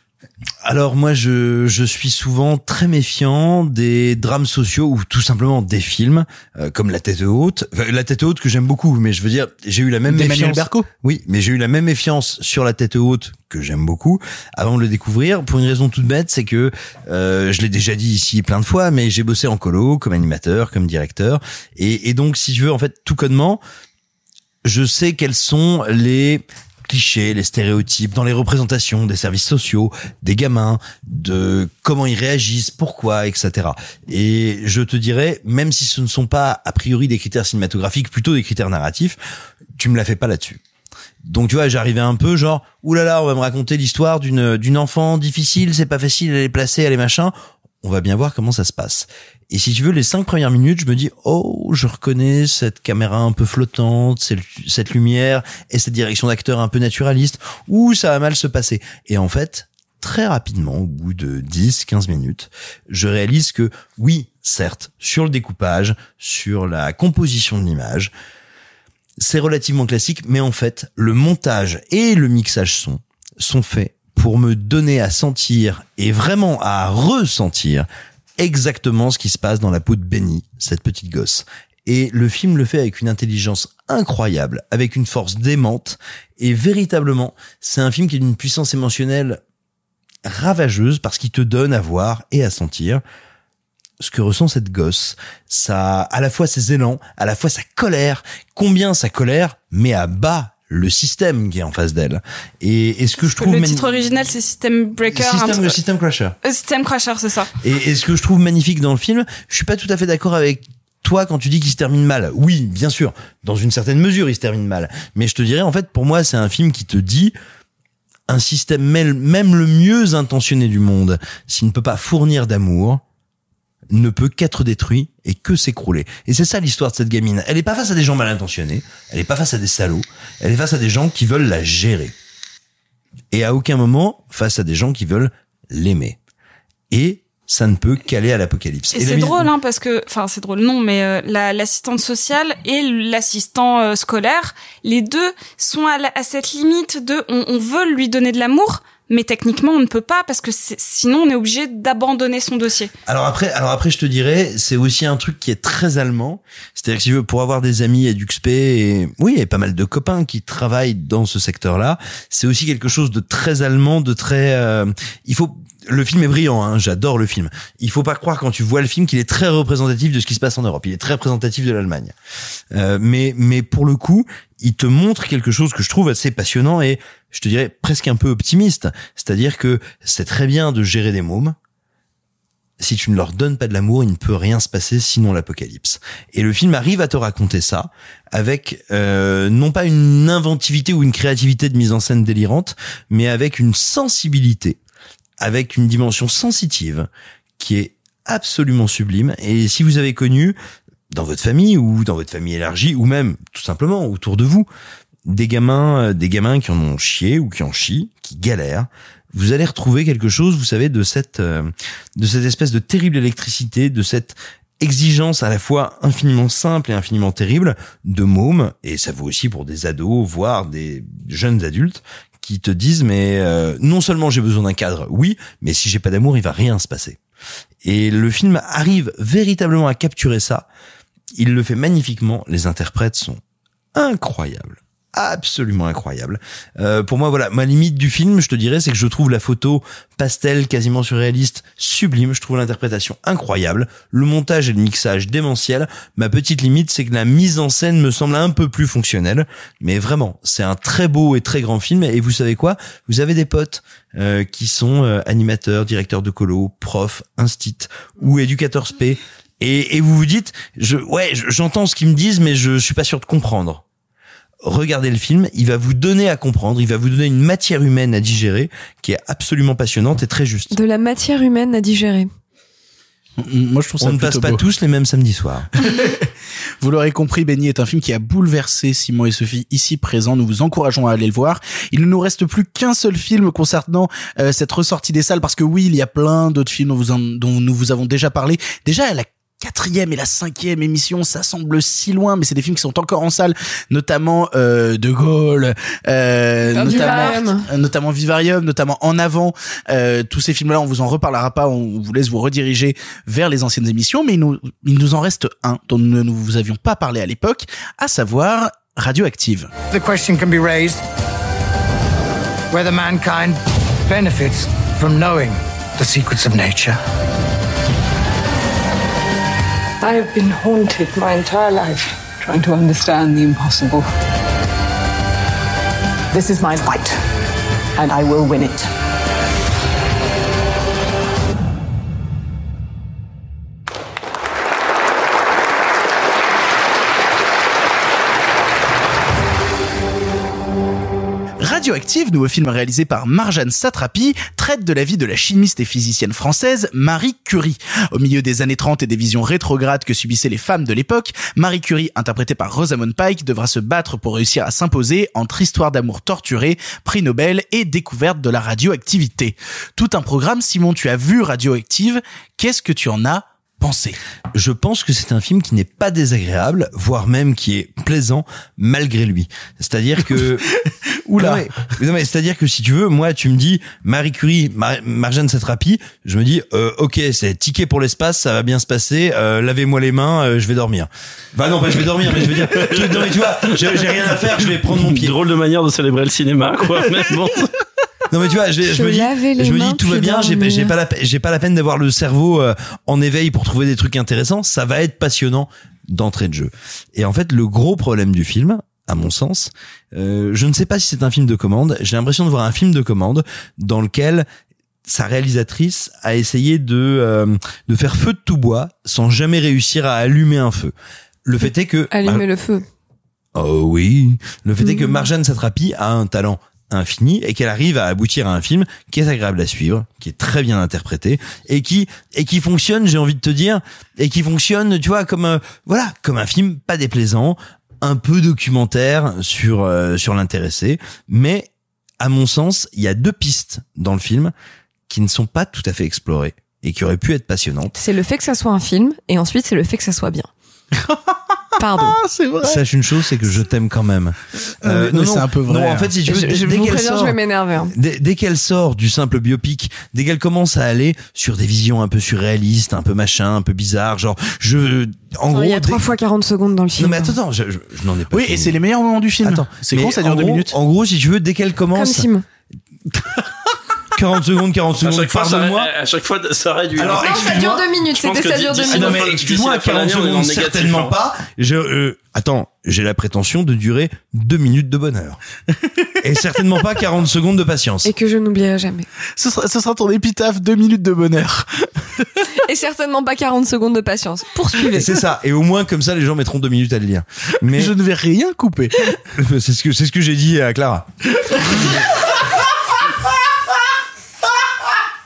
Alors moi je, je suis souvent très méfiant des drames sociaux ou tout simplement des films euh, comme La tête haute, La tête haute que j'aime beaucoup mais je veux dire j'ai eu la même méfiance. Oui, mais j'ai eu la même méfiance sur La tête haute que j'aime beaucoup avant de le découvrir pour une raison toute bête, c'est que euh, je l'ai déjà dit ici plein de fois mais j'ai bossé en colo comme animateur, comme directeur. Et, et donc si je veux en fait tout connement je sais quels sont les clichés, les stéréotypes dans les représentations des services sociaux, des gamins, de comment ils réagissent, pourquoi, etc. Et je te dirais, même si ce ne sont pas a priori des critères cinématographiques, plutôt des critères narratifs, tu me la fais pas là-dessus. Donc tu vois, j'arrivais un peu genre, oulala, on va me raconter l'histoire d'une d'une enfant difficile, c'est pas facile, elle est placée, elle est machin. On va bien voir comment ça se passe. Et si tu veux, les cinq premières minutes, je me dis, oh, je reconnais cette caméra un peu flottante, cette lumière et cette direction d'acteur un peu naturaliste, ou ça va mal se passer. Et en fait, très rapidement, au bout de 10, 15 minutes, je réalise que oui, certes, sur le découpage, sur la composition de l'image, c'est relativement classique, mais en fait, le montage et le mixage son sont faits pour me donner à sentir et vraiment à ressentir exactement ce qui se passe dans la peau de Benny, cette petite gosse. Et le film le fait avec une intelligence incroyable, avec une force démente. Et véritablement, c'est un film qui a une puissance émotionnelle ravageuse parce qu'il te donne à voir et à sentir ce que ressent cette gosse. Ça, à la fois ses élans, à la fois sa colère, combien sa colère met à bas le système qui est en face d'elle. Et, est ce que je trouve le titre original c'est System Breaker, system, le System Crusher. Euh, system Crusher, c'est ça. Et, et ce que je trouve magnifique dans le film, je suis pas tout à fait d'accord avec toi quand tu dis qu'il se termine mal. Oui, bien sûr, dans une certaine mesure, il se termine mal. Mais je te dirais en fait, pour moi, c'est un film qui te dit un système même le mieux intentionné du monde, s'il ne peut pas fournir d'amour, ne peut qu'être détruit et que s'écrouler. Et c'est ça l'histoire de cette gamine. Elle est pas face à des gens mal intentionnés, elle est pas face à des salauds, elle est face à des gens qui veulent la gérer. Et à aucun moment face à des gens qui veulent l'aimer. Et ça ne peut qu'aller à l'apocalypse. Et, c'est drôle, hein, parce que, enfin, c'est drôle, non, mais euh, la- l'assistante sociale et l'assistant euh, scolaire, les deux sont à, la- à cette limite de, on, on veut lui donner de l'amour, mais techniquement on ne peut pas parce que sinon on est obligé d'abandonner son dossier. Alors après, alors après, je te dirais, c'est aussi un truc qui est très allemand. C'est-à-dire que si tu veux, pour avoir des amis à Duxp et oui, et pas mal de copains qui travaillent dans ce secteur-là, c'est aussi quelque chose de très allemand, de très. euh, il faut. Le film est brillant, hein, j'adore le film. Il faut pas croire quand tu vois le film qu'il est très représentatif de ce qui se passe en Europe. Il est très représentatif de l'Allemagne. Euh, mais mais pour le coup, il te montre quelque chose que je trouve assez passionnant et je te dirais presque un peu optimiste. C'est-à-dire que c'est très bien de gérer des mômes si tu ne leur donnes pas de l'amour, il ne peut rien se passer sinon l'apocalypse. Et le film arrive à te raconter ça avec euh, non pas une inventivité ou une créativité de mise en scène délirante, mais avec une sensibilité, avec une dimension sensitive qui est absolument sublime. Et si vous avez connu dans votre famille ou dans votre famille élargie ou même tout simplement autour de vous des gamins, euh, des gamins qui en ont chié ou qui en chient, qui galèrent, vous allez retrouver quelque chose, vous savez, de cette, euh, de cette espèce de terrible électricité, de cette exigence à la fois infiniment simple et infiniment terrible de mômes, et ça vaut aussi pour des ados, voire des jeunes adultes, qui te disent mais euh, non seulement j'ai besoin d'un cadre, oui, mais si j'ai pas d'amour, il va rien se passer. Et le film arrive véritablement à capturer ça. Il le fait magnifiquement. Les interprètes sont incroyables absolument incroyable. Euh, pour moi, voilà, ma limite du film, je te dirais, c'est que je trouve la photo pastel, quasiment surréaliste, sublime. Je trouve l'interprétation incroyable, le montage et le mixage démentiel. Ma petite limite, c'est que la mise en scène me semble un peu plus fonctionnelle. Mais vraiment, c'est un très beau et très grand film. Et vous savez quoi? Vous avez des potes euh, qui sont euh, animateurs, directeurs de colo, profs, instit ou éducateurs spé. Et, et vous vous dites, je, ouais, je- j'entends ce qu'ils me disent, mais je suis pas sûr de comprendre regardez le film, il va vous donner à comprendre, il va vous donner une matière humaine à digérer qui est absolument passionnante et très juste. De la matière humaine à digérer. Moi, je trouve ça On ne passe pas beau. tous les mêmes samedis soirs. (laughs) Vous l'aurez compris, Benny est un film qui a bouleversé Simon et Sophie ici présents. Nous vous encourageons à aller le voir. Il ne nous reste plus qu'un seul film concernant euh, cette ressortie des salles parce que oui, il y a plein d'autres films dont, vous en- dont nous vous avons déjà parlé. Déjà, la quatrième et la cinquième émission, ça semble si loin, mais c'est des films qui sont encore en salle, notamment euh, De Gaulle, euh, notamment, euh, notamment Vivarium, notamment En Avant. Euh, tous ces films-là, on vous en reparlera pas, on vous laisse vous rediriger vers les anciennes émissions, mais il nous, il nous en reste un dont nous ne vous avions pas parlé à l'époque, à savoir Radioactive. The question can be raised whether mankind benefits from knowing the secrets of nature. I have been haunted my entire life trying to understand the impossible. This is my fight, and I will win it. Radioactive, nouveau film réalisé par Marjane Satrapi, traite de la vie de la chimiste et physicienne française Marie Curie. Au milieu des années 30 et des visions rétrogrades que subissaient les femmes de l'époque, Marie Curie, interprétée par Rosamund Pike, devra se battre pour réussir à s'imposer entre histoire d'amour torturée, prix Nobel et découverte de la radioactivité. Tout un programme, Simon, tu as vu Radioactive, qu'est-ce que tu en as pensé Je pense que c'est un film qui n'est pas désagréable, voire même qui est plaisant malgré lui. C'est-à-dire que (laughs) Oula. Non, mais, c'est-à-dire que si tu veux, moi tu me dis Marie Curie, Mar Marjane Satrapi, je me dis euh, OK, c'est ticket pour l'espace, ça va bien se passer, euh, lavez-moi les mains, euh, je vais dormir. Bah non, pas je vais dormir, mais je veux dire tu, (laughs) non, mais tu vois, j'ai j'ai rien à faire, je vais prendre mon pied. Drôle de manière de célébrer le cinéma, quoi. (laughs) Mais bon. Non mais tu vois, je, je me dis, je me tout va bien, j'ai pas la j'ai pas la peine d'avoir le cerveau euh, en éveil pour trouver des trucs intéressants, ça va être passionnant d'entrée de jeu. Et en fait, le gros problème du film, à mon sens, euh, je ne sais pas si c'est un film de commande, j'ai l'impression de voir un film de commande dans lequel sa réalisatrice a essayé de euh, de faire feu de tout bois sans jamais réussir à allumer un feu. Le fait est que Allumer le feu. Oh oui. Le fait est que Mhm. Marjane Satrapi a un talent infinie et qu'elle arrive à aboutir à un film qui est agréable à suivre, qui est très bien interprété et qui et qui fonctionne, j'ai envie de te dire, et qui fonctionne, tu vois, comme euh, voilà, comme un film pas déplaisant, un peu documentaire sur euh, sur l'intéressé, mais à mon sens, il y a deux pistes dans le film qui ne sont pas tout à fait explorées et qui auraient pu être passionnantes. C'est le fait que ça soit un film et ensuite c'est le fait que ça soit bien. (laughs) Pardon. c'est vrai. Sache une chose, c'est que je t'aime quand même. Euh, mais c'est un peu vrai, Non, en hein. fait, si tu veux, Je- dès, qu'elle sort, je vais m'énerver, hein. dès, dès qu'elle sort du simple biopic, dès qu'elle commence à aller sur des visions un peu surréalistes, un peu machin, un peu bizarre, genre, je, en gros, il y a dès- 3 fois 40 secondes dans le film. non mais attends, attends, je, je- je n'en ai pas. Oui, fini. et c'est les meilleurs moments du film. Attends, c'est con, ça dure en deux gros- minutes. En gros, si tu veux, dès qu'elle Comme commence, Sim. (laughs) 40 secondes, 40 À secondes, chaque fois, ça, pardonne-moi. à chaque fois, ça réduit. Alors, Non, ça dure 2 minutes, c'était que ça dure 2 d'ici Ah la non, minutes. mais excuse-moi, d'ici la fin de 40 l'année, on est secondes, certainement hein. pas. Je, euh, attends, j'ai la prétention de durer deux minutes de bonheur. Et certainement pas 40 secondes de patience. Et que je n'oublierai jamais. Ce sera, ce sera ton épitaphe, deux minutes de bonheur. (laughs) Et certainement pas 40 secondes de patience. Poursuivez. Et c'est ça. Et au moins, comme ça, les gens mettront deux minutes à le lire. Mais Je ne vais rien couper. (laughs) c'est ce que, c'est ce que j'ai dit à Clara. (laughs)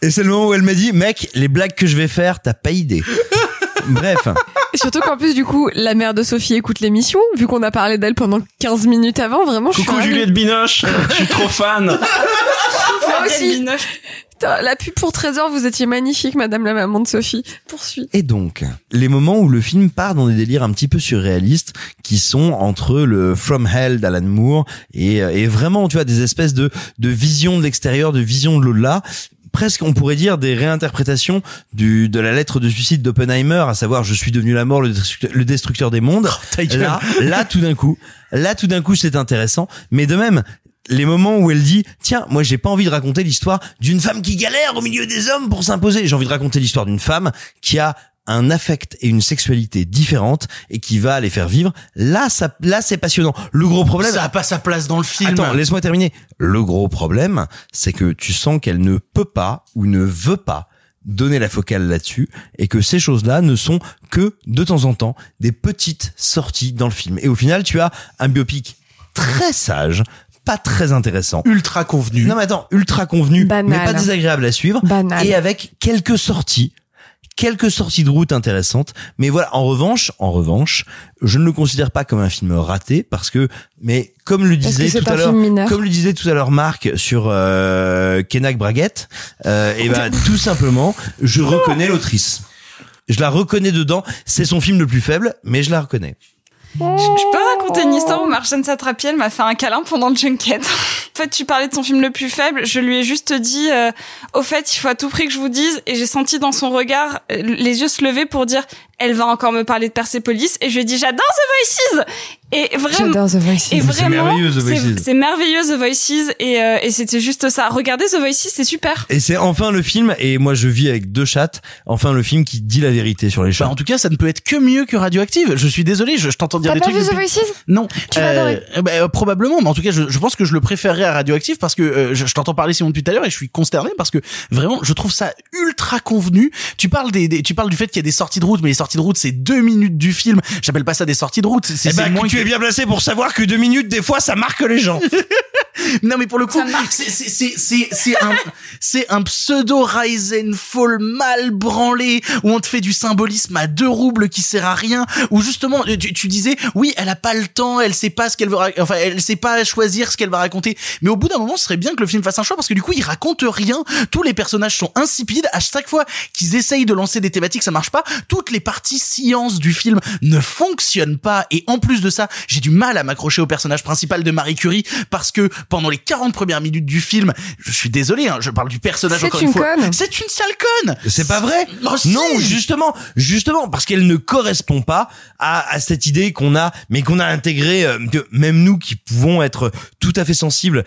Et c'est le moment où elle m'a dit, mec, les blagues que je vais faire, t'as pas idée. (laughs) Bref. Et surtout qu'en plus, du coup, la mère de Sophie écoute l'émission, vu qu'on a parlé d'elle pendant 15 minutes avant, vraiment, je suis Coucou. Juliette Binoche, je suis trop fan. (laughs) Moi aussi. Putain, la pub pour Trésor, vous étiez magnifique, madame la maman de Sophie. Poursuis. Et donc, les moments où le film part dans des délires un petit peu surréalistes, qui sont entre le From Hell d'Alan Moore et, et vraiment, tu vois, des espèces de, de vision de l'extérieur, de vision de l'au-delà, presque on pourrait dire des réinterprétations du de la lettre de suicide d'Oppenheimer à savoir je suis devenu la mort le destructeur, le destructeur des mondes gueule. là là tout d'un coup là tout d'un coup c'est intéressant mais de même les moments où elle dit tiens moi j'ai pas envie de raconter l'histoire d'une femme qui galère au milieu des hommes pour s'imposer j'ai envie de raconter l'histoire d'une femme qui a un affect et une sexualité différente et qui va les faire vivre là ça là c'est passionnant le gros problème Ça a pas sa place dans le film. Attends, laisse-moi terminer. Le gros problème, c'est que tu sens qu'elle ne peut pas ou ne veut pas donner la focale là-dessus et que ces choses-là ne sont que de temps en temps des petites sorties dans le film. Et au final, tu as un biopic très sage, pas très intéressant. Ultra convenu. Non mais attends, ultra convenu, Banal. mais pas désagréable à suivre Banal. et avec quelques sorties quelques sorties de route intéressantes. Mais voilà en revanche en revanche je ne le considère pas comme un film raté parce que mais comme le disait tout à l'heure comme le disait tout à l'heure Marc sur euh, Kenak Braguette euh, et ben (laughs) tout simplement je reconnais l'autrice. Je la reconnais dedans. C'est son film le plus faible mais je la reconnais Je, je peux raconter une histoire où Marjane Satrapi, elle m'a fait un câlin pendant le junket. (laughs) en fait, tu parlais de son film le plus faible. Je lui ai juste dit, euh, au fait, il faut à tout prix que je vous dise. Et j'ai senti dans son regard euh, les yeux se lever pour dire, elle va encore me parler de Persepolis. Et je lui dit, j'adore The Voices. Et vraiment, J'adore The Voices. et C'est vraiment, merveilleux, The c'est- Voices. c'est merveilleux The Voices. Et, euh, et c'était juste ça. Regardez The Voices, c'est super. et c'est enfin le film et moi je vis avec deux chattes enfin le film qui dit la vérité sur les Bah, chats en tout cas, ça ne peut être que mieux que Radioactive. Je suis désolé, je, je t'entends dire T'as des pas trucs. vu The depuis- Voices? Non. Tu vas adorer. euh, bah, euh, probablement, mais en tout cas, je, je pense que je le préférerais à Radioactive parce que euh, je, je t'entends parler Simon depuis tout à l'heure et je suis consterné parce que vraiment, je trouve ça ultra convenu. Tu parles des, des- tu parles du fait qu'il y a des sorties de route, mais les sorties de route, c'est deux minutes du film. J'appelle pas ça des sorties de route. C'est Eh ben, moins tu que- es bien placé pour savoir que deux minutes, des fois, ça marque les gens. (laughs) Non mais pour le coup, c'est un (laughs) c'est un pseudo rise and fall mal branlé où on te fait du symbolisme à deux roubles qui sert à rien où justement tu, tu disais oui elle a pas le temps elle sait pas ce qu'elle veut enfin elle sait pas choisir ce qu'elle va raconter mais au bout d'un moment ce serait bien que le film fasse un choix parce que du coup il raconte rien tous les personnages sont insipides à chaque fois qu'ils essayent de lancer des thématiques ça marche pas toutes les parties science du film ne fonctionnent pas et en plus de ça j'ai du mal à m'accrocher au personnage principal de Marie Curie parce que pendant les 40 premières minutes du film je suis désolé hein, je parle du personnage C'est encore une une fois conne. c'est une sale conne C'est pas vrai Oh, si. Non, justement, justement, parce qu'elle ne correspond pas à, à cette idée qu'on a, mais qu'on a intégrée, euh, que même nous qui pouvons être tout à fait sensibles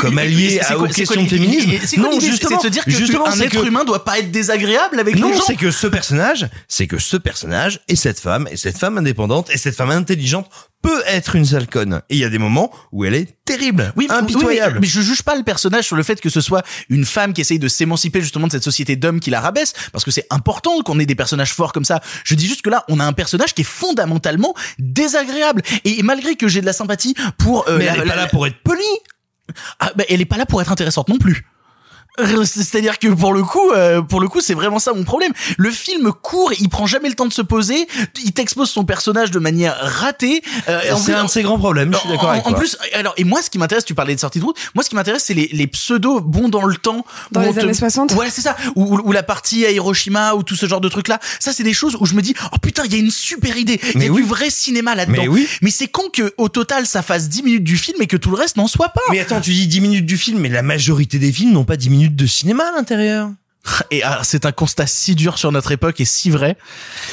comme c'est à- aux questions de féminisme. Non, justement, c'est de se dire que justement, un être que- humain doit pas être désagréable avec les Non, gens c'est que ce personnage, c'est que ce personnage et cette femme, et cette femme indépendante, et cette femme intelligente peut être une sale conne. Et il y a des moments où elle est terrible, Oui, mais, impitoyable. oui, mais, mais je juge pas le personnage sur le fait que ce soit une femme qui essaye de s'émanciper justement de cette société d'hommes qui la rabaisse, parce que c'est important qu'on ait des personnages forts comme ça. Je dis juste que là, on a un personnage qui est fondamentalement désagréable. Et malgré que j'ai de la sympathie pour... euh, mais la- elle est la- pas là pour être polie. Ah, bah, elle est pas là pour être intéressante non plus. C'est-à-dire que pour le coup, euh, pour le coup, c'est vraiment ça mon problème. Le film court, il prend jamais le temps de se poser, il t'expose son personnage de manière ratée. euh, en C'est un de ses grands problèmes, je suis d'accord en, avec en toi. plus, alors et moi, ce qui m'intéresse, tu parlais de sortie de route. Moi, ce qui m'intéresse, c'est les, les pseudo bons dans le temps. Dans les te- années 60? Voilà, c'est ça. Ou, ou- ou la partie à Hiroshima ou tout ce genre de trucs là. Ça, c'est des choses où je me dis, oh putain, il y a une super idée. Il y a oui. du vrai cinéma là-dedans. Mais oui. Mais c'est con que au total, ça fasse 10 minutes du film et que tout le reste n'en soit pas. Mais attends, tu dis 10 minutes du film, mais la majorité des films n'ont pas 10 minutes de cinéma à l'intérieur. Et ah, c'est un constat si dur sur notre époque et si vrai.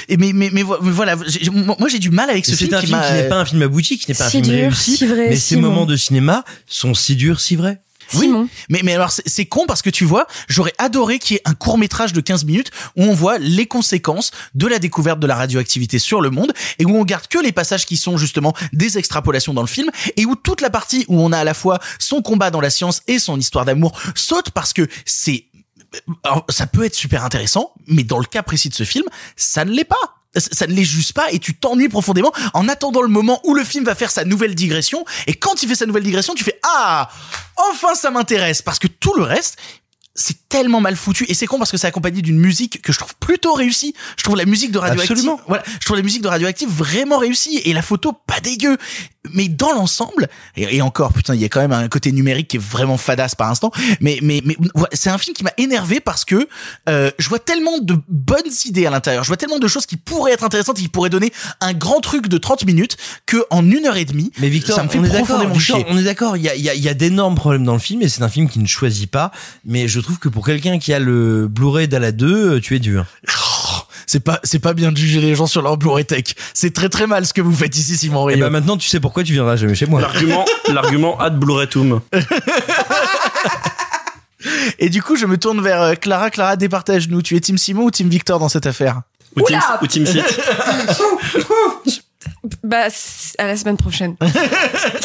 Et mais mais mais, vo- mais voilà, moi j'ai du mal avec ce C'est film un qui film qui n'est pas un film abouti, qui n'est pas un Si film dur, réussi, si vrai, mais si ces bon. moments de cinéma sont si durs, si vrais. Oui, mais, mais alors c'est- c'est con parce que tu vois, j'aurais adoré qu'il y ait un court métrage de 15 minutes où on voit les conséquences de la découverte de la radioactivité sur le monde et où on garde que les passages qui sont justement des extrapolations dans le film et où toute la partie où on a à la fois son combat dans la science et son histoire d'amour saute parce que c'est alors, ça peut être super intéressant, mais dans le cas précis de ce film, ça ne l'est pas. Ça ne l'est juste pas et tu t'ennuies profondément en attendant le moment où le film va faire sa nouvelle digression. Et quand il fait sa nouvelle digression tu fais ah enfin ça m'intéresse. Parce que tout le reste c'est tellement mal foutu et c'est con parce que c'est accompagné d'une musique que je trouve plutôt réussie. Je trouve la musique de Radioactive, Absolument. voilà, je trouve la musique de Radioactive vraiment réussie et la photo pas dégueu. Mais dans l'ensemble, et, et encore, putain, il y a quand même un côté numérique qui est vraiment fadasse par instant. Mais mais mais c'est un film qui m'a énervé parce que euh, je vois tellement de bonnes idées à l'intérieur. Je vois tellement de choses qui pourraient être intéressantes, et qui pourraient donner un grand truc de 30 minutes que en une heure et demie, Mais Victor, ça me fait on est on est d'accord. Il y a, il y a, y a d'énormes problèmes dans le film et c'est un film qui ne choisit pas. Mais je trouve que pour quelqu'un qui a le Blu-ray d'Ala 2, tu es dur. C'est pas, c'est pas bien de juger les gens sur leur Blu-ray Tech. C'est très très mal ce que vous faites ici, Simon Et Rio. bah maintenant, tu sais pourquoi tu viendras jamais chez moi. L'argument, (laughs) l'argument ad Blu-ray-tum. (laughs) Et du coup, je me tourne vers euh, Clara. Clara, départage-nous. Tu es Team Simon ou Team Victor dans cette affaire? Ou Team, ou Team. (laughs) Bah, c- à la semaine prochaine.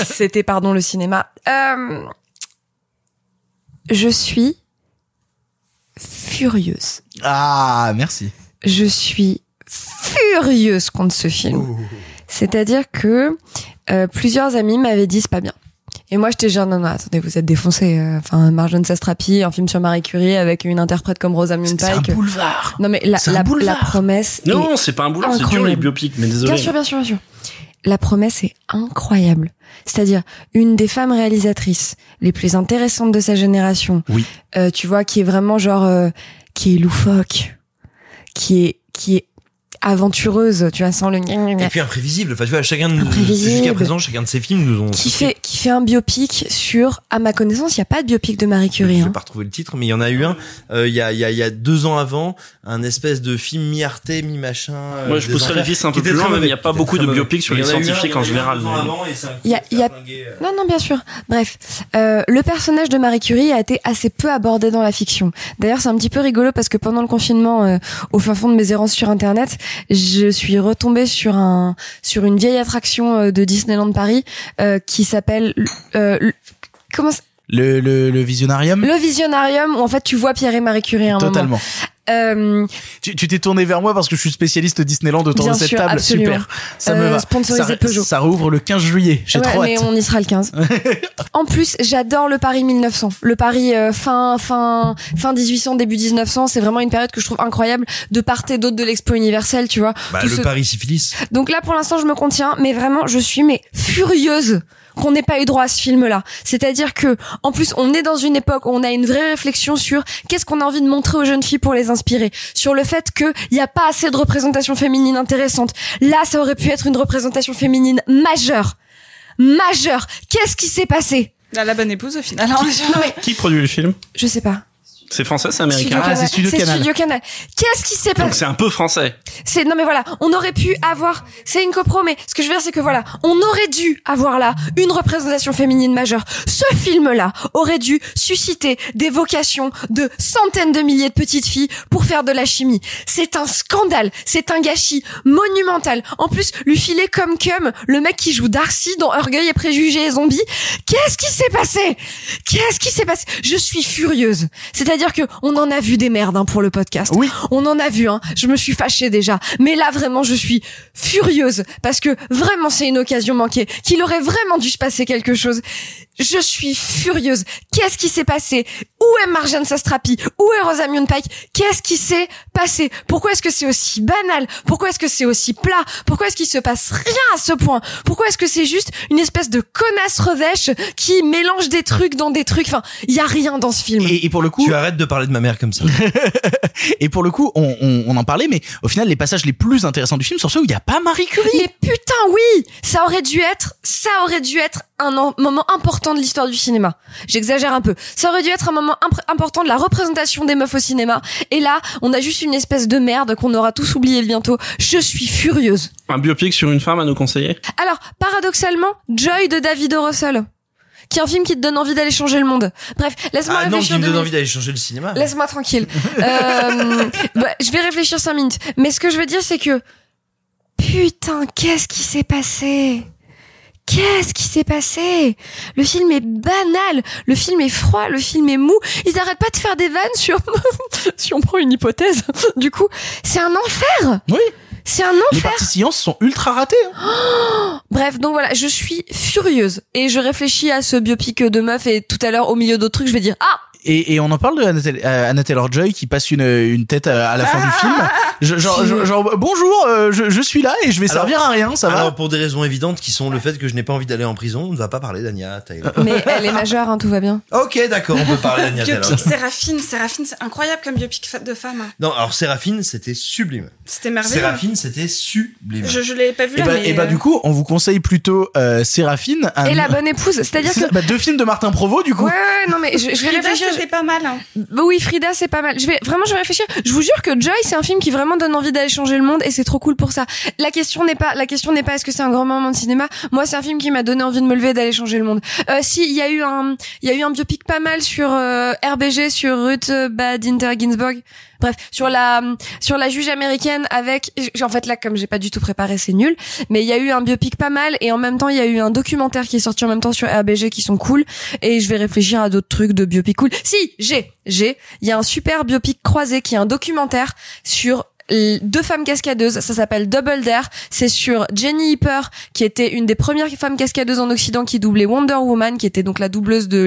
C'était, pardon, le cinéma. Euh, je suis furieuse. Ah, merci. Je suis furieuse contre ce film. C'est-à-dire que euh, plusieurs amis m'avaient dit c'est pas bien. Et moi, j'étais genre, non, non, attendez, vous êtes défoncés. euh, Enfin, Marjane Satrapi, un film sur Marie Curie avec une interprète comme Rosamund C'est un Pike. boulevard. Non, mais la, la, la boulevard. promesse. Non, est c'est pas un boulot, c'est dur les biopics, mais désolé. Bien sûr, bien sûr, bien sûr. La promesse est incroyable. C'est-à-dire une des femmes réalisatrices les plus intéressantes de sa génération. Oui. Euh, tu vois, qui est vraiment genre, euh, qui est loufoque, qui est, qui est aventureuse, tu vois, sans le Et puis imprévisible. Enfin, tu vois, chacun de jusqu'à présent, chacun de ces films nous ont. qui fait, qui fait un biopic sur, à ma connaissance, il n'y a pas de biopic de Marie Curie. Je hein. vais pas retrouver le titre, mais il y en a eu un euh, il y a il y a il y a deux ans avant, un espèce de film mi-arte, mi-machin. euh, Moi, je des pousserais les vis un peu plus loin, mais il n'y a pas beaucoup de biopics sur les scientifiques en général. Il y a, y a... euh. Non, non, bien sûr. Bref, euh, le personnage de Marie Curie a été assez peu abordé dans la fiction. D'ailleurs, c'est un petit peu rigolo parce que pendant le confinement, euh, au fin fond de mes errances sur Internet, je suis retombée sur un sur une vieille attraction euh, de Disneyland Paris euh, qui s'appelle euh, comment ça- Le, le, le visionarium? Le Visionarium où en fait tu vois Pierre et Marie Curie à un Totalement. moment. Euh, Tu t'es tourné vers moi parce que je suis spécialiste Disneyland autour Bien de cette sûr, table. absolument. Super. Ça me Euh, va. sponsorisé ça, Peugeot. ça rouvre le 15 juillet. J'ai Ouais, trop mais hâte. on y sera le 15. (laughs) en plus, j'adore le Paris 1900. Le Paris euh, fin fin fin 1800 début 1900, c'est vraiment une période que je trouve incroyable de part et d'autre de l'expo universelle, tu vois. Bah, Tout le ce- Paris syphilis. Donc là pour l'instant, je me contiens, mais vraiment je suis mais furieuse qu'on n'ait pas eu droit à ce film-là. C'est-à-dire que, en plus, on est dans une époque où on a une vraie réflexion sur qu'est-ce qu'on a envie de montrer aux jeunes filles pour les inspirer, sur le fait qu'il n'y a pas assez de représentation féminine intéressante. Là, ça aurait pu être une représentation féminine majeure, majeure. Qu'est-ce qui s'est passé? La, la bonne épouse au final. hein. Non mais, Qui produit le film? Je sais pas. C'est français, c'est américain Ah, c'est Studio Canal. Studio Canal. Qu'est-ce qui s'est Donc passé c'est un peu français. C'est non mais voilà, on aurait pu avoir. C'est une copro, mais ce que je veux dire c'est que voilà, on aurait dû avoir là une représentation féminine majeure. Ce film-là aurait dû susciter des vocations de centaines de milliers de petites filles pour faire de la chimie. C'est un scandale, c'est un gâchis monumental. En plus, lui filer comme cum le mec qui joue Darcy dans Orgueil et préjugés et zombies. Qu'est-ce qui s'est passé? Qu'est-ce qui s'est passé? Je suis furieuse. C'est-à-dire Que on en a vu des merdes hein, pour le podcast. Oui. On en a vu. Hein. Je me suis fâchée déjà. Mais là, vraiment, je suis furieuse parce que vraiment, c'est une occasion manquée. Qu'il aurait vraiment dû se passer quelque chose. Je suis furieuse. Qu'est-ce qui s'est passé? Où est Marjane Sastrapi? Où est Rosamund Pike Qu'est-ce qui s'est passé? Pourquoi est-ce que c'est aussi banal? Pourquoi est-ce que c'est aussi plat? Pourquoi est-ce qu'il se passe rien à ce point? Pourquoi est-ce que c'est juste une espèce de connasse revêche qui mélange des trucs dans des trucs? Enfin, il y a rien dans ce film. Et, et pour le coup, Tu arrêtes de parler de ma mère comme ça. (laughs) et pour le coup, on, on, on en parlait, mais au final, les passages les plus intéressants du film sont ceux où il n'y a pas Marie Curie. Mais putain, oui, ça aurait dû être, ça aurait dû être un en- moment important de l'histoire du cinéma. J'exagère un peu. Ça aurait dû être un moment important de la représentation des meufs au cinéma. Et là, on a juste une espèce de merde qu'on aura tous oublié bientôt. Je suis furieuse. Un biopic sur une femme à nous conseiller? Alors, paradoxalement, Joy de David O. Russell. Qui est un film qui te donne envie d'aller changer le monde. Bref, laisse-moi Ah non, réfléchir qui me donne envie d'aller changer le cinéma. Laisse-moi tranquille. (laughs) Euh, bah, je vais réfléchir cinq minutes. Mais ce que je veux dire, c'est que putain, qu'est-ce qui s'est passé? Qu'est-ce qui s'est passé? Le film est banal, le film est froid, le film est mou. Ils arrêtent pas de faire des vannes sur (laughs) si on prend une hypothèse. Du coup, c'est un enfer. Oui. C'est un Les enfer. parties sciences sont ultra ratées. hein. (gasps) Bref, donc voilà, je suis furieuse et je réfléchis à ce biopic de meuf et tout à l'heure au milieu d'autres trucs, je vais dire ah Et, et on en parle de Anna Taylor- euh, Taylor-Joy qui passe une, une tête à, à la fin du film. Je- genre, genre, genre, bonjour, euh, je, je suis là et je vais Alors- servir à rien, ça va Alors pour des raisons évidentes qui sont le fait que je n'ai pas envie d'aller en prison, on ne va pas parler d'Anya Taylor. mais elle est majeure, hein, tout va bien. ok, d'accord, on peut parler d'Anya Taylor. Biopic Séraphine, Séraphine, c'est incroyable comme biopic de femme. Non, alors Séraphine, c'était sublime. C'était merveilleux. Séraphine, c'était sublime. Je, je l'ai pas vu Et là, bah, mais. et bah du coup, on vous conseille plutôt euh, Séraphine. un- Et la bonne épouse, c'est-à-dire C'est que bah, deux films de Martin Provost du coup. Ouais, ouais, non, mais je, je vais réfléchir. C'était pas mal. hein. Bah oui, Frida, c'est pas mal. Je vais vraiment, je vais réfléchir. Je vous jure que Joy, c'est un film qui vraiment donne envie d'aller changer le monde et c'est trop cool pour ça. La question n'est pas, la question n'est pas est-ce que c'est un grand moment de cinéma. Moi, c'est un film qui m'a donné envie de me lever et d'aller changer le monde. Euh, si, il y a eu un, il y a eu un biopic pas mal sur euh, RBG sur Ruth Bader Ginsburg. Bref, sur la sur la juge américaine avec en fait là comme j'ai pas du tout préparé, c'est nul, mais il y a eu un biopic pas mal et en même temps il y a eu un documentaire qui est sorti en même temps sur RBG qui sont cool et je vais réfléchir à d'autres trucs de biopic cool. Si, j'ai, j'ai, il y a un super biopic croisé qui est un documentaire sur deux femmes cascadeuses, ça s'appelle Double Dare, c'est sur Jenny Hipper qui était une des premières femmes cascadeuses en Occident qui doublait Wonder Woman, qui était donc la doubleuse de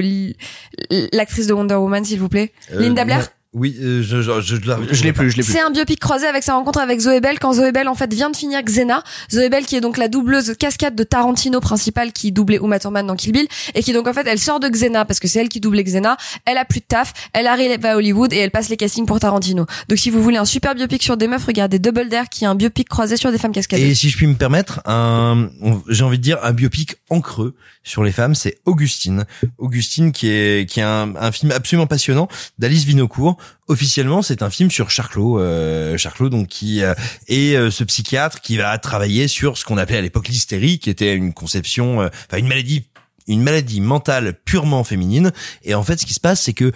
l'actrice de Wonder Woman s'il vous plaît, Euh, Linda Blair. Oui, euh, je, je, je, je, la- Je l'ai plus, je l'ai plus. C'est un biopic croisé avec sa rencontre avec Zoé Bell quand Zoé Bell en fait vient de finir Xena. Zoé Bell qui est donc la doubleuse cascade de Tarantino principale qui doublait Uma Thurman dans Kill Bill et qui donc en fait elle sort de Xena parce que c'est elle qui doublait Xena. Elle a plus de taf, elle arrive à Hollywood et elle passe les castings pour Tarantino. Donc si vous voulez un super biopic sur des meufs, regardez Double Dare qui est un biopic croisé sur des femmes cascadeuses. Et si je puis me permettre, un, j'ai envie de dire un biopic en creux sur les femmes, c'est Augustine. Augustine qui est qui est un, un film absolument passionnant d'Alice Vinocourt. Officiellement, c'est un film sur Charclot, euh, Charclot donc qui euh, est euh, ce psychiatre qui va travailler sur ce qu'on appelait à l'époque l'hystérie, qui était une conception, euh, enfin une maladie une maladie mentale purement féminine. Et en fait, ce qui se passe, c'est que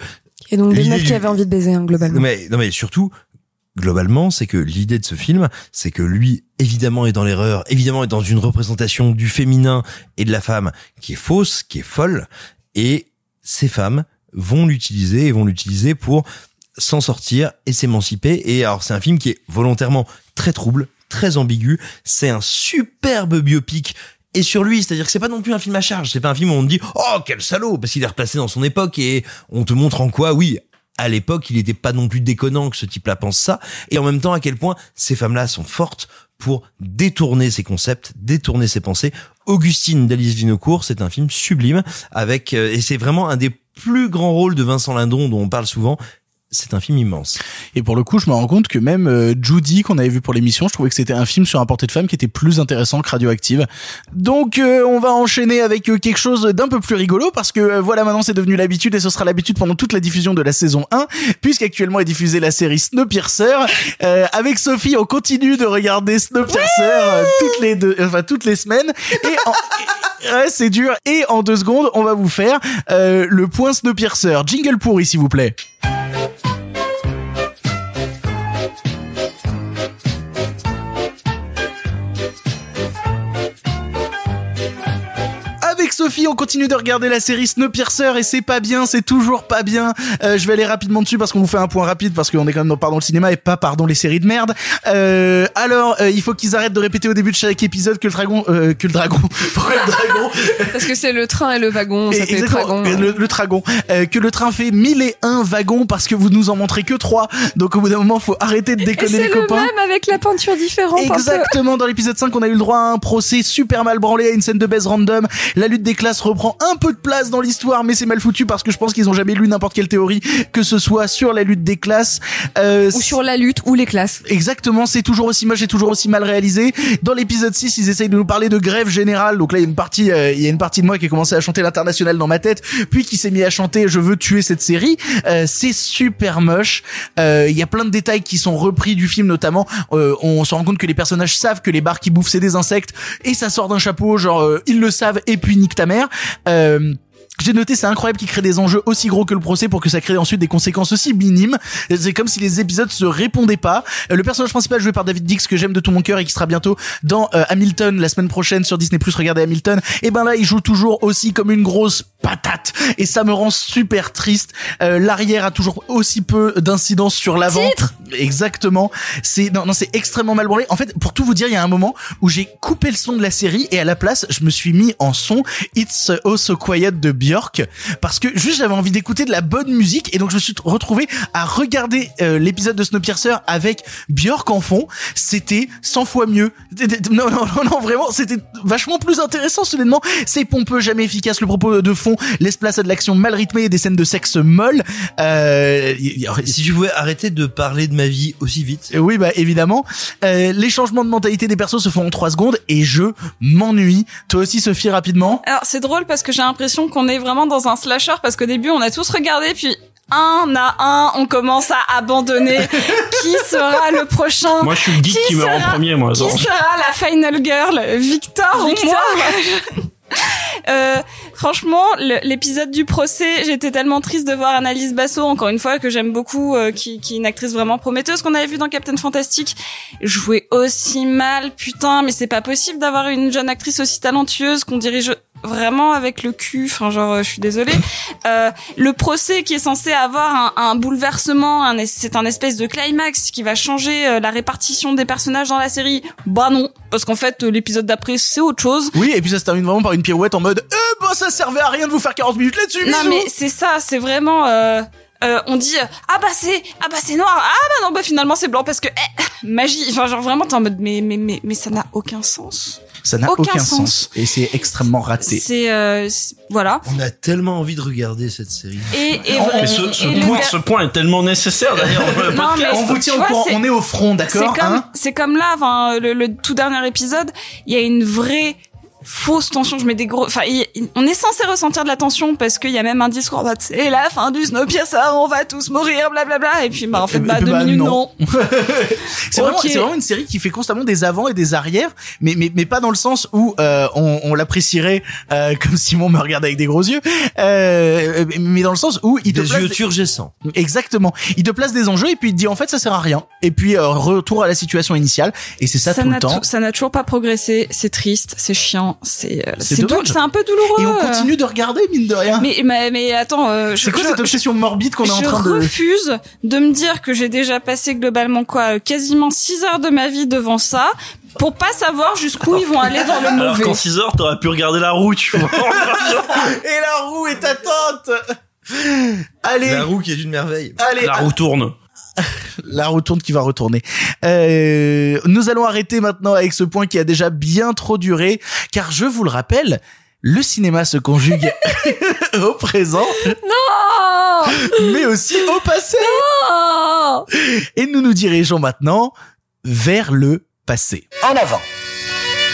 Et donc des meufs qui avaient envie de baiser hein, globalement. non mais, non mais surtout, globalement, c'est que l'idée de ce film, c'est que lui, évidemment, est dans l'erreur, évidemment, est dans une représentation du féminin et de la femme qui est fausse, qui est folle, et ces femmes vont l'utiliser et vont l'utiliser pour s'en sortir et s'émanciper. Et alors, c'est un film qui est volontairement très trouble, très ambigu. C'est un superbe biopic et sur lui, c'est-à-dire que c'est pas non plus un film à charge, c'est pas un film où on te dit "Oh, quel salaud" parce qu'il est replacé dans son époque et on te montre en quoi oui, à l'époque, il était pas non plus déconnant que ce type-là pense ça et en même temps à quel point ces femmes-là sont fortes pour détourner ses concepts, détourner ses pensées. Augustine d'Alice Vinocourt, c'est un film sublime avec euh, et c'est vraiment un des plus grands rôles de Vincent Lindon dont on parle souvent. C'est un film immense. Et pour le coup, je me rends compte que même euh, Judy qu'on avait vu pour l'émission, je trouvais que c'était un film sur un portée de femme qui était plus intéressant que Radioactive. Donc euh, on va enchaîner avec euh, quelque chose d'un peu plus rigolo parce que euh, voilà maintenant c'est devenu l'habitude et ce sera l'habitude pendant toute la diffusion de la saison 1 puisqu'actuellement est diffusée la série Snowpiercer. Euh, avec Sophie, on continue de regarder Snowpiercer euh, toutes les deux, enfin toutes les semaines et en- Ouais, c'est dur. Et en deux secondes, on va vous faire euh, le point Snowpiercer. Jingle pourri, s'il vous plaît. Sophie on continue de regarder la série Snowpiercer et c'est pas bien, c'est toujours pas bien. Euh, je vais aller rapidement dessus parce qu'on vous fait un point rapide parce qu'on est quand même dans pardon le cinéma et pas pardon les séries de merde. Euh, alors, euh, il faut qu'ils arrêtent de répéter au début de chaque épisode que le dragon, que le dragon, (laughs) le Parce que c'est le train et le wagon, ça Et- fait exactement, dragon. Le, le dragon. Que le train fait 1001 wagons parce que vous nous en montrez que 3. Donc au bout d'un moment, faut arrêter de déconner c'est les le copains. même avec la peinture différente. Exactement, dans l'épisode 5, on a eu le droit à un procès super mal branlé, à une scène de baise random. La lutte des classes reprend un peu de place dans l'histoire, mais c'est mal foutu parce que je pense qu'ils ont jamais lu n'importe quelle théorie, que ce soit sur la lutte des classes. Euh, Ou sur la lutte ou les classes. Exactement, c'est toujours aussi moche et toujours aussi mal réalisé. Dans l'épisode 6, ils essayent de nous parler de grève générale. Donc là, il y a une partie, euh, il y a une partie de moi qui a commencé à chanter l'international dans ma tête, puis qui s'est mis à chanter Je veux tuer cette série. Euh, c'est super moche. Il y a plein de détails qui sont repris du film, notamment. on se rend compte que les personnages savent que les barres qui bouffent c'est des insectes, et ça sort d'un chapeau. Genre, ils le savent, et puis nique ta mère. Euh, j'ai noté, c'est incroyable qu'ils créent des enjeux aussi gros que le procès pour que ça crée ensuite des conséquences aussi minimes. C'est comme si les épisodes se répondaient pas. Euh, Le personnage principal joué par David Dix que j'aime de tout mon cœur et qui sera bientôt dans euh, Hamilton la semaine prochaine sur Disney Plus. Regardez Hamilton. Et ben là, il joue toujours aussi comme une grosse patate et ça me rend super triste. Euh, L'arrière a toujours aussi peu d'incidence sur l'avant. Exactement. C'est non non c'est extrêmement mal branlé. En fait, pour tout vous dire, il y a un moment où j'ai coupé le son de la série et à la place, je me suis mis en son It's Oh So Quiet de Björk parce que juste j'avais envie d'écouter de la bonne musique et donc je me suis retrouvé à regarder euh, l'épisode de Snowpiercer avec Björk en fond. C'était 100 fois mieux. Non non non non vraiment, c'était vachement plus intéressant soudainement. C'est pompeux, jamais efficace. Le propos de fond laisse place à de l'action mal rythmée et des scènes de sexe molles. Euh, Si tu pouvais arrêter de parler de ma vie aussi vite. euh, Oui, bah évidemment. Euh, les changements de mentalité des persos se font en 3 secondes et je m'ennuie. Toi aussi, Sophie, rapidement. Alors c'est drôle parce que j'ai l'impression qu'on est vraiment dans un slasher parce qu'au début on a tous regardé puis un à un on commence à abandonner. (laughs) qui sera le prochain Moi, je suis le geek qui meurt en sera- premier, moi, Qui sera la final girl Victor, ou moi (laughs) (laughs) Euh, franchement, l'épisode du procès, j'étais tellement triste de voir Annalise Basso, encore une fois, que j'aime beaucoup, euh, qui, est une actrice vraiment prometteuse qu'on avait vu dans Captain Fantastic, jouer aussi mal, putain, mais c'est pas possible d'avoir une jeune actrice aussi talentueuse qu'on dirige vraiment avec le cul, enfin genre, euh, je suis désolée. Euh, le procès qui est censé avoir un, bouleversement, c'est un espèce de climax qui va changer euh, la répartition des personnages dans la série. Bah non, parce qu'en fait, l'épisode d'après, c'est autre chose. Oui, et puis ça se termine vraiment par une pirouette en mode Eh bah ça servait à rien de vous faire 40 minutes là-dessus, Non mais c'est ça, c'est vraiment. Euh, euh, on dit euh, ah bah c'est ah bah c'est noir ah bah non bah finalement c'est blanc parce que eh, (coughs) magie enfin genre vraiment t'es en mode mais mais mais mais ça n'a aucun sens Ça n'a aucun aucun, sens. sens. Et c'est extrêmement raté. c'est euh, c'est- voilà On a tellement envie de regarder cette série. et et, Mais ce, ce et point, ce point est tellement nécessaire d'ailleurs (laughs) On vous tient au vois, courant, c'est- on est au front, c'est d'accord comme hein? c'est comme là enfin le, le tout dernier épisode il y a une vraie fausse tension je mets des gros enfin on est censé ressentir de la tension parce qu'il y a même un discours mode c'est la fin du Snowpiercer on va tous mourir blablabla et puis bah en fait Et bah puis, deux bah, minutes non. non, (laughs) C'est vraiment, Ok. c'est vraiment une série qui fait constamment des avant et des arrières, mais mais mais pas dans le sens où euh, on, on l'apprécierait euh, comme Simon me regarde avec des gros yeux, euh, mais dans le sens où il te Des place yeux turgescents. Exactement. Il te place des enjeux et puis il te dit en fait ça sert à rien. Et puis euh, retour à la situation initiale et c'est ça, tout n'a le temps. ça n'a toujours pas progressé. C'est triste, c'est chiant, c'est euh, C'est un peu douloureux. Et on continue de regarder mine de rien. Mais mais, mais attends, euh, je- C'est quoi je- cette obsession morbide qu'on est en je train de refuse de me dire que j'ai déjà passé globalement quoi, euh, quasiment 6 heures de ma vie devant ça pour pas savoir jusqu'où ils vont aller dans le Alors mauvais. qu'en 6 heures, t'aurais pu regarder la roue, tu vois. (laughs) Et la roue est attente. Allez, La roue qui est d'une merveille. allez. la roue tourne. (laughs) La roue tourne qui va retourner. Euh, nous allons arrêter maintenant avec ce point qui a déjà bien trop duré, car je vous le rappelle, le cinéma se conjugue (laughs) au présent, Non mais aussi au passé. Non Et nous nous dirigeons maintenant vers le passé. En avant.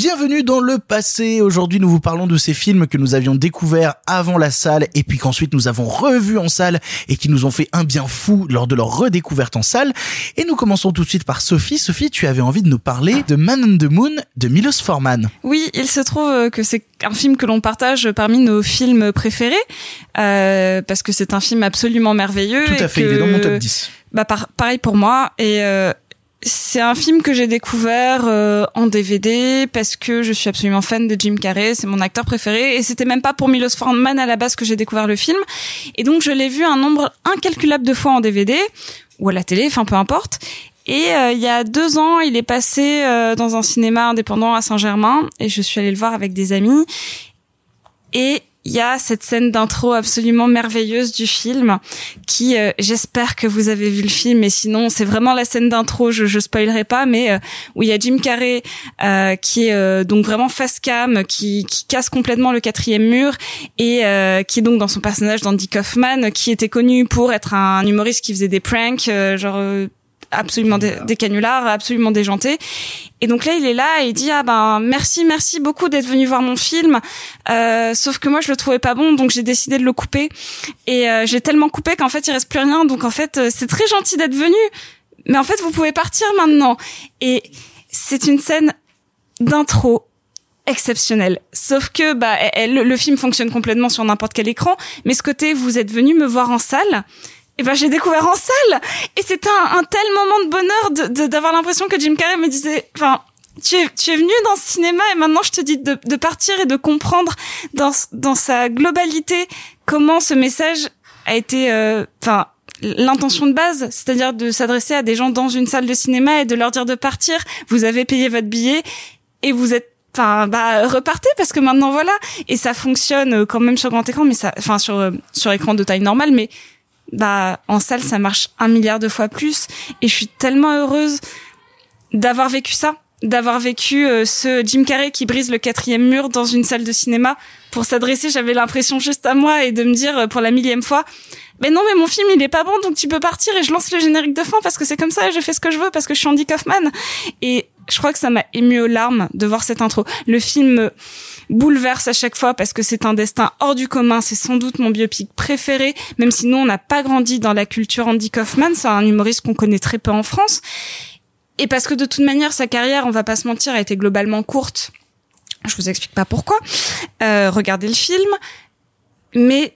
Bienvenue dans le passé. Aujourd'hui, nous vous parlons de ces films que nous avions découverts avant la salle et puis qu'ensuite nous avons revus en salle et qui nous ont fait un bien fou lors de leur redécouverte en salle. Et nous commençons tout de suite par Sophie. Sophie, tu avais envie de nous parler de Man on the Moon de Milos Forman. Oui, il se trouve euh, que c'est un film que l'on partage parmi nos films préférés euh, parce que c'est un film absolument merveilleux. Tout à et fait, que- il est dans mon top 10. Bah par- pareil pour moi et euh, c'est un film que j'ai découvert euh, en DVD parce que je suis absolument fan de Jim Carrey, c'est mon acteur préféré et c'était même pas pour Milos Forman à la base que j'ai découvert le film et donc je l'ai vu un nombre incalculable de fois en DVD ou à la télé, enfin peu importe. Et euh, il y a deux ans, il est passé euh, dans un cinéma indépendant à Saint-Germain et je suis allée le voir avec des amis. Et il y a cette scène d'intro absolument merveilleuse du film qui, euh, j'espère que vous avez vu le film, et sinon c'est vraiment la scène d'intro, je, je spoilerai pas, mais euh, où il y a Jim Carrey euh, qui est euh, donc vraiment face cam, qui, qui casse complètement le quatrième mur et euh, qui est donc dans son personnage d'Andy Kaufman, qui était connu pour être un humoriste qui faisait des pranks, euh, genre absolument des, des canulars, absolument déjantés. Et donc là, il est là et il dit ah ben merci merci beaucoup d'être venu voir mon film. Euh, sauf que moi je le trouvais pas bon, donc j'ai décidé de le couper. Et euh, j'ai tellement coupé qu'en fait il reste plus rien. Donc en fait euh, c'est très gentil d'être venu, mais en fait vous pouvez partir maintenant. Et c'est une scène d'intro exceptionnelle. Sauf que bah elle- le film fonctionne complètement sur n'importe quel écran, mais ce côté vous êtes venu me voir en salle. Et ben j'ai découvert en salle et c'était un, tel moment de bonheur de- de- d'avoir l'impression que Jim Carrey me disait enfin tu es, tu es venu dans ce cinéma et maintenant je te dis de, de partir et de comprendre dans, dans sa globalité comment ce message a été euh, enfin l'intention de base, c'est-à-dire de s'adresser à des gens dans une salle de cinéma et de leur dire de partir. Vous avez payé votre billet et vous êtes enfin bah repartez parce que maintenant voilà et ça fonctionne euh, quand même sur grand écran mais ça enfin sur euh, sur écran de taille normale mais bah en salle ça marche un milliard de fois plus. Et je suis tellement heureuse d'avoir vécu ça d'avoir vécu euh, ce Jim Carrey qui brise le quatrième mur dans une salle de cinéma. Pour s'adresser j'avais l'impression juste à moi et de me dire euh, pour la millième fois mais non mais mon film il est pas bon donc tu peux partir et je lance le générique de fin parce que c'est comme ça et je fais ce que je veux parce que je suis Andy Kaufman et je crois que ça m'a ému aux larmes de voir cette intro le film me bouleverse à chaque fois parce que c'est un destin hors du commun c'est sans doute mon biopic préféré même si nous on n'a pas grandi dans la culture Andy Kaufman c'est un humoriste qu'on connaît très peu en France et parce que de toute manière, sa carrière, on va pas se mentir, a été globalement courte. Je vous explique pas pourquoi. Euh, regardez le film. Mais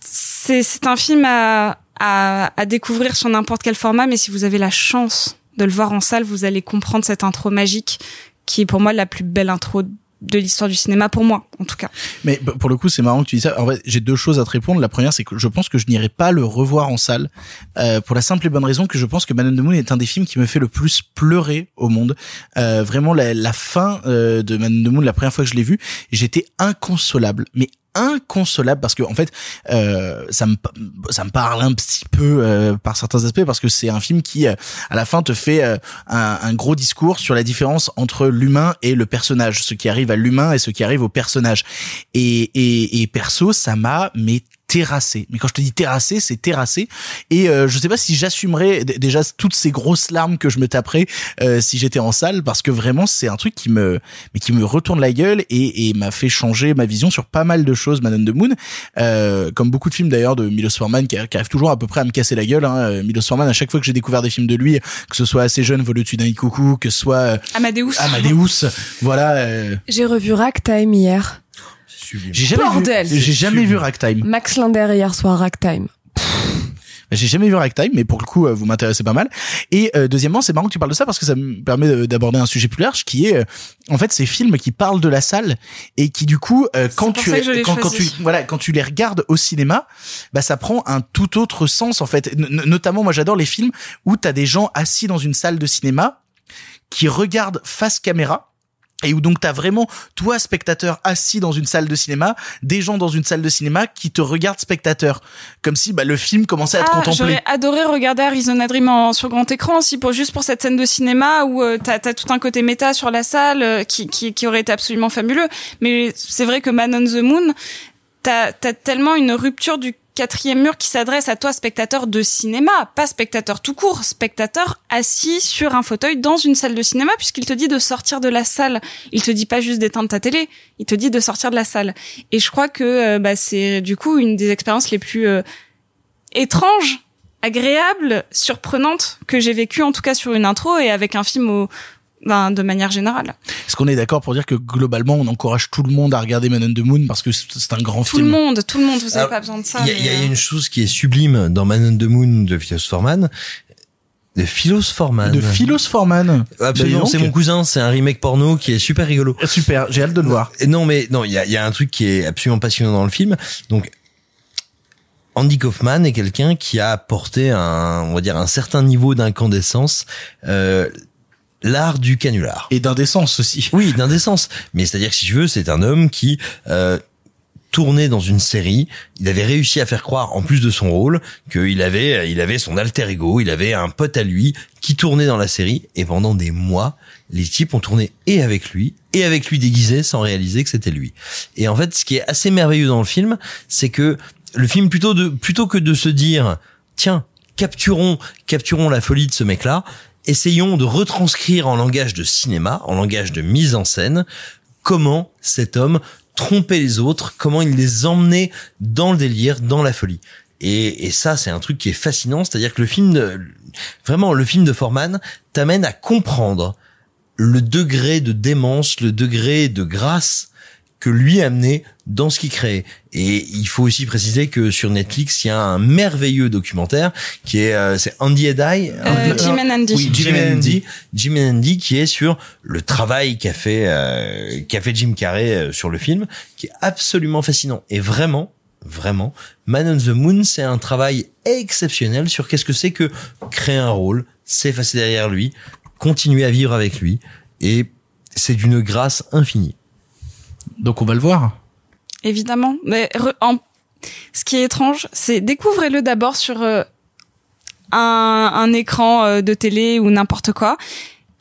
c'est, un film à, à, à découvrir sur n'importe quel format. Mais si vous avez la chance de le voir en salle, vous allez comprendre cette intro magique qui est pour moi la plus belle intro de l'histoire du cinéma pour moi, en tout cas. Mais pour le coup, c'est marrant que tu dis ça. En fait, j'ai deux choses à te répondre. La première, c'est que je pense que je n'irai pas le revoir en salle euh, pour la simple et bonne raison que je pense que on the Moon est un des films qui me fait le plus pleurer au monde. Euh, vraiment, la, la fin euh, de on the Moon, la première fois que je l'ai vu, j'étais inconsolable, mais inconsolable parce que en fait euh, ça me ça me parle un petit peu euh, par certains aspects parce que c'est un film qui euh, à la fin te fait euh, un, un gros discours sur la différence entre l'humain et le personnage ce qui arrive à l'humain et ce qui arrive au personnage. Et et, et perso ça m'a mais terrassé. Mais quand je te dis terrassé, c'est terrassé. Et euh, je sais pas si j'assumerais déjà toutes ces grosses larmes que je me taperais euh, si j'étais en salle, parce que vraiment c'est un truc qui me, mais qui me retourne la gueule et, et m'a fait changer ma vision sur pas mal de choses. On the Moon, euh, comme beaucoup de films d'ailleurs de Milos Forman qui, qui arrive toujours à peu près à me casser la gueule. Hein. Euh, Milos Forman, à chaque fois que j'ai découvert des films de lui, que ce soit assez jeune, vol au-dessus d'un coucou, que ce soit euh, Amadeus. Amadeus, voilà. euh, J'ai revu Ragtime hier. J'ai jamais Bordel. vu, j'ai jamais vu Ragtime. Max Linder hier soir Ragtime. J'ai jamais vu Ragtime, mais pour le coup, euh, vous m'intéressez pas mal. Et euh, deuxièmement, c'est marrant que tu parles de ça parce que ça me permet de- d'aborder un sujet plus large, qui est euh, en fait ces films qui parlent de la salle et qui du coup, euh, quand tu quand, quand tu voilà, quand tu les regardes au cinéma, bah ça prend un tout autre sens en fait. N- notamment, moi, j'adore les films où t'as des gens assis dans une salle de cinéma qui regardent face caméra et où donc t'as vraiment toi spectateur assis dans une salle de cinéma, des gens dans une salle de cinéma qui te regardent spectateur, comme si bah, le film commençait à te Ah, contempler. J'aurais adoré regarder Arizona Dream en, sur grand écran aussi pour juste pour cette scène de cinéma où euh, t'as as tout un côté méta sur la salle euh, qui, qui qui aurait été absolument fabuleux. Mais c'est vrai que Man on the Moon, t'as as tellement une rupture du quatrième mur qui s'adresse à toi, spectateur de cinéma, pas spectateur tout court, spectateur assis sur un fauteuil dans une salle de cinéma, puisqu'il te dit de sortir de la salle. Il te dit pas juste d'éteindre ta télé, il te dit de sortir de la salle. Et je crois que euh, bah, c'est du coup une des expériences les plus euh, étranges, agréables, surprenantes que j'ai vécues, en tout cas sur une intro et avec un film au, ben, de manière générale. Est-ce qu'on est d'accord pour dire que globalement, on encourage tout le monde à regarder Man on the Moon parce que c'est un grand Tout film le monde, tout le monde, vous avez Alors, pas besoin de ça. Il y, a- mais, il y a euh, une chose qui est sublime dans Man on the Moon de Philos Forman. De Philos Forman. De Philos Forman. Absolument, Bah, c'est mon cousin, c'est un remake porno qui est super rigolo. Super, j'ai hâte de le voir. Et Non mais non, il y a, il y a un truc qui est absolument passionnant dans le film. Donc Andy Kaufman est quelqu'un qui a apporté un, on va dire, un certain niveau d'incandescence, euh, l'art du canular. Et d'indécence aussi. Oui, d'indécence. Mais c'est-à-dire que si je veux, c'est un homme qui euh, tournait dans une série. Il avait réussi à faire croire, en plus de son rôle, qu'il avait, il avait son alter ego, il avait un pote à lui qui tournait dans la série. Et pendant des mois, les types ont tourné et avec lui et avec lui déguisé sans réaliser que c'était lui. Et en fait, ce qui est assez merveilleux dans le film, c'est que le film plutôt de plutôt que de se dire tiens capturons capturons la folie de ce mec-là, essayons de retranscrire en langage de cinéma, en langage de mise en scène, comment cet homme trompait les autres, comment il les emmenait dans le délire, dans la folie. Et, ça, c'est un truc qui est fascinant, c'est-à-dire que le film, de, vraiment, le film de Forman t'amène à comprendre le degré de démence, le degré de grâce que lui amenait dans ce qu'il créait. Et il faut aussi préciser que sur Netflix, il y a un merveilleux documentaire qui est, euh, c'est Andy and I. Euh, Jim and Andy. Oui, Jim and Andy. Jim and Andy qui est sur le travail qu'a fait, euh, qu'a fait Jim Carrey euh, sur le film, qui est absolument fascinant. Et vraiment, vraiment, Man on the Moon, c'est un travail exceptionnel sur qu'est-ce que c'est que créer un rôle, s'effacer derrière lui, continuer à vivre avec lui, et c'est d'une grâce infinie. Donc on va le voir. Évidemment. Mais en- ce qui est étrange, c'est découvrez-le d'abord sur euh, un, écran euh, de télé ou n'importe quoi.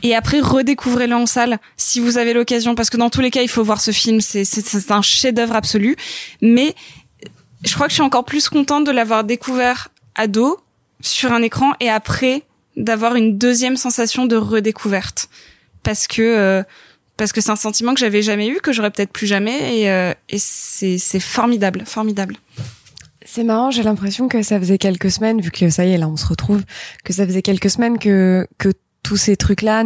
Et après, redécouvrez-le en salle si vous avez l'occasion, parce que dans tous les cas, il faut voir ce film. C'est un chef-d'œuvre absolu. Mais je crois que je suis encore plus contente de l'avoir découvert ado sur un écran et après d'avoir une deuxième sensation de redécouverte, parce que euh, parce que c'est un sentiment que j'avais jamais eu, que j'aurais peut-être plus jamais, et, euh, et c'est c'est formidable, formidable. C'est marrant, j'ai l'impression que ça faisait quelques semaines, vu que ça y est, là, on se retrouve, que ça faisait quelques semaines que, que tous ces trucs-là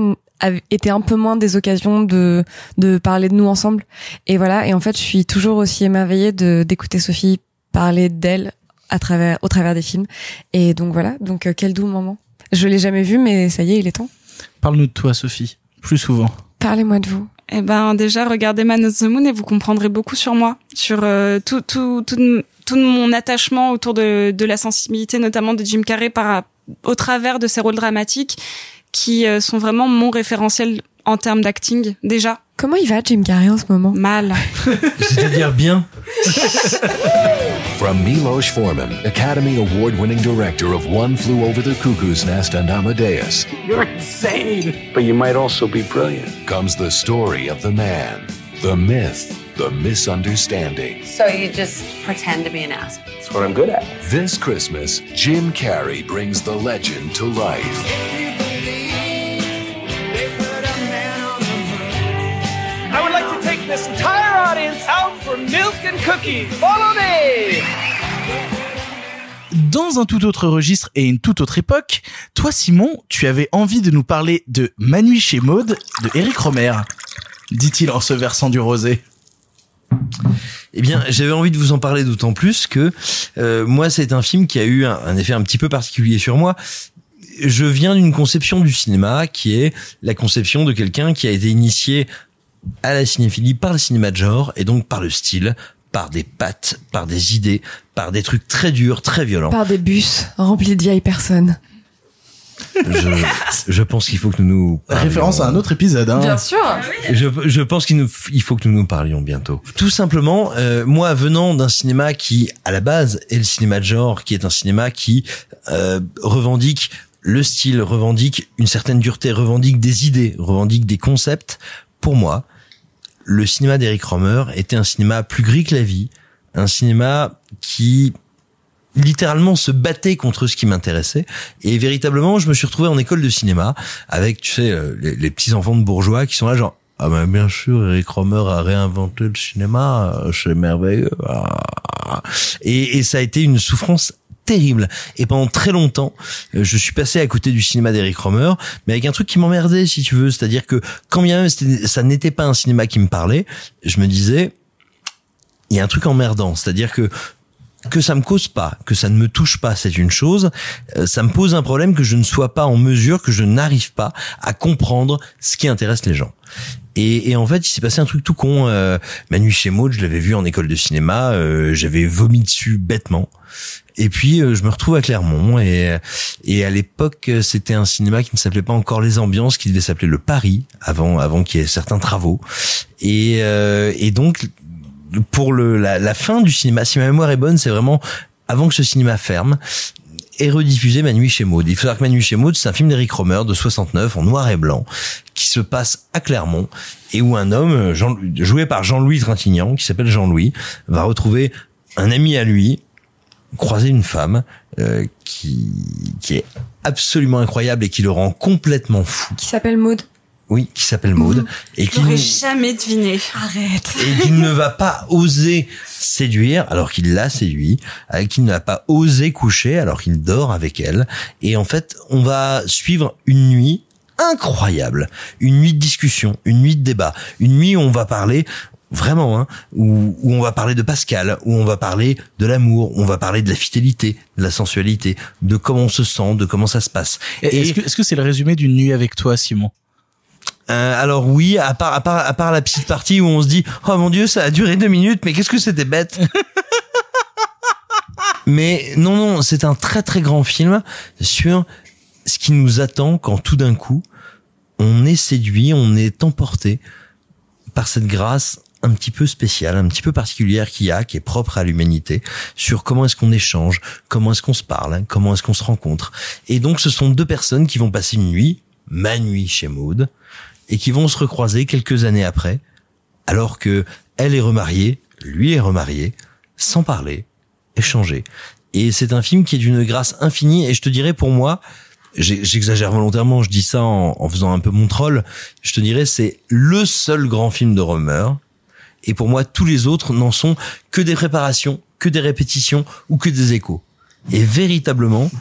étaient un peu moins des occasions de, de parler de nous ensemble. Et voilà. Et en fait, je suis toujours aussi émerveillée de, d'écouter Sophie parler d'elle à travers, au travers des films. Et donc voilà. Donc, euh, quel doux moment. Je l'ai jamais vu, mais ça y est, il est temps. Parle-nous de toi, Sophie, plus souvent. Parlez-moi de vous. Eh ben déjà regardez Man of the Moon et vous comprendrez beaucoup sur moi, sur euh, tout tout tout tout mon attachement autour de de la sensibilité notamment de Jim Carrey par au travers de ses rôles dramatiques qui euh, sont vraiment mon référentiel en termes d'acting déjà. Comment il va Jim Carrey en ce moment Mal. (laughs) C'est-à-dire bien. From Milos Forman, Academy Award winning director of One Flew Over the Cuckoo's Nest and Amadeus, You're insane. But you might also be brilliant. comes the story of the man, the myth, the misunderstanding. So you just pretend to be an ass. That's what I'm good at. This Christmas, Jim Carrey brings the legend to life. For milk and cookies. Follow me! Dans un tout autre registre et une toute autre époque, toi Simon, tu avais envie de nous parler de Manu chez Maude de Eric Romer, dit-il en se versant du rosé. Eh bien, j'avais envie de vous en parler d'autant plus que euh, moi, c'est un film qui a eu un, un effet un petit peu particulier sur moi. Je viens d'une conception du cinéma qui est la conception de quelqu'un qui a été initié à la cinéphilie par le cinéma de genre et donc par le style, par des pattes, par des idées, par des trucs très durs, très violents. Par des bus remplis de vieilles personnes. Je, je pense qu'il faut que nous nous parlions. Référence à un autre épisode. Hein. sûr. Je, je pense qu'il nous, il faut que nous nous parlions bientôt. Tout simplement, euh, moi venant d'un cinéma qui, à la base, est le cinéma de genre, qui est un cinéma qui euh, revendique le style, revendique une certaine dureté, revendique des idées, revendique des concepts. Pour moi, le cinéma d'Eric Romer était un cinéma plus gris que la vie, un cinéma qui littéralement se battait contre ce qui m'intéressait. Et véritablement je me suis retrouvé en école de cinéma avec tu sais euh, les, petits enfants de bourgeois qui sont là genre ah ben bien sûr Eric Romer a réinventé le cinéma euh, c'est merveilleux et ça a été une souffrance terrible et pendant très longtemps euh, je suis passé à côté du cinéma d'Eric Romer mais avec un truc qui m'emmerdait si tu veux c'est-à-dire que quand bien même ça n'était pas un cinéma qui me parlait je me disais il y a un truc emmerdant c'est-à-dire que que ça me cause pas, que ça ne me touche pas, c'est une chose. Euh, ça me pose un problème que je ne sois pas en mesure, que je n'arrive pas à comprendre ce qui intéresse les gens. Et, en fait, il s'est passé un truc tout con. Euh, Manu chez Maud, je l'avais vu en école de cinéma, euh, j'avais vomi dessus bêtement. Et puis euh, je me retrouve à Clermont et et à l'époque euh, c'était un cinéma qui ne s'appelait pas encore Les Ambiances, qui devait s'appeler le Paris avant avant qu'il y ait certains travaux. Et euh, et donc pour le la, la fin du cinéma, si ma mémoire est bonne, c'est vraiment avant que ce cinéma ferme est rediffusé Ma nuit chez Maud. Il faut savoir que Ma nuit chez Maud, c'est un film d'Eric Romer de 69 en noir et blanc qui se passe à Clermont et où un homme Jean, joué par Jean-Louis Trintignant qui s'appelle Jean-Louis va retrouver un ami à lui croiser une femme euh, qui qui est absolument incroyable et qui le rend complètement fou. Qui s'appelle Maud. Oui, qui s'appelle Maud et Je qui l'aurais jamais deviné. Arrête. et qu'il ne va pas oser séduire alors qu'il l'a séduit, avec qui ne va pas osé coucher alors qu'il dort avec elle. Et en fait, on va suivre une nuit incroyable, une nuit de discussion, une nuit de débat, une nuit où on va parler vraiment, hein, où, où on va parler de Pascal, où on va parler de l'amour, où on va parler de la fidélité, de la sensualité, de comment on se sent, de comment ça se passe. Est-ce que est-ce que c'est le résumé d'une nuit avec toi, Simon Euh, alors oui, à part, à part, à part la petite partie où on se dit, oh mon dieu, ça a duré deux minutes, mais qu'est-ce que c'était bête. (laughs) mais non, non, c'est un très très grand film sur ce qui nous attend quand tout d'un coup, on est séduit, on est emporté par cette grâce un petit peu spéciale, un petit peu particulière qu'il y a, qui est propre à l'humanité, sur comment est-ce qu'on échange, comment est-ce qu'on se parle, comment est-ce qu'on se rencontre. Et donc, ce sont deux personnes qui vont passer une nuit, ma nuit chez Maud, et qui vont se recroiser quelques années après, alors que elle est remariée, lui est remarié, sans parler, échanger. Et c'est un film qui est d'une grâce infinie, et je te dirais pour moi, j'exagère volontairement, je dis ça en, en faisant un peu mon troll, je te dirais c'est le seul grand film de Romer, et pour moi tous les autres n'en sont que des préparations, que des répétitions ou que des échos. Et véritablement,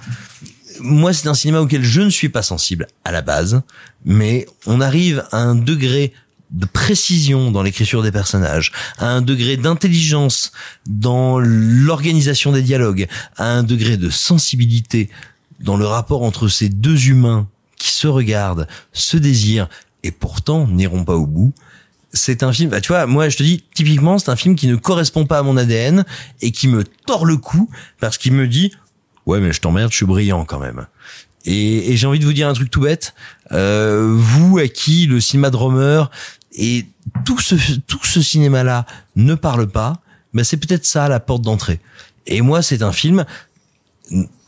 moi, c'est un cinéma auquel je ne suis pas sensible à la base, mais on arrive à un degré de précision dans l'écriture des personnages, à un degré d'intelligence dans l'organisation des dialogues, à un degré de sensibilité dans le rapport entre ces deux humains qui se regardent, se désirent et pourtant n'iront pas au bout. C'est un film, bah, tu vois, moi je te dis, typiquement, c'est un film qui ne correspond pas à mon ADN et qui me tord le cou parce qu'il me dit, ouais mais je t'emmerde, je suis brillant quand même. Et, et j'ai envie de vous dire un truc tout bête, euh, vous à qui le cinéma de Romer et tout ce tout ce cinéma là ne parle pas, ben c'est peut-être ça la porte d'entrée. Et moi c'est un film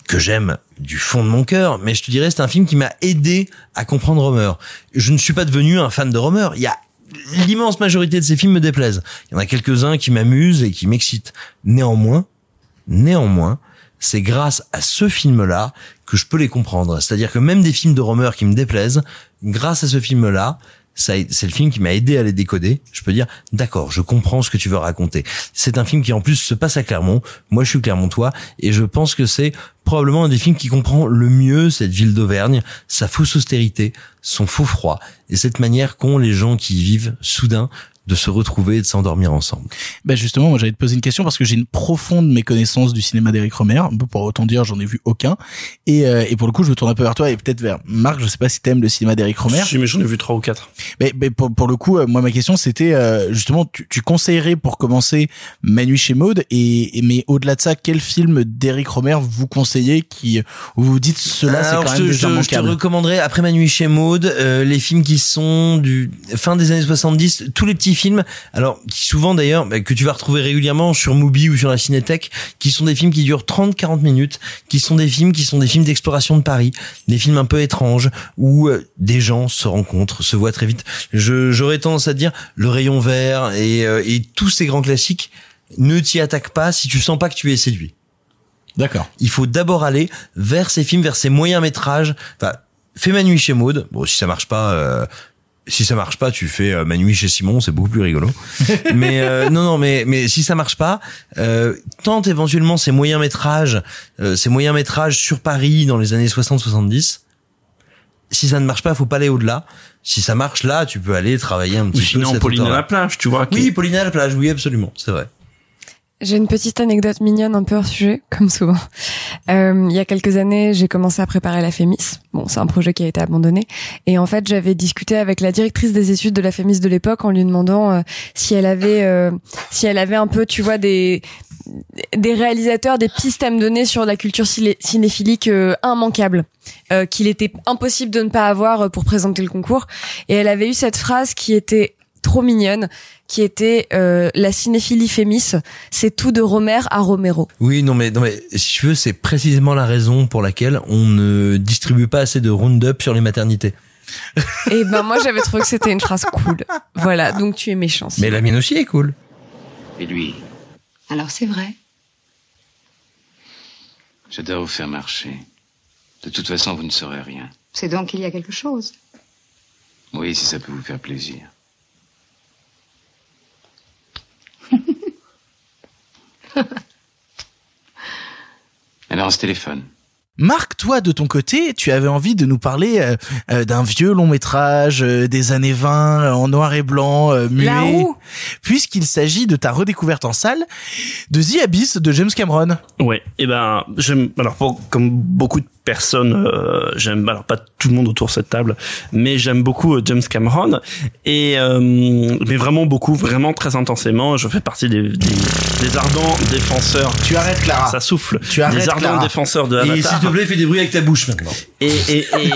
que j'aime du fond de mon cœur, mais je te dirais c'est un film qui m'a aidé à comprendre Romer. Je ne suis pas devenu un fan de Romer. Il y a l'immense majorité de ces films me déplaisent. Il y en a quelques-uns qui m'amusent et qui m'excitent. Néanmoins, néanmoins, c'est grâce à ce film-là que je peux les comprendre. C'est-à-dire que même des films de Romer qui me déplaisent, grâce à ce film-là, c'est le film qui m'a aidé à les décoder. Je peux dire, d'accord, je comprends ce que tu veux raconter. C'est un film qui en plus se passe à Clermont. Moi, je suis clermontois et je pense que c'est probablement un des films qui comprend le mieux cette ville d'Auvergne, sa fausse austérité, son faux froid et cette manière qu'ont les gens qui y vivent soudain de se retrouver et de s'endormir ensemble. Ben justement, moi j'allais te poser une question parce que j'ai une profonde méconnaissance du cinéma d'Éric Romer. Pour autant dire, j'en ai vu aucun. Et, euh, et pour le coup, je me tourne un peu vers toi et peut-être vers Marc. Je sais pas si t'aimes le cinéma d'Éric Romer. Si, mais j'en ai vu trois ou quatre. Mais, mais pour, pour le coup, euh, moi ma question c'était euh, justement, tu, tu conseillerais pour commencer Manu chez Maude et, et mais au-delà de ça, quel film d'Éric Romer vous conseillez qui où vous dites cela c'est quand je même te, je- je te recommanderais après ma nuit chez Maud euh, les films qui sont du fin des années 70 tous les petits films alors qui souvent d'ailleurs bah, que tu vas retrouver régulièrement sur Mubi ou sur la Cinétech qui sont des films qui durent 30 40 minutes qui sont des films qui sont des films d'exploration de Paris des films un peu étranges où euh, des gens se rencontrent se voient très vite je j'aurais tendance à dire le rayon vert et, euh, et tous ces grands classiques ne t'y attaque pas si tu sens pas que tu es séduit D'accord. Il faut d'abord aller vers ces films, vers ces moyens métrages. Enfin, fais Ma nuit chez Maud. Bon, si ça marche pas, euh, si ça marche pas, tu fais euh, Ma nuit chez Simon, c'est beaucoup plus rigolo. (laughs) mais euh, non, non, mais mais si ça marche pas, euh, tente éventuellement ces moyens métrages, euh, ces moyens métrages sur Paris dans les années 60-70. Si ça ne marche pas, faut pas aller au-delà. Si ça marche là, tu peux aller travailler un petit peu. sinon, cet Pauline à la plage, tu vois. qui- Oui, Pauline à la plage, oui, absolument, c'est vrai. J'ai une petite anecdote mignonne un peu hors sujet, comme souvent. Euh, il y a quelques années, j'ai commencé à préparer la Fémis. Bon, c'est un projet qui a été abandonné. Et en fait, j'avais discuté avec la directrice des études de la Fémis de l'époque en lui demandant euh, si elle avait, euh, si elle avait un peu, tu vois, des des réalisateurs, des pistes à me donner sur la culture ciné- cinéphilique euh, immanquable, euh, qu'il était impossible de ne pas avoir pour présenter le concours. Et elle avait eu cette phrase qui était trop mignonne, qui était euh, la cinéphilie fémis, c'est tout de Romer à Romero. Oui, non mais non mais si tu veux, c'est précisément la raison pour laquelle on ne distribue pas assez de round-up sur les maternités. Et ben moi j'avais trouvé que c'était une phrase cool. Voilà, donc tu es méchant. Mais la mienne aussi est cool. Et lui? Alors c'est vrai. Je dois vous faire marcher. De toute façon, vous ne saurez rien. C'est donc qu'il y a quelque chose. Oui, si ça peut vous faire plaisir. (laughs) Alors, on se téléphone. Marc, toi, de ton côté, tu avais envie de nous parler euh, euh, d'un vieux long métrage euh, des années 20 euh, en noir et blanc, euh, muet, La roue. puisqu'il s'agit de ta redécouverte en salle de The Abyss de James Cameron. Ouais, et ben j'aime alors pour- comme beaucoup de personnes, euh, j'aime alors pas tout le monde autour de cette table, mais j'aime beaucoup euh, James Cameron et euh, mais vraiment beaucoup, vraiment très intensément. Je fais partie des, des, des ardents défenseurs. Tu arrêtes Clara. Ça souffle. Tu arrêtes des ardents Clara. défenseurs de Et Avatar. s'il te plaît, fais des bruits avec ta bouche maintenant. Et, et, et,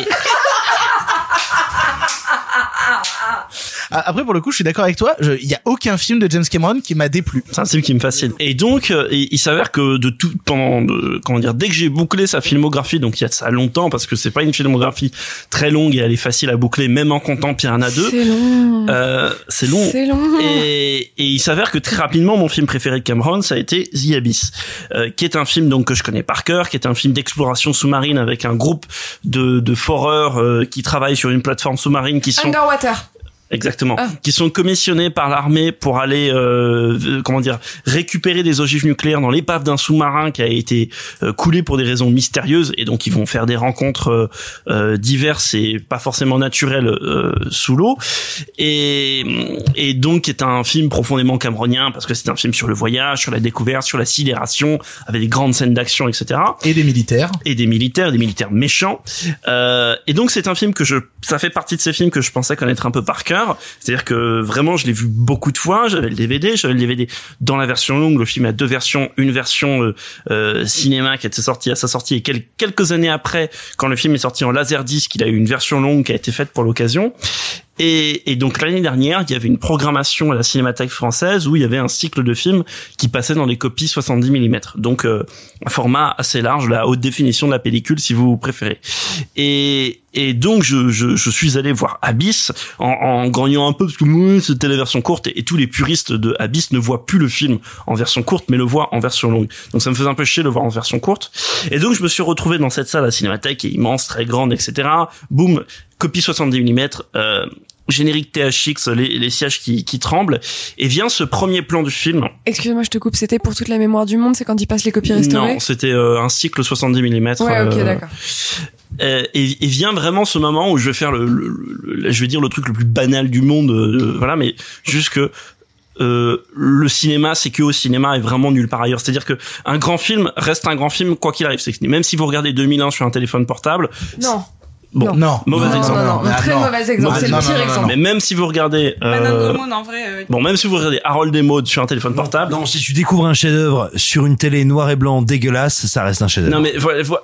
Ah, Après, pour le coup, je suis d'accord avec toi. je- Il y a aucun film de James Cameron qui m'a déplu. C'est un film qui me fascine. Et donc, euh, il, il s'avère que de tout pendant, de- comment dire, dès que j'ai bouclé sa filmographie, donc il y a de ça longtemps, parce que c'est pas une filmographie très longue et elle est facile à boucler, même en comptant Piranha 2. C'est long. Euh, c'est long. C'est long. Et, et il s'avère que très rapidement, mon film préféré de Cameron, ça a été The Abyss, euh, qui est un film donc que je connais par cœur, qui est un film d'exploration sous-marine avec un groupe de, de foreurs euh, qui travaillent sur une plateforme sous-marine qui sont Underwater. Exactement. Ah. Qui sont commissionnés par l'armée pour aller, euh, euh, comment dire, récupérer des ogives nucléaires dans l'épave d'un sous-marin qui a été euh, coulé pour des raisons mystérieuses et donc ils vont faire des rencontres euh, euh, diverses et pas forcément naturelles euh, sous l'eau. Et, et donc est un film profondément cameronien parce que c'est un film sur le voyage, sur la découverte, sur la sidération, avec des grandes scènes d'action, etc Et des militaires. et des militaires, des militaires méchants. Euh, et donc c'est un film que je, ça fait partie de ces films que je pensais connaître un peu par cœur. C'est-à-dire que vraiment je l'ai vu beaucoup de fois. J'avais le DVD, j'avais le DVD dans la version longue. Le film a deux versions, une version euh, euh, cinéma qui était sortie à sa sortie et quel- quelques années après, quand le film est sorti en laserdisc, il a eu une version longue qui a été faite pour l'occasion. Et, et donc l'année dernière, il y avait une programmation à la Cinémathèque française où il y avait un cycle de films qui passait dans les copies 70 mm. Donc euh, un format assez large, la haute définition de la pellicule si vous préférez. Et, et donc je, je, je suis allé voir Abyss en, en gagnant un peu parce que ouais, c'était la version courte et, et tous les puristes de Abyss ne voient plus le film en version courte mais le voient en version longue. Donc ça me faisait un peu chier de le voir en version courte. Et donc je me suis retrouvé dans cette salle à Cinémathèque qui est immense, très grande, etc. Boum, copie 70 mm. Euh, générique THX, les, les sièges qui, qui tremblent, et vient ce premier plan du film. Excuse-moi, je te coupe. C'était pour toute la mémoire du monde. C'est quand ils passent les copies restaurées. Non, c'était euh, un cycle 70 mm. Ouais, ok, d'accord. Euh, et, et vient vraiment ce moment où je vais faire le, le- le- je vais dire le truc le plus banal du monde, euh, voilà, mais juste que euh, le cinéma, c'est que au cinéma et vraiment nulle part ailleurs. C'est-à-dire que un grand film reste un grand film quoi qu'il arrive. C'est même si vous regardez 2001 sur un téléphone portable, Non. Bon, Non. mauvais Non, exemple. non, non, non, très mauvais exemple. C'est le pire exemple. Mais même si vous regardez, euh, Goldman, en vrai. euh, bon, même si vous regardez Harold et Maude sur un téléphone portable, Non, si tu découvres un chef-d'œuvre sur une télé noir et blanc dégueulasse, ça reste un chef-d'œuvre. Non mais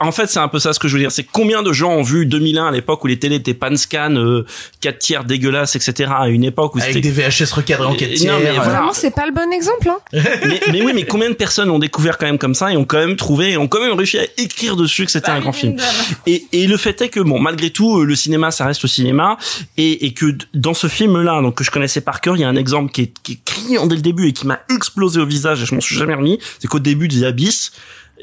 en fait c'est un peu ça ce que je veux dire. C'est combien de gens ont vu 2001 à l'époque où les télés étaient pan scan, euh, 4 tiers dégueulasses, etc. À une époque où Avec c'était. des VHS recadrés en Et- 4 non, tiers. mais voilà. Vraiment, c'est pas le bon exemple. Hein. (laughs) mais, mais oui, mais combien de personnes ont découvert quand même comme ça et ont quand même trouvé, et ont quand même réussi à écrire dessus que c'était un grand film. Et, et le fait est que bon, malgré tout, euh, le cinéma, ça reste le cinéma, et, et que dans ce film-là, donc que je connaissais par cœur, il y a un exemple qui est, qui est criant dès le début et qui m'a explosé au visage et je m'en suis jamais remis. C'est qu'au début des Abyss,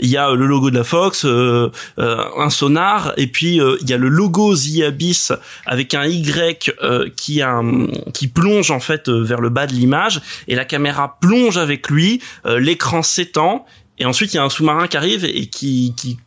il y a le logo de la Fox, euh, euh, un sonar, et puis euh, il y a le logo The Abyss avec un Y euh, qui un- qui plonge en fait euh, vers le bas de l'image, et la caméra plonge avec lui, euh, l'écran s'étend, et ensuite il y a un sous-marin qui arrive et qui, qui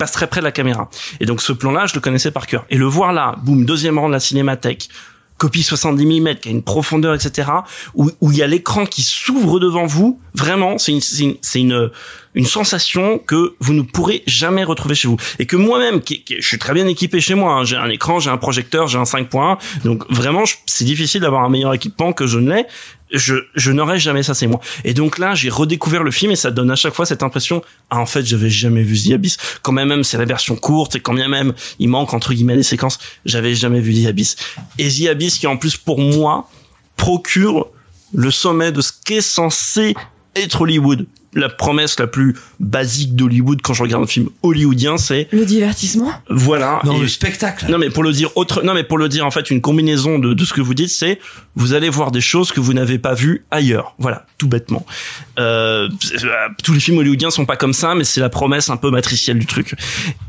passe très près de la caméra. Et donc ce plan-là, je le connaissais par cœur. Et le voir là, boum, deuxième rang de la cinémathèque, copie 70 mm, qui a une profondeur, etc., où, où il y a l'écran qui s'ouvre devant vous, vraiment, c'est une, c'est une, une, une sensation que vous ne pourrez jamais retrouver chez vous. Et que moi-même, qui, qui- je suis très bien équipé chez moi, hein. j'ai un écran, j'ai un projecteur, j'ai un 5.1, donc vraiment, c'est difficile d'avoir un meilleur équipement que je ne l'ai. Je, je n'aurais jamais ça, c'est moi. Et donc là, j'ai redécouvert le film et ça donne à chaque fois cette impression, ah, en fait, j'avais jamais vu The Abyss. Quand même c'est la version courte et quand bien même il manque entre guillemets des séquences, j'avais jamais vu The Abyss. Et The Abyss qui en plus pour moi procure le sommet de ce qu'est censé être Hollywood. La promesse la plus basique d'Hollywood quand je regarde un film hollywoodien, c'est Le divertissement voilà. Non, Et- le spectacle. Non, mais pour le dire autre, non, mais pour le dire en fait une combinaison de, de ce que vous dites, c'est vous allez voir des choses que vous n'avez pas vues ailleurs. Voilà, tout bêtement. Euh, euh, tous les films hollywoodiens sont pas comme ça, mais c'est la promesse un peu matricielle du truc.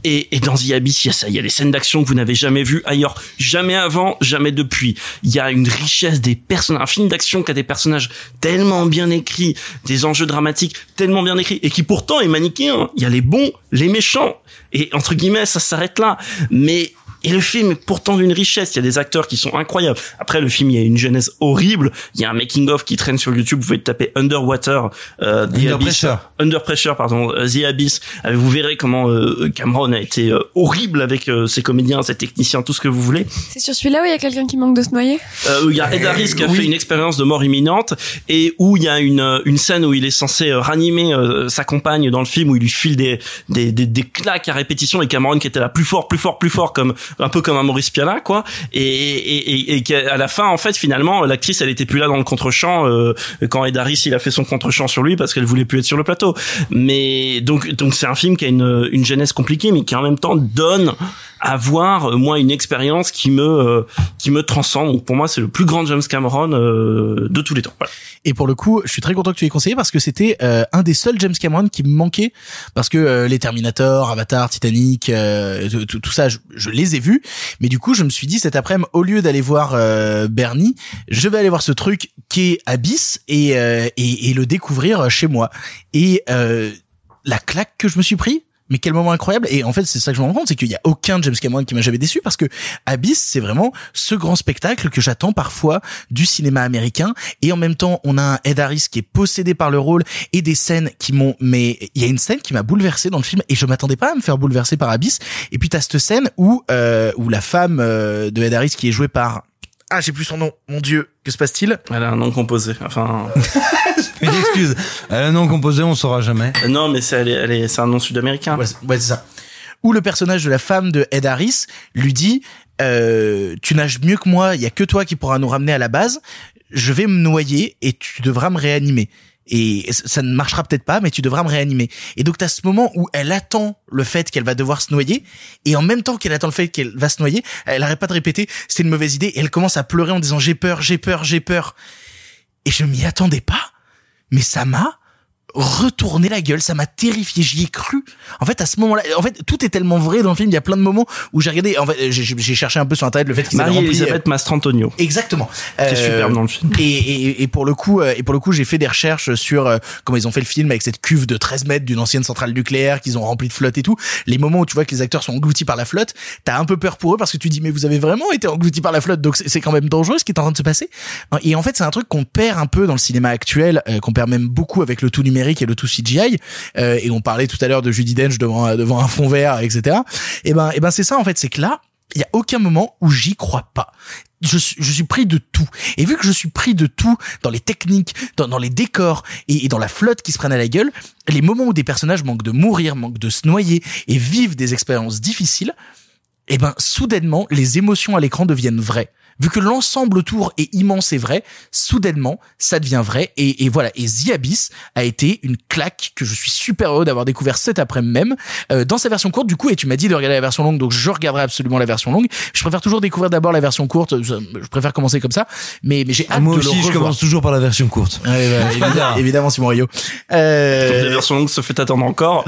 Et, et dans The Abyss, il y a ça, il y a des scènes d'action que vous n'avez jamais vues ailleurs, jamais avant, jamais depuis. Il y a une richesse des personnages, un film d'action qui a des personnages tellement bien écrits, des enjeux dramatiques bien écrits, et qui pourtant est manichéen. Il y a les bons, les méchants, et entre guillemets, ça s'arrête là. Mais et le film est pourtant d'une richesse. Il y a des acteurs qui sont incroyables. Après, le film, il y a une genèse horrible. Il y a un making of qui traîne sur YouTube. Vous pouvez taper Underwater, euh, The Under Abyss, Pressure. Under Pressure, pardon, euh, The Abyss. Euh, vous verrez comment euh, Cameron a été euh, horrible avec euh, ses comédiens, ses techniciens, tout ce que vous voulez. C'est sur celui-là où il y a quelqu'un qui manque de se noyer? Euh, il y a Ed Harris qui a fait une expérience de mort imminente et où il y a une une scène où il est censé euh, ranimer euh, sa compagne dans le film où il lui file des des des, des claques à répétition et Cameron qui était là plus fort plus fort plus fort comme un peu comme un Maurice Piala quoi. Et et et, et qu'à la fin en fait finalement l'actrice elle était plus là dans le contre-champ euh, quand Ed Harris il a fait son contre-champ sur lui parce qu'elle voulait plus être sur le plateau. Mais donc donc c'est un film qui a une une genèse compliquée mais qui en même temps donne à voir euh, moi une expérience qui me euh, qui me transcende donc pour moi c'est le plus grand James Cameron euh, de tous les temps voilà. Et pour le coup, je suis très content que tu aies conseillé parce que c'était euh, un des seuls James Cameron qui me manquait parce que euh, les Terminator, Avatar, Titanic, euh, tout, tout- ça, je, je les ai vus. Mais du coup, je me suis dit cet après-midi, au lieu d'aller voir Bernie, je vais aller voir ce truc qui est Abyss et, et, et le découvrir chez moi. Et la claque que je me suis pris. Mais quel moment incroyable Et en fait, c'est ça que je me rends compte, c'est qu'il y a aucun James Cameron qui m'a jamais déçu parce que Abyss, c'est vraiment ce grand spectacle que j'attends parfois du cinéma américain. Et en même temps, on a un Ed Harris qui est possédé par le rôle et des scènes qui m'ont. Mais il y a une scène qui m'a bouleversé dans le film et je m'attendais pas à me faire bouleverser par Abyss. Et puis t'as cette scène où euh, où la femme euh, de Ed Harris qui est jouée par ah j'ai plus son nom, mon dieu, que se passe-t-il Elle a un nom composé enfin (laughs) Une excuse. Elle a un nom composé, on saura jamais. Euh, non mais c'est elle est, elle est- un nom sud-américain Ouais, c'est ouais, ça. Où le personnage de la femme de Ed Harris lui dit euh, Tu nages mieux que moi, il y a que toi qui pourra nous ramener à la base. Je vais me noyer et tu devras me réanimer. Et ça ne marchera peut-être pas, mais tu devras me réanimer. Et donc, tu as ce moment où elle attend le fait qu'elle va devoir se noyer, et en même temps qu'elle attend le fait qu'elle va se noyer, elle arrête pas de répéter « c'est une mauvaise idée », et elle commence à pleurer en disant « j'ai peur, j'ai peur, j'ai peur ». Et je m'y attendais pas, mais ça m'a retourné la gueule, ça m'a terrifié, j'y ai cru. En fait, à ce moment-là, en fait, tout est tellement vrai dans le film, il y a plein de moments où j'ai regardé, en fait, j'ai cherché un peu sur internet le fait qu'ils avaient rempli, Marie-Elisabeth Mastrantonio Exactement. qui est Euh, superbe dans le film Et, et, et pour le coup, euh, et pour le coup, j'ai fait des recherches sur euh, comment ils ont fait le film avec cette cuve de 13 mètres d'une ancienne centrale nucléaire qu'ils ont rempli de flotte et tout. Les moments où tu vois que les acteurs sont engloutis par la flotte, t'as un peu peur pour eux parce que tu dis mais vous avez vraiment été engloutis par la flotte, donc c'est quand même dangereux ce qui est en train de se passer. Et en fait, c'est un truc qu'on perd un peu dans le cinéma actuel, euh, qu'on perd même beaucoup avec le tout numérique et le tout CGI. Euh, et on parlait tout à l'heure de Judy Dench devant devant un fond vert, etc. Et ben, et ben c'est ça en fait, c'est que là, il y a aucun moment où j'y crois pas. Je suis, pris de tout. Et vu que je suis pris de tout dans les techniques, dans, dans les décors et, et dans la flotte qui se prennent à la gueule, les moments où des personnages manquent de mourir, manquent de se noyer et vivent des expériences difficiles, eh ben, soudainement, les émotions à l'écran deviennent vraies. Vu que l'ensemble autour est immense et vrai, soudainement, ça devient vrai. Et, et voilà. Et The Abyss a été une claque que je suis super heureux d'avoir découvert cet après-midi même, euh, dans sa version courte, du coup. Et tu m'as dit de regarder la version longue, donc je regarderai absolument la version longue. Je préfère toujours découvrir d'abord la version courte. Je je préfère commencer comme ça. Mais, mais j'ai hâte Ah, moi de le aussi, je commence toujours par la version courte. Ouais, bah, (laughs) évidemment, évidemment, Simon Rio. Euh, la version longue se fait attendre encore.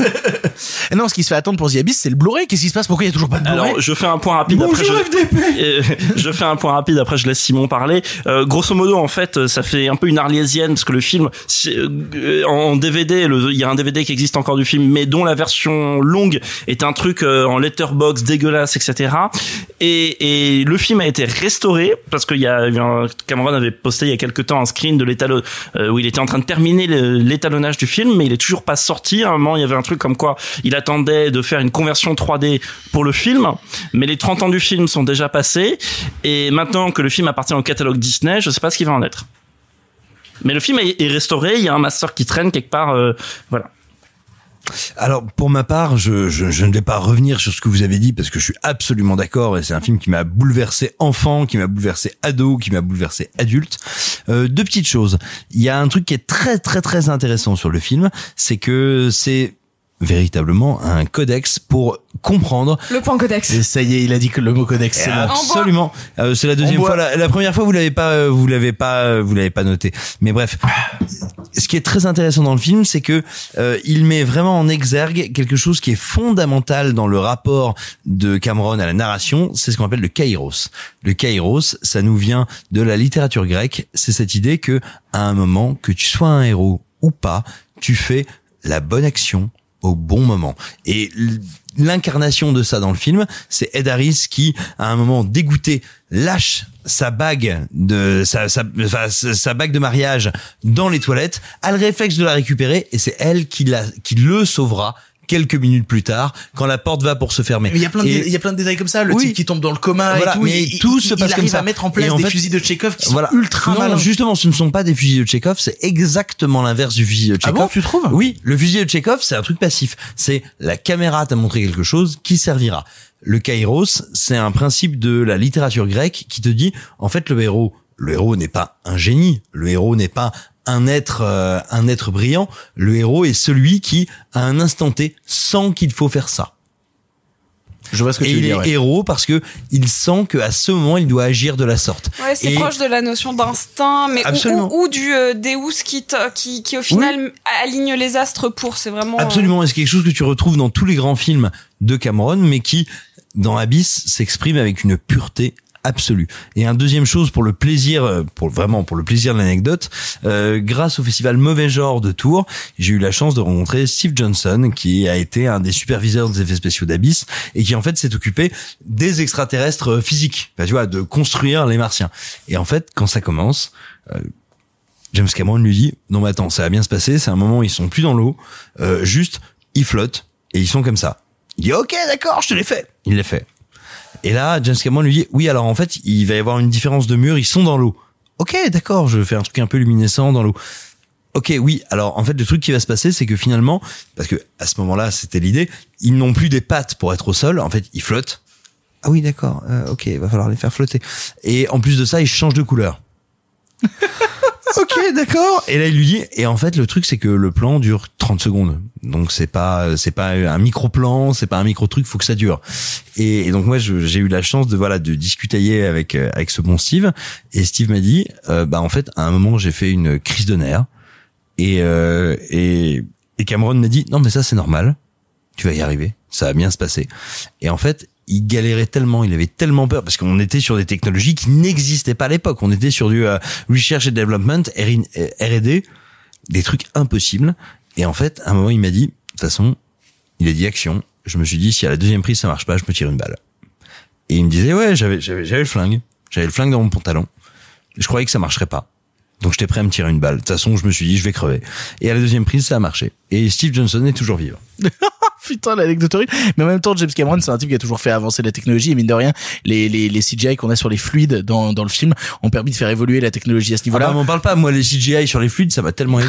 (laughs) non, ce qui se fait attendre pour The Abyss, c'est le Blu-ray. Qu'est-ce qui se passe? Pourquoi il y a toujours pas de Blu-ray? Alors, je fais un point rapide. après, je... Euh, (laughs) je fais un point rapide. Après, je laisse Simon parler. Euh, grosso modo, en fait, euh, ça fait un peu une arlésienne parce que le film, euh, en DVD, il y a un DVD qui existe encore du film, mais dont la version longue est un truc euh, en letterbox dégueulasse, etc. Et, et le film a été restauré parce qu'il y a Cameron avait posté il y a quelques temps un screen de l'étalon euh, où il était en train de terminer l'étalonnage du film, mais il est toujours pas sorti. À un moment, il y avait un truc comme quoi il attendait de faire une conversion 3D pour le film, mais les 30 ans du film sont déjà passés et maintenant que le film appartient au catalogue Disney, je sais pas ce qu'il va en être. Mais le film est est restauré, il y a un master qui traîne quelque part, euh, voilà. Alors pour ma part, je ne vais pas revenir sur ce que vous avez dit parce que je suis absolument d'accord et c'est un film qui m'a bouleversé enfant, qui m'a bouleversé ado, qui m'a bouleversé adulte. Euh, deux petites choses. Il y a un truc qui est très très très intéressant sur le film, c'est que c'est véritablement un codex pour comprendre Le point codex. Et ça y est, il a dit que le mot codex, c'est bon. Absolument. Euh, c'est la deuxième On fois. La, la première fois, vous l'avez pas, euh, vous l'avez pas, euh, vous l'avez pas noté. Mais bref, ce qui est très intéressant dans le film, c'est que euh, il met vraiment en exergue quelque chose qui est fondamental dans le rapport de Cameron à la narration. C'est ce qu'on appelle le kairos. Le kairos, ça nous vient de la littérature grecque. C'est cette idée que à un moment, que tu sois un héros ou pas, tu fais la bonne action au bon moment. Et l'incarnation de ça dans le film, c'est Ed Harris qui, à un moment dégoûté, lâche sa bague de sa, sa sa bague de mariage dans les toilettes, a le réflexe de la récupérer et c'est elle qui la, qui le sauvera quelques minutes plus tard quand la porte va pour se fermer. Il y a plein de, il y a plein de détails comme ça. Le Oui. type qui tombe dans le coma Voilà, et tout. mais il, tout il- se il passe comme arrive ça. à mettre en place en des fait- fusils de Chekhov qui sont voilà. ultra non, malins. justement, ce ne sont pas des fusils de Chekhov, c'est exactement l'inverse du fusil de Ah Chekhov. bon, tu trouves? Oui, le fusil de Chekhov, c'est un truc passif. C'est la caméra t'a montré quelque chose qui servira. Le kairos, c'est un principe de la littérature grecque qui te dit, en fait, le héros, le héros n'est pas un génie, le héros n'est pas un être, euh, un être brillant. Le héros est celui qui, à un instant T, sent qu'il faut faire ça. Je vois ce que et tu veux il dire. est ouais. héros parce que il sent qu'à ce moment, il doit agir de la sorte. Ouais, c'est Et- proche de la notion d'instinct, mais ou, Absolument. ou, ou du euh, Deus qui, te- qui, qui au final aligne les astres pour. C'est vraiment. euh, Absolument, et c'est quelque chose que tu retrouves dans tous les grands films de Cameron, mais qui, dans Abyss, s'exprime avec une pureté absolue. Et un deuxième chose pour le plaisir, euh, pour vraiment pour le plaisir de l'anecdote, euh, grâce au festival Mauvais Genre de Tours, j'ai eu la chance de rencontrer Steve Johnson, qui a été un des superviseurs des effets spéciaux d'Abyss et qui en fait s'est occupé des extraterrestres euh, physiques, Enfin, tu vois, de construire les Martiens. Et en fait, quand ça commence. euh, James Cameron lui dit non mais attends ça va bien se passer c'est un moment où ils sont plus dans l'eau euh, juste ils flottent et ils sont comme ça il dit ok d'accord je te l'ai fait il l'a fait et là James Cameron lui dit oui alors en fait il va y avoir une différence de mur ils sont dans l'eau ok d'accord je fais un truc un peu luminescent dans l'eau Ok, oui. Alors, en fait, le truc qui va se passer, c'est que finalement, parce que à ce moment-là, c'était l'idée, ils n'ont plus des pattes pour être au sol. En fait, ils flottent. Ah oui, d'accord. euh, ok, il va falloir les faire flotter. Et en plus de ça, ils changent de couleur. (laughs) ok, d'accord. Et là, il lui dit, et en fait, le truc, c'est que le plan dure 30 secondes. Donc, c'est pas, c'est pas un micro plan, c'est pas un micro truc, faut que ça dure. Et, donc, moi, j'ai eu la chance de, voilà, de discuter avec, avec ce bon Steve. Et Steve m'a dit, euh, bah, en fait, à un moment, j'ai fait une crise de nerfs. Et, euh, et, et Cameron m'a dit, non, mais ça, c'est normal. Tu vas y arriver. Ça va bien se passer. Et en fait, il galérait tellement, il avait tellement peur parce qu'on était sur des technologies qui n'existaient pas à l'époque. On était sur du euh, research and development, R&D, des trucs impossibles. Et en fait, à un moment, il m'a dit, de toute façon, il a dit action. Je me suis dit, si à la deuxième prise ça marche pas, je me tire une balle. Et il me disait, ouais, j'avais, j'avais, j'avais le flingue. J'avais le flingue dans mon pantalon. Je croyais que ça marcherait pas. Donc j'étais prêt à me tirer une balle. De toute façon, je me suis dit, je vais crever. Et à la deuxième prise, ça a marché. Et Steve Johnson est toujours vivant. (laughs) Putain, l'anecdoterie. Mais en même temps, James Cameron, c'est un type qui a toujours fait avancer la technologie. Et mine de rien, les, les, les CGI qu'on a sur les fluides dans, dans le film ont permis de faire évoluer la technologie à ce Ah niveau-là. bah, m'en parle pas, moi les CGI sur les fluides, ça m'a tellement aidé.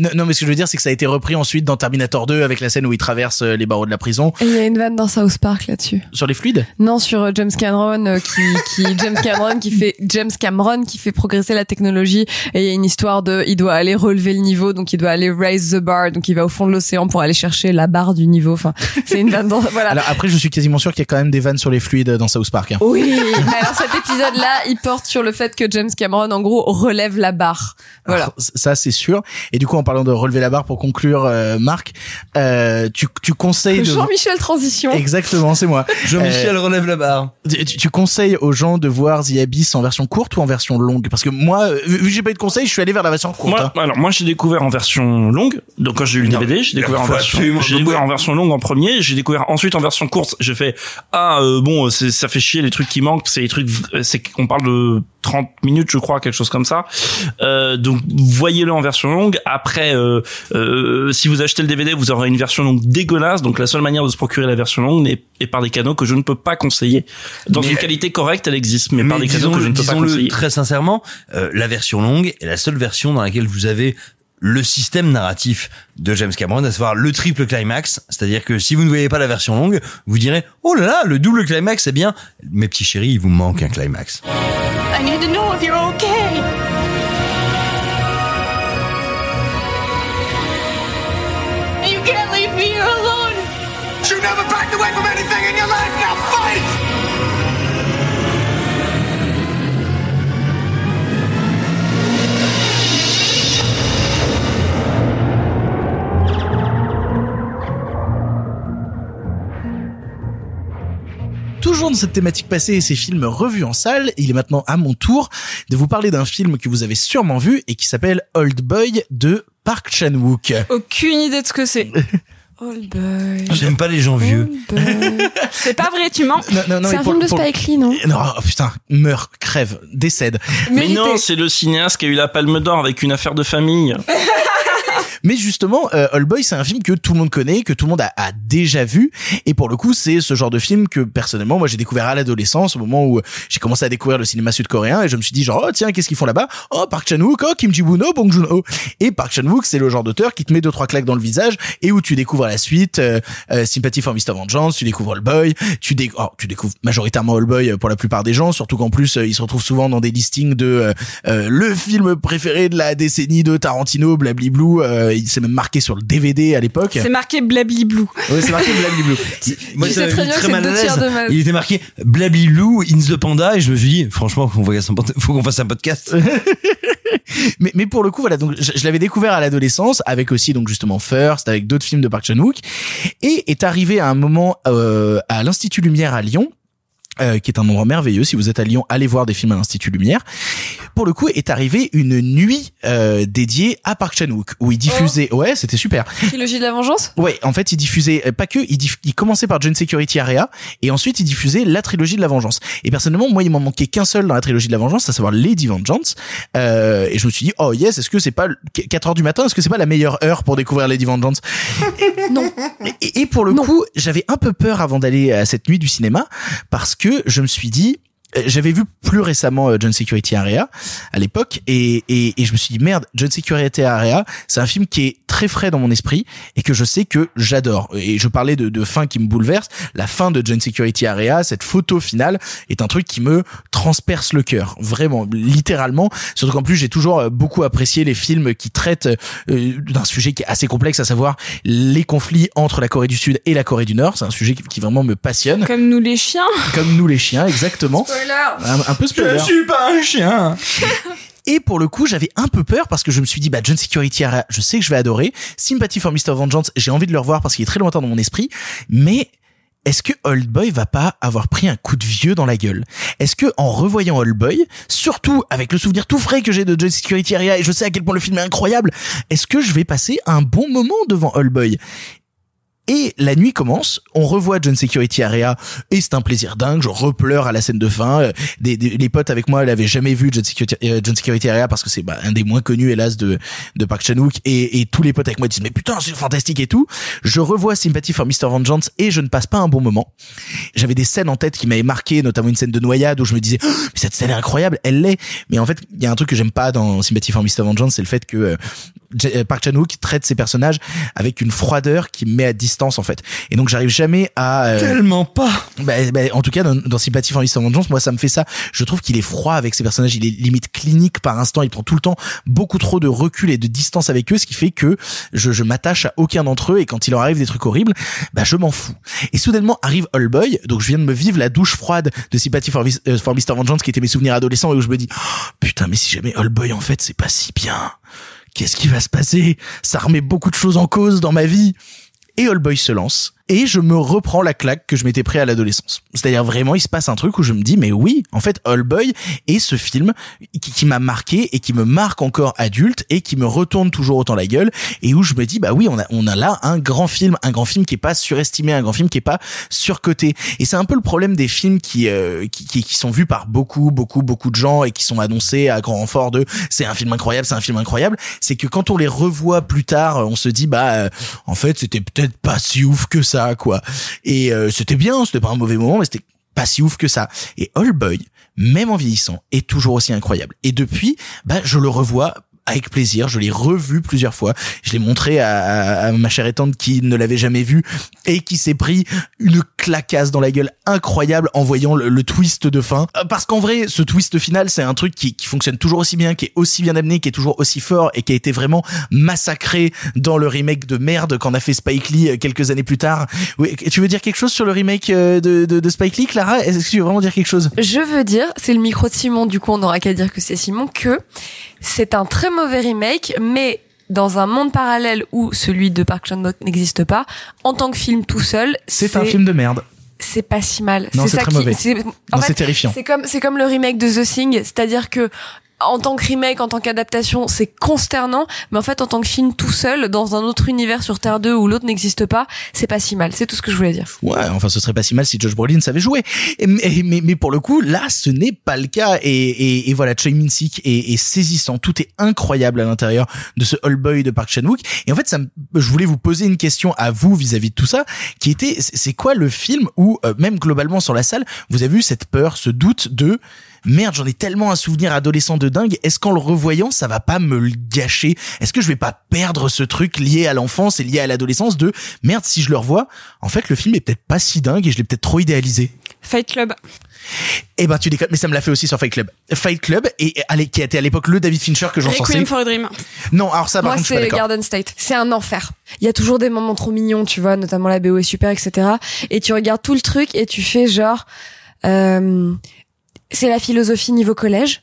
non, non, mais ce que je veux dire, c'est que ça a été repris ensuite dans Terminator 2 avec la scène où il traverse euh, les barreaux de la prison. Et il y a une vanne dans South Park là-dessus. Sur les fluides? Non, sur euh, James Cameron euh, qui, qui James Cameron qui fait James Cameron qui fait progresser la technologie et il y a une histoire de il doit aller relever le niveau donc il doit aller raise the bar donc il va au fond de l'océan pour aller chercher la barre du niveau. Enfin, c'est une vanne dans (laughs) voilà. Alors après, je suis quasiment sûr qu'il y a quand même des vannes sur les fluides dans South Park. hein. Oui, mais alors cet épisode-là, il porte sur le fait que James Cameron, en gros, relève la barre. Voilà. Alors, ça c'est sûr. Et du coup, en parlant de relever la barre pour conclure, euh, Marc, euh, tu, tu conseilles de... Jean-Michel Transition. Exactement, c'est moi. (laughs) Jean-Michel relève la barre. Tu, tu conseilles aux gens de voir The Abyss en version courte ou en version longue? Parce que moi, euh, vu que j'ai pas eu de conseils, je suis allé vers la version courte. Moi, hein. alors moi j'ai découvert en version longue. Donc quand j'ai eu le Non, DVD, j'ai découvert en version, absolument- j'ai découvert en version longue en premier. J'ai découvert ensuite en version courte. J'ai fait ah euh, bon c'est- ça fait chier les trucs qui manquent. C'est les trucs euh, c'est qu'on parle de 30 minutes je crois quelque chose comme ça. Euh, donc voyez-le en version longue. Après euh, euh, si vous achetez le DVD vous aurez une version longue dégueulasse. Donc la seule manière de se procurer la version longue est, est par des canaux que je ne peux pas conseiller. Dans Mais- une qualité correcte elle existe mais, par des canaux que je ne peux pas conseiller. très sincèrement, euh, la version longue est la seule version dans laquelle vous avez le système narratif de James Cameron, à savoir le triple climax. C'est-à-dire que si vous ne voyez pas la version longue, vous direz oh là là, le double climax c'est bien. Mes petits chéris, il vous manque un climax. Toujours dans cette thématique passée et ces films revus en salle, il est maintenant à mon tour de vous parler d'un film que vous avez sûrement vu et qui s'appelle Old Boy de Park Chan-wook. Aucune idée de ce que c'est. (laughs) Old boy. J'aime pas les gens vieux. (laughs) C'est pas vrai, tu mens. Non, non, non, C'est un pour- film de pour- Spike Lee, non Non, oh, putain, meurt, crève, décède. Mais non, c'est le cinéaste qui a eu la Palme d'Or avec une affaire de famille. (laughs) Mais justement, euh, All Boy, c'est un film que tout le monde connaît, que tout le monde a, a déjà vu. Et pour le coup, c'est ce genre de film que personnellement, moi, j'ai découvert à l'adolescence, au moment où j'ai commencé à découvrir le cinéma sud-coréen, et je me suis dit genre, oh tiens, qu'est-ce qu'ils font là-bas? Oh, Park Chan-wook, oh, Kim Ji-woon, oh, Bong Joon-ho. Et Park Chan-wook, c'est le genre d'auteur qui te met deux trois claques dans le visage et où tu découvres la suite, euh, euh, Sympathy for Mr. Vengeance, tu découvres All Boy, tu, dé oh, tu découvres majoritairement All Boy euh, pour la plupart des gens, surtout qu'en plus, euh, il se retrouve souvent dans des listings de euh, euh, le film préféré de la décennie de Tarantino, Blabli-Blue, euh, il s'est même marqué sur le DVD à l'époque. C'est marqué Blabli Blue. Ouais, c'est marqué Blabli-Blue. (laughs) Moi, Tu ça m'a très mis très mal c'est à l'aise. Il était marqué Blablilou, In the Panda, et je me suis dit, franchement, faut qu'on fasse un, pod- faut qu'on fasse un podcast. (laughs) mais, mais pour le coup, voilà, donc je, je l'avais découvert à l'adolescence avec aussi donc justement First, avec d'autres films de Park Chan-wook, et est arrivé à un moment euh, à l'Institut Lumière à Lyon. Euh, qui est un endroit merveilleux. Si vous êtes à Lyon, allez voir des films à l'Institut Lumière. Pour le coup, est arrivé une nuit euh, dédiée à Park Chan-wook où il diffusait. Ouais, c'était super. Trilogie de la vengeance? Ouais, en fait, il diffusait euh, pas que, il, diff- il commençait par John Security Area et ensuite il diffusait la trilogie de la vengeance. Et personnellement, moi, il m'en manquait qu'un seul dans la trilogie de la vengeance, à savoir Lady Vengeance. Euh, et je me suis dit, oh yes, est-ce que c'est pas le- 4 heures du matin Est-ce que c'est pas la meilleure heure pour découvrir Lady Vengeance? Non. Et, et pour le coup, j'avais un peu peur avant d'aller à cette nuit du cinéma parce que je me suis dit. euh, J'avais vu plus récemment euh, John Security Area à l'époque et, et, et je me suis dit merde John Security Area c'est un film qui est très frais dans mon esprit et que je sais que j'adore. Et je parlais de, de fin qui me bouleverse. La fin de John Security Area cette photo finale est un truc qui me transperce le cœur vraiment littéralement. Surtout qu'en plus j'ai toujours euh, beaucoup apprécié les films qui traitent euh, d'un sujet qui est assez complexe à savoir les conflits entre la Corée du Sud et la Corée du Nord. C'est un sujet qui, qui vraiment me passionne. Comme nous les chiens. comme nous les chiens exactement. Un, un peu spoiler. pas un chien. (laughs) Et pour le coup, j'avais un peu peur parce que je me suis dit, bah, John Security je sais que je vais adorer. Sympathy for Mr. Vengeance, j'ai envie de le revoir parce qu'il est très lointain dans mon esprit. Mais est-ce que Old Boy va pas avoir pris un coup de vieux dans la gueule? Est-ce que en revoyant Old Boy, surtout avec le souvenir tout frais que j'ai de John Security Area et je sais à quel point le film est incroyable, est-ce que je vais passer un bon moment devant Old Boy? Et la nuit commence, on revoit John Security Area et c'est un plaisir dingue. Je repleure à la scène de fin. Euh, les potes avec moi, l'avaient jamais vu John Security, euh, John Security Area parce que c'est bah, un des moins connus hélas de de Park Chan Wook et, tous les potes avec moi disent mais putain c'est fantastique et tout. Je revois Sympathy for Mr Vengeance et je ne passe pas un bon moment. J'avais des scènes en tête qui m'avaient marqué, notamment une scène de noyade où je me disais Oh, mais cette scène est incroyable, elle l'est. Mais en fait, il y a un truc que j'aime pas dans Sympathy for Mr Vengeance, c'est le fait que euh, Park Chan Wook traite ses personnages avec une froideur qui me met à distance en fait. Et donc j'arrive jamais à euh, Tellement pas. bah, bah, en tout cas, dans, dans Sympathy for Mr. Vengeance, moi, ça me fait ça. Je trouve qu'il est froid avec ses personnages. Il est limite clinique par instant. Il prend tout le temps beaucoup trop de recul et de distance avec eux, ce qui fait que je, je m'attache à aucun d'entre eux. Et quand il leur arrive des trucs horribles, bah, je m'en fous. Et soudainement arrive All Boy. Donc, je viens de me vivre la douche froide de Sympathy for, euh, for Mr. Vengeance, qui étaient mes souvenirs adolescents, et où je me dis, Oh, putain, mais si jamais All Boy, en fait, c'est pas si bien. Qu'est-ce qui va se passer? Ça remet beaucoup de choses en cause dans ma vie et All Boy se lance et je me reprends la claque que je m'étais pris à l'adolescence. C'est-à-dire vraiment, il se passe un truc où je me dis, mais oui, en fait, All Boy est ce film qui, m'a marqué et qui me marque encore adulte et qui me retourne toujours autant la gueule et où je me dis, bah oui, on a, on a là un grand film, un grand film qui est pas surestimé, un grand film qui est pas surcoté. Et c'est un peu le problème des films qui, euh, qui, qui, qui sont vus par beaucoup, beaucoup, beaucoup de gens et qui sont annoncés à grand renfort de c'est un film incroyable, c'est un film incroyable. C'est que quand on les revoit plus tard, on se dit, bah, euh, en fait, c'était peut-être pas si ouf que ça, quoi. Et euh, c'était bien, c'était pas un mauvais moment, mais c'était pas si ouf que ça. Et All Boy, même en vieillissant, est toujours aussi incroyable. Et depuis, bah, je le revois avec plaisir. Je l'ai revu plusieurs fois. Je l'ai montré à, ma chère et tante qui ne l'avait jamais vu et qui s'est pris une clacasse dans la gueule incroyable en voyant le, twist de fin. Euh, Parce qu'en vrai, ce twist final, c'est un truc qui, fonctionne toujours aussi bien, qui est aussi bien amené, qui est toujours aussi fort et qui a été vraiment massacré dans le remake de merde qu'en a fait Spike Lee euh, quelques années plus tard. Oui, tu veux dire quelque chose sur le remake euh, de, de, de Spike Lee, Clara? Est-ce que tu veux vraiment dire quelque chose? Je veux dire, c'est le micro de Simon, du coup on n'aura qu'à dire que c'est Simon, que c'est un très mauvais remake, mais dans un monde parallèle où celui de Park Chan-wook n'existe pas, en tant que film tout seul, C'est un film de merde. c'est pas si mal. Non, c'est très qui- mauvais. c'est- terrifiant. C'est comme, c'est comme le remake de The Thing, c'est-à-dire que en tant que remake, en tant qu'adaptation, c'est consternant, mais en fait, en tant que film tout seul, dans un autre univers sur Terre 2 où l'autre n'existe pas, c'est pas si mal. C'est tout ce que je voulais dire. Ouais, enfin, ce serait pas si mal si Josh Brolin savait jouer. Mais, pour le coup, là, ce n'est pas le cas. Et, voilà, Choi Min-sik est, est saisissant. Tout est incroyable à l'intérieur de ce All Boy de Park Chan-wook. Et en fait, je voulais vous poser une question à vous vis-à-vis de tout ça, qui était, c'est c'est quoi le film où, euh, même globalement sur la salle, vous avez eu cette peur, ce doute de merde, j'en ai tellement un souvenir adolescent de dingue. Est-ce qu'en le revoyant, ça va pas me le gâcher? Est-ce que je vais pas perdre ce truc lié à l'enfance et lié à l'adolescence de merde si je le revois En fait, le film est peut-être pas si dingue et je l'ai peut-être trop idéalisé. Fight Club. Eh ben tu déconnes, mais ça me l'a fait aussi sur Fight Club. Fight Club et allez, qui était à l'époque le David Fincher que j'en. Requiem for a Dream. Non, alors ça par Moi, contre je suis pas c'est. Garden State. C'est un enfer. Il y a toujours des moments trop mignons, tu vois, notamment la BO est super, etc. Et tu regardes tout le truc et tu fais genre, euh, c'est la philosophie niveau collège.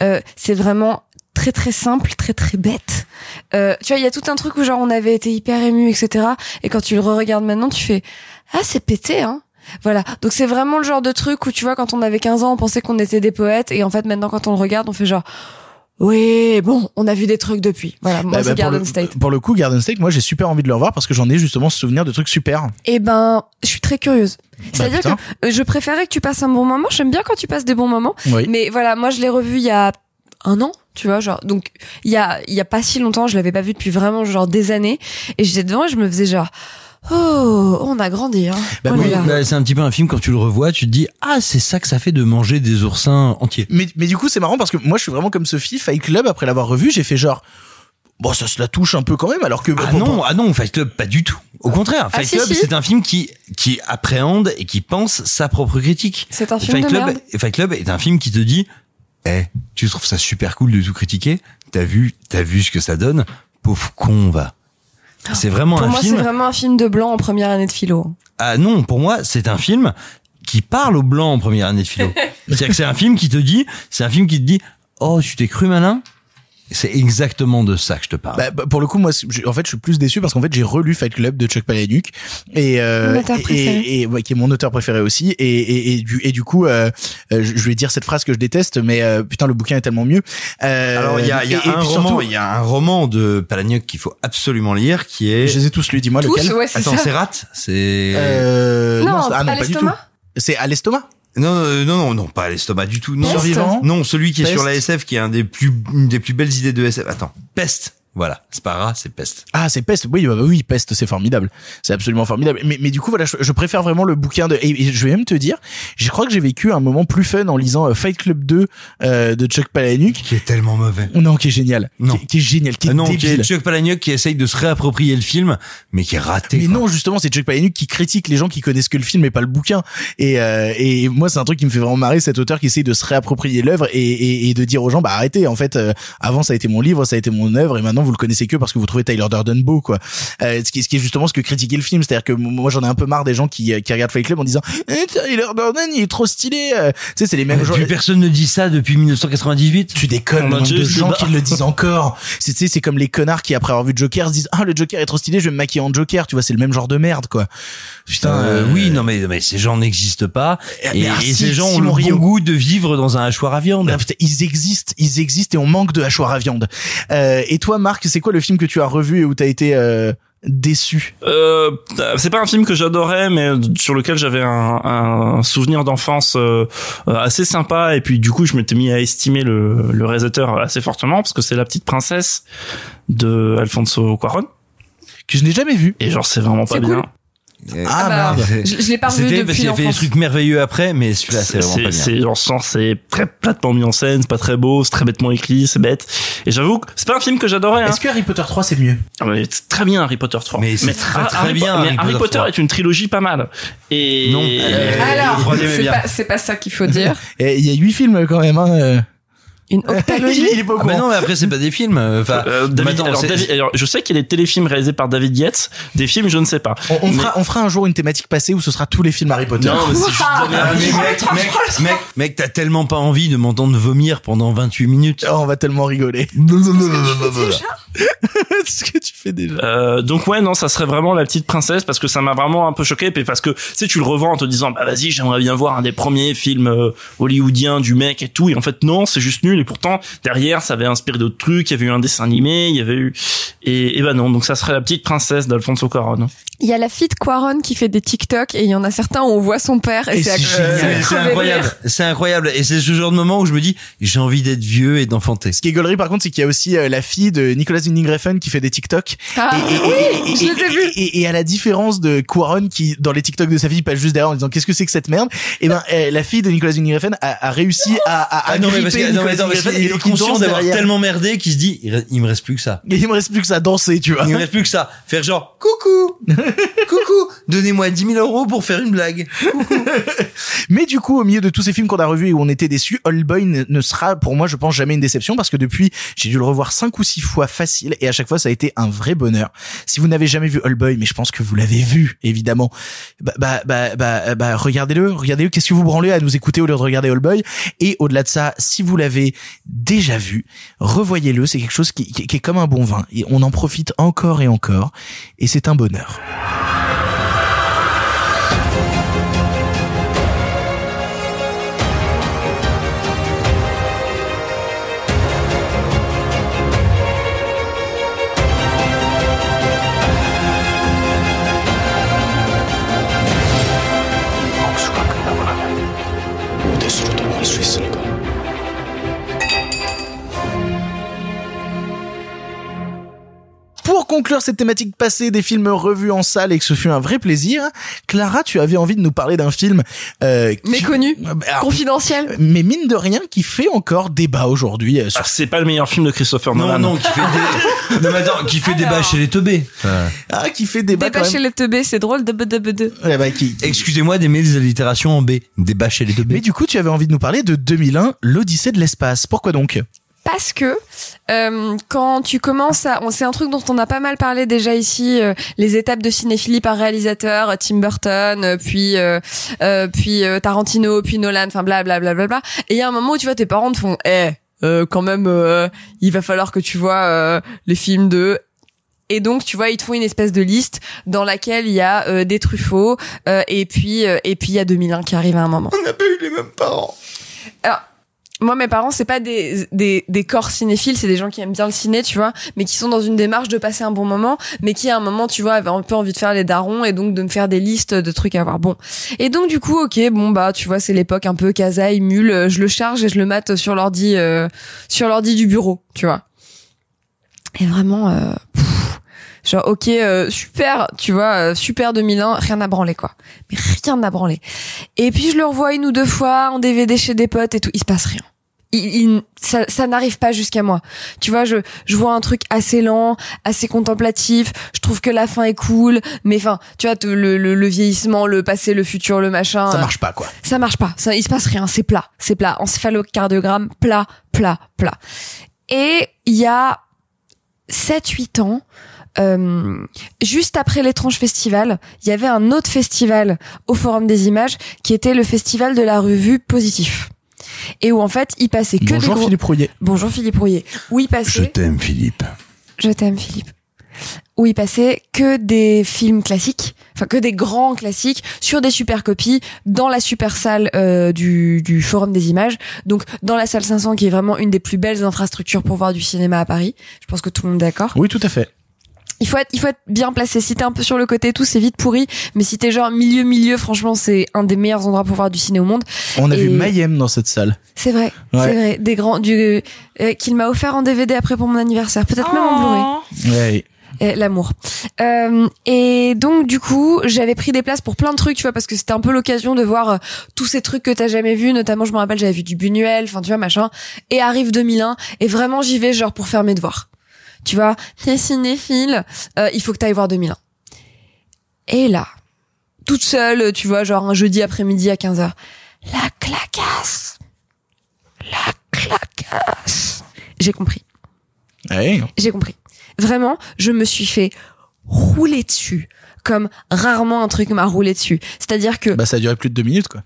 Euh, c'est vraiment très très simple, très très bête. Euh, tu vois, il y a tout un truc où genre on avait été hyper ému, etc. Et quand tu le re-regardes maintenant, tu fais ah c'est pété, hein. Voilà. Donc c'est vraiment le genre de truc où tu vois, quand on avait 15 ans, on pensait qu'on était des poètes, et en fait maintenant quand on le regarde, on fait genre oui, bon, on a vu des trucs depuis. Voilà, moi Bah, bah, pour, Garden le, State. pour le coup, Garden State, moi j'ai super envie de le revoir parce que j'en ai justement ce souvenir de trucs super. Eh ben, je suis très curieuse. C'est-à-dire putain. que euh, je préférais que tu passes un bon moment. J'aime bien quand tu passes des bons moments. Oui. Mais voilà, moi je l'ai revu il y a un an, tu vois, genre. Donc il y a il y a pas si longtemps, je l'avais pas vu depuis vraiment genre des années. Et j'étais devant et je me faisais genre. Oh, on a grandi, hein. Bah Oh Oui, bah, c'est un petit peu un film quand tu le revois, tu te dis ah c'est ça que ça fait de manger des oursins entiers. Mais, mais du coup, c'est marrant parce que moi je suis vraiment comme Sophie, Fight Club, après l'avoir revu, j'ai fait genre. Bon, ça se la touche un peu quand même, alors que. Ah non, ah non, Fight Club pas du tout. Au contraire, Ah, Fight Club si. c'est un film qui qui appréhende et qui pense sa propre critique. C'est un film Fight de Club, merde. Fight Club est un film qui te dit "Eh, tu trouves ça super cool de tout critiquer T'as vu, t'as vu ce que ça donne Pauvre con va." C'est vraiment Pour un moi, c'est film. vraiment un film de blanc en première année de philo. Ah non, pour moi, c'est un film qui parle aux blancs en première année de philo. (laughs) C'est-à-dire que c'est un film qui te dit, c'est un film qui te dit, oh, tu t'es cru malin? C'est exactement de ça que je te parle. Bah, bah, pour le coup, moi, je- en fait, je suis plus déçu parce qu'en fait, j'ai relu Fight Club de Chuck Palahniuk et euh, Mon auteur et- préféré. et, et- ouais, qui est mon auteur préféré aussi. Et, et, et du et du coup, euh, euh, je je vais dire cette phrase que je déteste, mais euh, putain, le bouquin est tellement mieux. Euh, Alors il y a, il y a il y a un roman de Palahniuk qu'il faut absolument lire, qui est. Je les ai tous lus. Dis-moi Tous, lequel. ouais, c'est Attends, c'est Rat, c'est. Euh, Non, c'est- ah, à pas du tout. l'estomac? C'est à l'estomac? Non, euh, non, non, non, pas à l'estomac du tout. Non, Peste Survivant. non, celui qui est Peste. sur la SF, qui est un des plus, une des plus belles idées de SF. Attends, Peste. Voilà, c'est pas Rat, c'est Peste. Ah, c'est Peste. Oui, bah, oui, Peste, c'est formidable. C'est absolument formidable. Mais, mais du coup, voilà, je, je préfère vraiment le bouquin de. Et, et je vais même te dire, je crois que j'ai vécu un moment plus fun en lisant euh, Fight Club 2 euh, de Chuck Palahniuk. Qui est tellement mauvais. Non, qui est génial. Non. Qui, qui est génial, qui est Ah non, qui est Chuck Palahniuk qui essaye de se réapproprier le film, mais qui est raté. Mais quoi. non, justement, c'est Chuck Palahniuk qui critique les gens qui connaissent que le film et pas le bouquin. Et, euh, et moi, c'est un truc qui me fait vraiment marrer, cet auteur qui essaye de se réapproprier l'œuvre et, et, et de dire aux gens, bah arrêtez, en fait, euh, avant ça a été mon livre, ça a été mon œuvre, et maintenant vous le connaissez que parce que vous trouvez Tyler Durden beau, quoi. Euh, ce, qui, ce qui est justement ce que critiquait le film, c'est-à-dire que moi j'en ai un peu marre des gens qui, euh, qui regardent Fight Club en disant, eh, Tyler Durden, il est trop stylé. euh. Tu sais, c'est les mêmes gens. Plus personne ne dit ça depuis 1998. Tu déconnes, On le nombre de gens qui le disent encore. C'est, tu sais, c'est comme les connards qui, après avoir vu Joker, se disent, ah, le Joker est trop stylé, je vais me maquiller en Joker. Tu vois, c'est le même genre de merde, quoi. Putain, Euh, euh, oui, non mais, mais ces gens n'existent pas. Mais Et, ah, et si, ces gens ont le bon Rio. goût de vivre dans un hachoir à viande. Ah, putain, ils existent, ils existent et on manque de hachoir à viande. Euh, et toi, Marc, c'est quoi le film que tu as revu et où t'as été euh, déçu? Euh, c'est pas un film que j'adorais, mais sur lequel j'avais un, un souvenir d'enfance euh, assez sympa. Et puis du coup, je m'étais mis à estimer le, le réalisateur assez fortement parce que c'est La Petite Princesse de Alfonso Cuarón. Que je n'ai jamais vu. Et genre, c'est vraiment pas bien. Cool. Ah, bah, je, je l'ai pas revu C'était parce depuis qu'il a fait des trucs merveilleux après, mais celui-là c'est vraiment pas bien. C'est genre sens, c'est très platement mis en scène, c'est pas très beau, c'est très bêtement écrit, c'est bête. Et j'avoue que c'est pas un film que j'adorais. Hein. Est-ce que Harry Potter 3 c'est mieux? Ah, mais c'est très bien Harry Potter 3. Mais c'est très, très Harry, bien, Po- mais Harry Harry Potter Potter 3. est une trilogie pas mal. Et Non. Alors, troisième est c'est pas, c'est pas ça qu'il faut (laughs) dire. Et Il y a huit films quand même. Hein. Euh. Une octalogie. (laughs) il est pas au Ah bah non, mais après c'est pas des films. Enfin, Euh, David, attends, alors, c'est- David- alors, je sais qu'il y a des téléfilms réalisés par David Yates, des films je ne sais pas. On, on Mais- fera, on fera un jour une thématique passée où ce sera tous les films Harry Potter. Non, mais c'est juste Ah, avis. mec, mec, mec, mec, t'as tellement pas envie de m'entendre vomir pendant 28 minutes. Oh, on va tellement rigoler. ce que tu fais déjà. Euh, donc ouais non ça serait vraiment la petite princesse parce que ça m'a vraiment un peu choqué puis parce que tu sais tu le revends en te disant bah vas-y j'aimerais bien voir un des premiers films euh, hollywoodiens du mec et tout et en fait non c'est juste nul et pourtant derrière ça avait inspiré d'autres trucs il y avait eu un dessin animé il y avait eu et, et bah non donc ça serait la petite princesse d'Alfonso Cuarón Il y a la fille de Quaron qui fait des TikTok et il y en a certains où on voit son père et, Et c'est incroyable. C'est incroyable. Et c'est ce genre de moment où je me dis, j'ai envie d'être vieux et d'enfanter. Ce qui est gaulerie par contre, c'est qu'il y a aussi euh, la fille de Nicolas Winding Refn qui fait des TikTok. Ah, et, oui, je les ai et- vus. Et, et à la différence de Quaron qui dans les TikTok de sa fille passe juste derrière en disant qu'est-ce que c'est que cette merde, et ben euh, la fille de Nicolas Winding Refn a, a réussi à, à, à Ah non, mais parce que- non, mais Attends, parce qu'il est conscient d'avoir tellement merdé qu'il se dit, il il me reste plus que ça. (laughs) Il me reste plus que ça danser, tu vois. Il me reste plus que ça. Faire genre, coucou, (laughs) coucou, donnez-moi 10 000 euros pour faire une blague. (laughs) Mais du coup, au milieu de tous ces films qu'on a revus et où on était déçus, All Boy ne, sera pour moi, je pense, jamais une déception parce que depuis, j'ai dû le revoir cinq ou six fois facile et à chaque fois, ça a été un vrai bonheur. Si vous n'avez jamais vu All Boy, mais je pense que vous l'avez vu, évidemment, bah, bah, bah, bah, bah, regardez-le, regardez-le. Qu'est-ce que vous branlez à nous écouter au lieu de regarder All Boy? Et au-delà de ça, si vous l'avez déjà vu, revoyez-le. C'est quelque chose qui, qui- est comme un bon vin et on en profite encore et encore et c'est un bonheur. Conclure cette thématique passée des films revus en salle et que ce fut un vrai plaisir, Clara, tu avais envie de nous parler d'un film euh, qui- Méconnu, Alors, confidentiel. mais mine de rien qui fait encore débat aujourd'hui euh, sur Ah, c'est pas le meilleur film de Christopher Non, Nolan non, qui fait des, (laughs) non, mais attends, qui fait débat chez les teubés. ah qui fait débat Débat quand même. chez les teubés, c'est drôle. De, de, de, de. Ouais, bah, qui- Excusez-moi d'aimer les allitérations en B. Débat chez les teubés. Mais du coup, tu avais envie de nous parler de 2001, l'Odyssée de l'espace. Pourquoi donc? Parce que euh, quand tu commences à, on c'est un truc dont on a pas mal parlé déjà ici, euh, les étapes de cinéphilie par réalisateur, euh, Tim Burton, euh, puis euh, euh, puis euh, Tarantino, puis Nolan, enfin bla bla bla bla bla. Et il y a un moment où tu vois tes parents te font, eh euh, quand même, euh, il va falloir que tu vois euh, les films de et donc, tu vois, ils te font une espèce de liste dans laquelle il y a euh, des Truffaut euh, et puis euh, et puis il y a 2001 qui arrive à un moment. On n'a pas eu les mêmes parents. Alors, moi, mes parents, c'est pas des, des, des corps cinéphiles, c'est des gens qui aiment bien le ciné, tu vois, mais qui sont dans une démarche de passer un bon moment, mais qui à un moment, tu vois, avaient un peu envie de faire les darons et donc de me faire des listes de trucs à voir. Bon. Et donc, du coup, ok, bon, bah, tu vois, c'est l'époque un peu casaille, mule, je le charge et je le mate sur l'ordi, euh, sur l'ordi du bureau, tu vois. Et vraiment, euh, pff, genre, ok, euh, super, tu vois, euh, super 2001, rien à branler, quoi. Mais rien à branler. Et puis, je le revois une ou deux fois en DVD chez des potes et tout, il se passe rien il, il- ça, ça n'arrive pas jusqu'à moi. Tu vois, je, je vois un truc assez lent, assez contemplatif. Je trouve que la fin est cool, mais enfin, tu vois, te- le, le, le vieillissement, le passé, le futur, le machin. Ça euh, marche pas, quoi. Ça marche pas. Ça, il se passe rien. C'est plat. C'est plat. Encéphalocardiogramme, plat, plat, plat. Et il y a 7-8 ans, euh, juste après l'étrange festival, il y avait un autre festival au Forum des Images qui était le festival de la revue Positif. Et où en fait, il passait que Bonjour des gros... Philippe Rouillet. Bonjour Philippe Rouillet. Où il passait... t'aime, Philippe. Je t'aime Philippe. Où il passait que des films classiques, enfin que des grands classiques sur des super copies dans la super salle euh, du, du Forum des Images. Donc dans la salle 500 qui est vraiment une des plus belles infrastructures pour voir du cinéma à Paris. Je pense que tout le monde est d'accord. Oui, tout à fait. Il faut être, il faut être bien placé. Si t'es un peu sur le côté et tout, c'est vite pourri. Mais si t'es genre milieu milieu, franchement, c'est un des meilleurs endroits pour voir du ciné au monde. On a Et- vu Mayhem dans cette salle. C'est vrai, Ouais. c'est vrai. Des grands, du euh, qu'il m'a offert en DVD après pour mon anniversaire, peut-être même en Blu-ray. Ouais. L'amour. Euh, et donc du coup, j'avais pris des places pour plein de trucs, tu vois, parce que c'était un peu l'occasion de voir euh, tous ces trucs que t'as jamais vus. Notamment, je me rappelle, j'avais vu du Buñuel, enfin tu vois, machin. Et arrive 2001, et vraiment j'y vais genre pour faire mes devoirs. Tu vois, t'es cinéphile, euh, il faut que t'ailles voir 2001. Et là, toute seule, tu vois, genre un jeudi après-midi à 15h, la clacasse, la clacasse. J'ai compris. Ouais. J'ai compris. Vraiment, je me suis fait rouler dessus comme rarement un truc m'a roulé dessus. C'est-à-dire que Bah, ça a duré plus de deux minutes, quoi.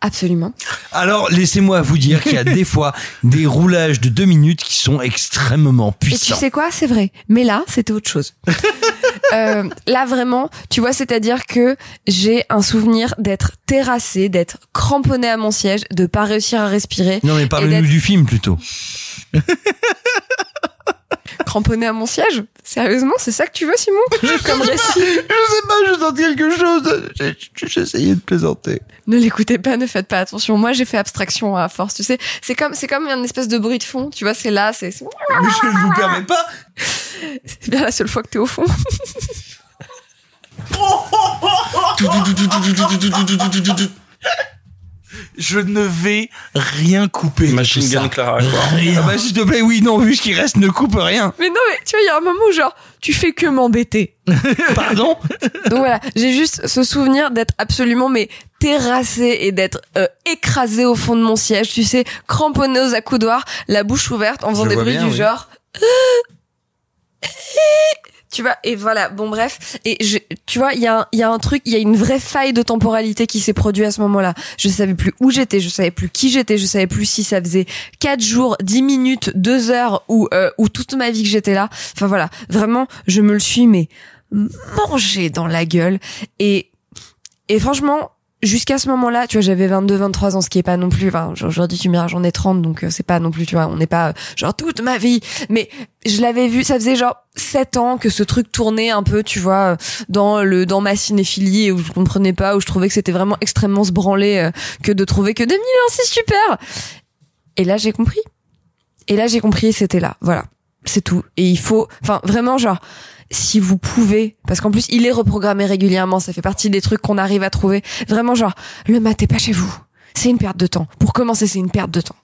Absolument. Alors, laissez-moi vous dire qu'il y a (laughs) des fois des roulages de deux minutes qui sont extrêmement Et tu puissants. sais quoi, c'est vrai. Mais là, c'était autre chose. (laughs) Euh, là vraiment, tu vois, c'est-à-dire que j'ai un souvenir d'être terrassée, d'être cramponnée à mon siège, de pas réussir à respirer. Non, mais parle-nous du film plutôt. (laughs) cramponnée à mon siège. Sérieusement, c'est ça que tu veux, Simon Comme récit. Je sais pas, je sens quelque chose. J'ai- J'essayais de plaisanter. Ne l'écoutez pas, ne faites pas attention. Moi, j'ai fait abstraction à force, tu sais. C'est comme, c'est comme une espèce de bruit de fond, tu vois, c'est là, c'est, c'est Mais je ne vous permets pas. c'est bien la seule fois que t'es au fond. Je ne vais rien couper. Machine Gun. Clara, quoi. Ah bah, s'il te plaît, oui, non, vu ce qui reste, ne coupe rien. Mais non, mais tu vois, il y a un moment où genre, tu fais que m'embêter. (laughs) Pardon? Donc voilà, j'ai juste ce souvenir d'être absolument mais terrassée et d'être euh, écrasée au fond de mon siège, tu sais, cramponnée aux accoudoirs, la bouche ouverte en faisant Je des bruits bien, du oui. genre tu vois et voilà bon bref. Et je, tu vois il y a un, il y a un truc il y a une vraie faille de temporalité qui s'est produite à ce moment-là. Je savais plus où j'étais je savais plus qui j'étais je savais plus si ça faisait quatre jours 10 minutes 2 heures ou euh, ou toute ma vie que j'étais là. Enfin voilà. Vraiment je me le suis mais mangé dans la gueule. Et et franchement jusqu'à ce moment-là, tu vois, j'avais 22, 23 ans, ce qui est pas non plus, enfin, aujourd'hui, tu me diras, j'en ai 30, donc euh, c'est pas non plus, tu vois, on n'est pas, euh, genre, toute ma vie. Mais je l'avais vu, ça faisait genre 7 ans que ce truc tournait un peu, tu vois, euh, dans le, dans ma cinéphilie, où je comprenais pas, où je trouvais que c'était vraiment extrêmement se branler, que de trouver que 2001, c'est super! Et là, j'ai compris. Et là, j'ai compris, c'était là. Voilà. C'est tout. Et il faut, enfin, vraiment, genre, si vous pouvez, parce qu'en plus, il est reprogrammé régulièrement, ça fait partie des trucs qu'on arrive à trouver. Vraiment, genre, le matez pas chez vous. C'est une perte de temps. Pour commencer, c'est une perte de temps.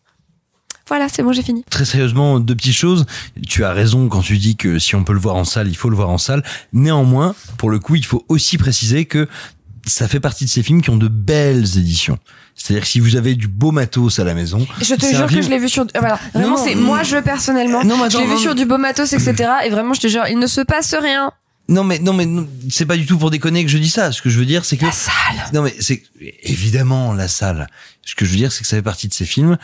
Voilà, c'est bon, j'ai fini. Très sérieusement, deux petites choses. Tu as raison quand tu dis que si on peut le voir en salle, il faut le voir en salle. Néanmoins, pour le coup, il faut aussi préciser que ça fait partie de ces films qui ont de belles éditions. C'est-à-dire que si vous avez du beau matos à la maison, Je te jure que je l'ai vu sur, euh, voilà. Vraiment, c'est, moi, je, personnellement, Non, mais je attends, l'ai vu non, sur du beau matos, etc. Et vraiment, je te jure, il ne se passe rien. Non mais non mais c'est pas du tout pour déconner que je dis ça. Ce que je veux dire c'est que La salle. non mais c'est évidemment la salle. Ce que je veux dire c'est que ça fait partie de ces films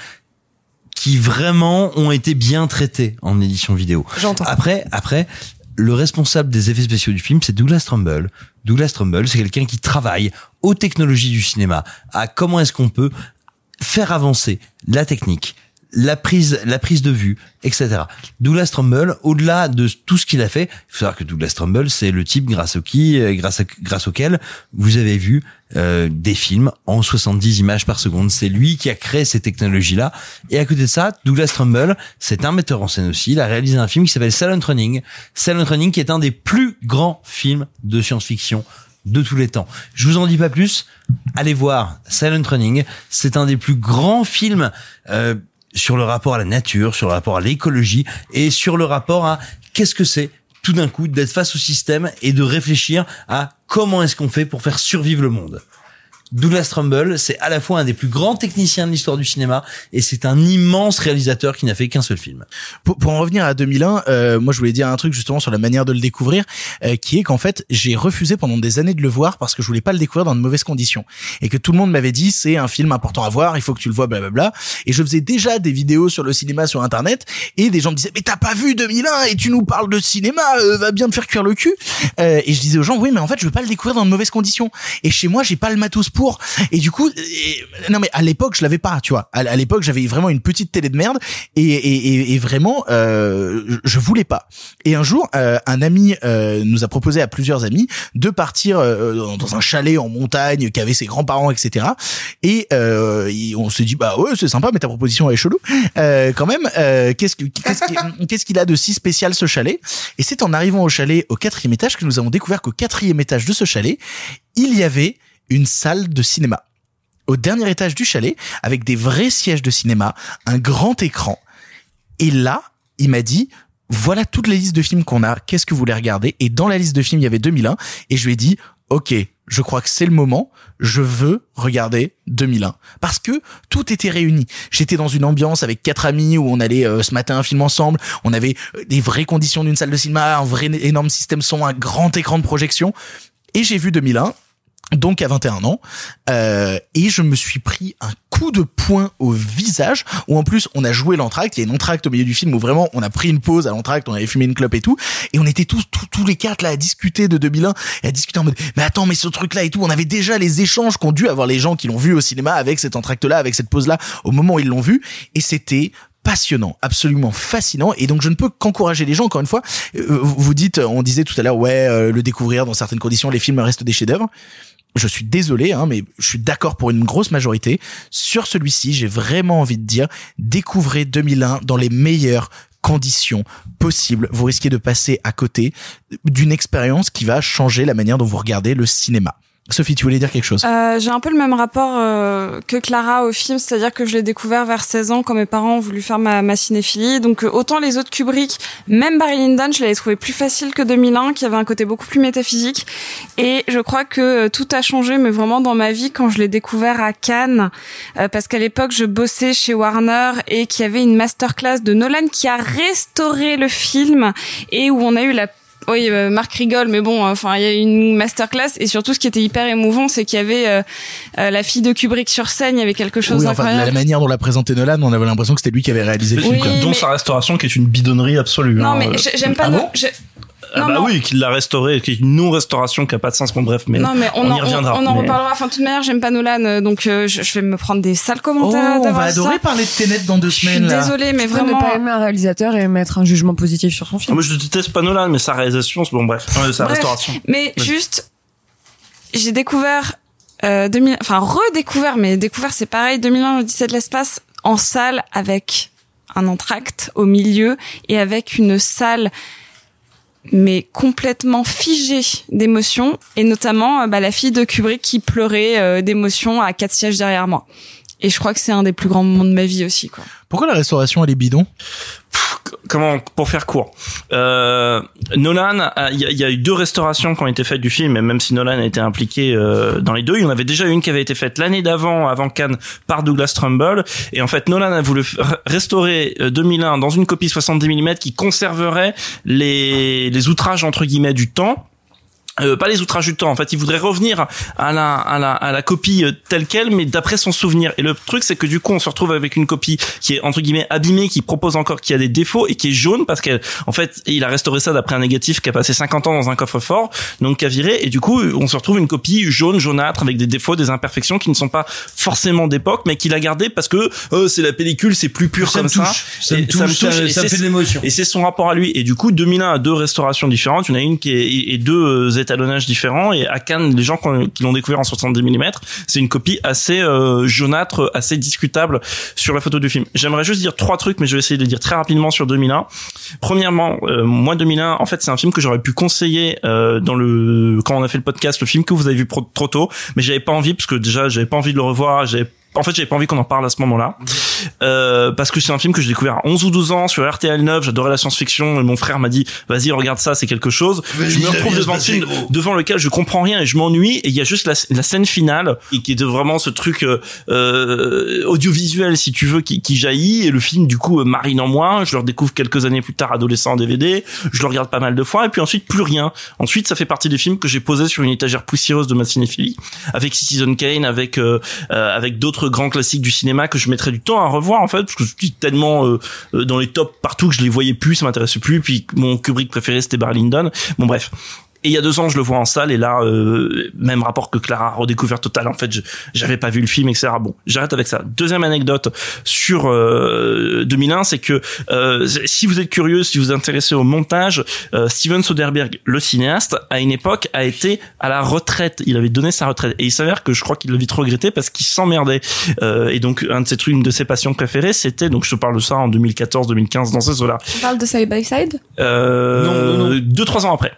qui vraiment ont été bien traités en édition vidéo. J'entends. Après, après, le responsable des effets spéciaux du film, c'est Douglas Trumbull. Douglas Trumbull, c'est quelqu'un qui travaille aux technologies du cinéma, à comment est-ce qu'on peut faire avancer la technique, la prise, la prise de vue, etc. Douglas Trumbull, au-delà de tout ce qu'il a fait, il faut savoir que Douglas Trumbull, c'est le type grâce au qui, euh, grâce, à- grâce auquel vous avez vu euh, des films en 70 images par seconde. C'est lui qui a créé ces technologies-là. Et à côté de ça, Douglas Trumbull, c'est un metteur en scène aussi. Il a réalisé un film qui s'appelle Silent Running. Silent Running, qui est un des plus grands films de science-fiction de tous les temps. Je vous en dis pas plus. Allez voir Silent Running. C'est un des plus grands films euh, sur le rapport à la nature, sur le rapport à l'écologie et sur le rapport à qu'est-ce que c'est tout d'un coup d'être face au système et de réfléchir à comment est-ce qu'on fait pour faire survivre le monde. Douglas Trumbull, c'est à la fois un des plus grands techniciens de l'histoire du cinéma et c'est un immense réalisateur qui n'a fait qu'un seul film. Pour, pour en revenir à 2001, euh, moi je voulais dire un truc justement sur la manière de le découvrir, euh, qui est qu'en fait j'ai refusé pendant des années de le voir parce que je voulais pas le découvrir dans de mauvaises conditions et que tout le monde m'avait dit c'est un film important à voir, il faut que tu le vois, blablabla. Et je faisais déjà des vidéos sur le cinéma sur internet et des gens me disaient mais t'as pas vu 2001 et tu nous parles de cinéma, euh, va bien te faire cuire le cul. Euh, et je disais aux gens oui mais en fait je veux pas le découvrir dans de mauvaises conditions et chez moi j'ai pas le matos pour. Et du coup et- non mais à l'époque je l'avais pas, tu vois. À, à l'époque j'avais vraiment une petite télé de merde et, et, vraiment euh, je- voulais pas. Et un jour euh, un ami euh, nous a proposé à plusieurs amis de partir euh, dans- un chalet en montagne qu'avaient ses grands-parents etc. Et, on s'est dit bah ouais c'est sympa mais ta proposition est chelou quand même. (laughs) qu'est-ce qu'il a de si spécial ce chalet? Et c'est en arrivant au chalet au quatrième étage que nous avons découvert qu'au quatrième étage de ce chalet il y avait une salle de cinéma. Au dernier étage du chalet avec des vrais sièges de cinéma, un grand écran. Et là, il m'a dit, voilà toute la liste de films qu'on a, qu'est-ce que vous voulez regarder? Et dans la liste de films, il y avait 2001 et je lui ai dit, ok, je crois que c'est le moment, je veux regarder 2001 parce que tout était réuni. J'étais dans une ambiance avec quatre amis où on allait euh, se mater un film ensemble, on avait euh, des vraies conditions d'une salle de cinéma, un vrai énorme système son, un grand écran de projection. Et j'ai vu 2001 donc à 21 ans, euh, et je me suis pris un coup de poing au visage, où en plus on a joué l'entracte, il y a une entracte au milieu du film où vraiment on a pris une pause à l'entracte, on avait fumé une clope et tout, et on était tous tous, tous les quatre là à discuter de 2001, et à discuter en mode mais attends mais ce truc là et tout, on avait déjà les échanges qu'ont dû avoir les gens qui l'ont vu au cinéma avec cet entracte là, avec cette pause là, au moment où ils l'ont vu, et c'était passionnant, absolument fascinant. Et donc je ne peux qu'encourager les gens. Encore une fois. Euh, vous dites, on disait tout à l'heure ouais euh, le découvrir dans certaines conditions, les films restent des chefs-d'œuvre je suis désolé, hein, mais je suis d'accord pour une grosse majorité. Sur celui-ci, j'ai vraiment envie de dire, découvrez 2001 dans les meilleures conditions possibles. Vous risquez de passer à côté d'une expérience qui va changer la manière dont vous regardez le cinéma. Sophie, tu voulais dire quelque chose Euh, j'ai un peu le même rapport euh, que Clara au film, c'est-à-dire que je l'ai découvert vers 16 ans quand mes parents ont voulu faire ma, ma cinéphilie. Donc euh, autant les autres Kubrick, même Barry Lyndon, je l'avais trouvé plus facile que 2001, qui avait un côté beaucoup plus métaphysique. Et je crois que euh, tout a changé, mais vraiment dans ma vie quand je l'ai découvert à Cannes, euh, parce qu'à l'époque je bossais chez Warner et qu'il y avait une masterclass de Nolan qui a restauré le film et où on a eu la oui, euh, Marc rigole, mais bon, enfin, il y a eu une masterclass et surtout, ce qui était hyper émouvant, c'est qu'il y avait euh, euh, la fille de Kubrick sur scène. Il y avait quelque chose Oui, enfin, d'incroyable. la manière dont l'a présenté Nolan, on avait l'impression que c'était lui qui avait réalisé le film. Oui, quoi. dont mais- sa restauration qui est une bidonnerie absolue. Non, hein. mais j'ai- j'aime pas. Ah bon? Ah non, bah non. oui, qu'il l'a restauré, qui est une non-restauration qui a pas de sens. Bon bref, mais, non, mais on, on, en, y reviendra. on, on en mais- reparlera. Enfin, de toute manière, j'aime pas Nolan, euh, donc euh, je, je vais me prendre des sales commentaires. Oh, on va adorer ça. parler de Tenet dans deux Je suis semaines. désolée, mais Tu peux ne vraiment. pas aimer un réalisateur et mettre un jugement positif sur son Ah, film. moi je déteste pas Nolan, mais sa réalisation, c'est bon bref, Ouais, sa Bref, restauration. Mais juste, j'ai découvert, euh, 2000, enfin redécouvert, mais découvert c'est pareil, 2001 l'Odyssée de l'espace en salle avec un entracte au milieu et avec une salle mais complètement figée d'émotions et notamment euh, bah, la fille de Kubrick qui pleurait euh, d'émotions à quatre sièges derrière moi. Et je crois que c'est un des plus grands moments de ma vie aussi quoi. Pourquoi la restauration elle est bidon? Comment pour faire court. Euh, Nolan a- il y, a- eu deux restaurations qui ont été faites du film et même si Nolan a été impliqué euh, dans les deux il y en avait déjà une qui avait été faite l'année d'avant avant Cannes par Douglas Trumbull. Et en fait Nolan a voulu restaurer euh, 2001 dans une copie 70 mm qui conserverait les les outrages entre guillemets du temps euh, pas les outrages du temps. En fait, il voudrait revenir à la à la à la copie euh, telle quelle, mais d'après son souvenir. Et le truc, c'est que du coup, on se retrouve avec une copie qui est entre guillemets abîmée, qui propose encore, qui a des défauts et qui est jaune parce qu'en en fait, il a restauré ça d'après un négatif qui a passé 50 ans dans un coffre-fort, donc qui a viré. Et du coup, on se retrouve une copie jaune, jaunâtre, avec des défauts, des imperfections qui ne sont pas forcément d'époque, mais qu'il a gardé parce que euh, c'est la pellicule, c'est plus pur Ça comme me ça. touche. Ça me Et touche, ça- et ça me fait de l'émotion. Et c'est son rapport à lui. Et du coup, 2001 a deux restaurations différentes. Il y en a une qui est et et deux euh, étalonnages différents. Et à Cannes, les gens qui ont- qui l'ont découvert en 70 mm, c'est une copie assez euh, jaunâtre, assez discutable sur la photo du film. J'aimerais juste dire trois trucs, mais je vais essayer de dire très rapidement sur 2001. Premièrement, euh, moi 2001, en fait, c'est un film que j'aurais pu conseiller euh, dans le quand on a fait le podcast, le film que vous avez vu trop tôt, mais j'avais pas envie parce que déjà j'avais pas envie de le revoir. J'avais en fait, j'avais pas envie qu'on en parle à ce moment-là, euh, parce que c'est un film que j'ai découvert à 11 ou 12 ans sur RTL 9. J'adorais la science-fiction et mon frère m'a dit "Vas-y, regarde ça, c'est quelque chose." Je me retrouve devant un film devant lequel je comprends rien et je m'ennuie. Et il y a juste la, la scène finale et qui est de vraiment ce truc euh, euh, audiovisuel si tu veux qui, qui jaillit. Et le film du coup euh, marine en moi je le redécouvre quelques années plus tard adolescent en DVD je le regarde pas mal de fois. Et puis ensuite plus rien. Ensuite ça fait partie des films que j'ai posés sur une étagère poussiéreuse de ma cinéphilie avec Citizen Kane avec euh, euh, avec d'autres grands classiques du cinéma que je mettrais du temps à revoir en fait parce que je suis tellement euh, euh, dans les tops partout que je les voyais plus ça m'intéressait plus puis mon Kubrick préféré c'était Barry Lyndon. Bon bref et il y a deux ans, je le vois en salle, et là, euh, même rapport que Clara, redécouvert total. En fait, je- j'avais pas vu le film, etc. Bon, j'arrête avec ça. Deuxième anecdote sur euh, 2001, c'est que euh, si vous êtes curieux, si vous vous intéressez au montage, euh, Steven Soderbergh, le cinéaste, à une époque, a été à la retraite. Il avait donné sa retraite, et il s'avère que je crois qu'il l'a vite regretté parce qu'il s'emmerdait. Euh, et donc, un de ses trucs, une de ses passions préférées, c'était, donc je te parle de ça en 2014-2015, dans ces eaux-là. On parle de Side by Side? Euh, Non, non, non. Deux trois ans après.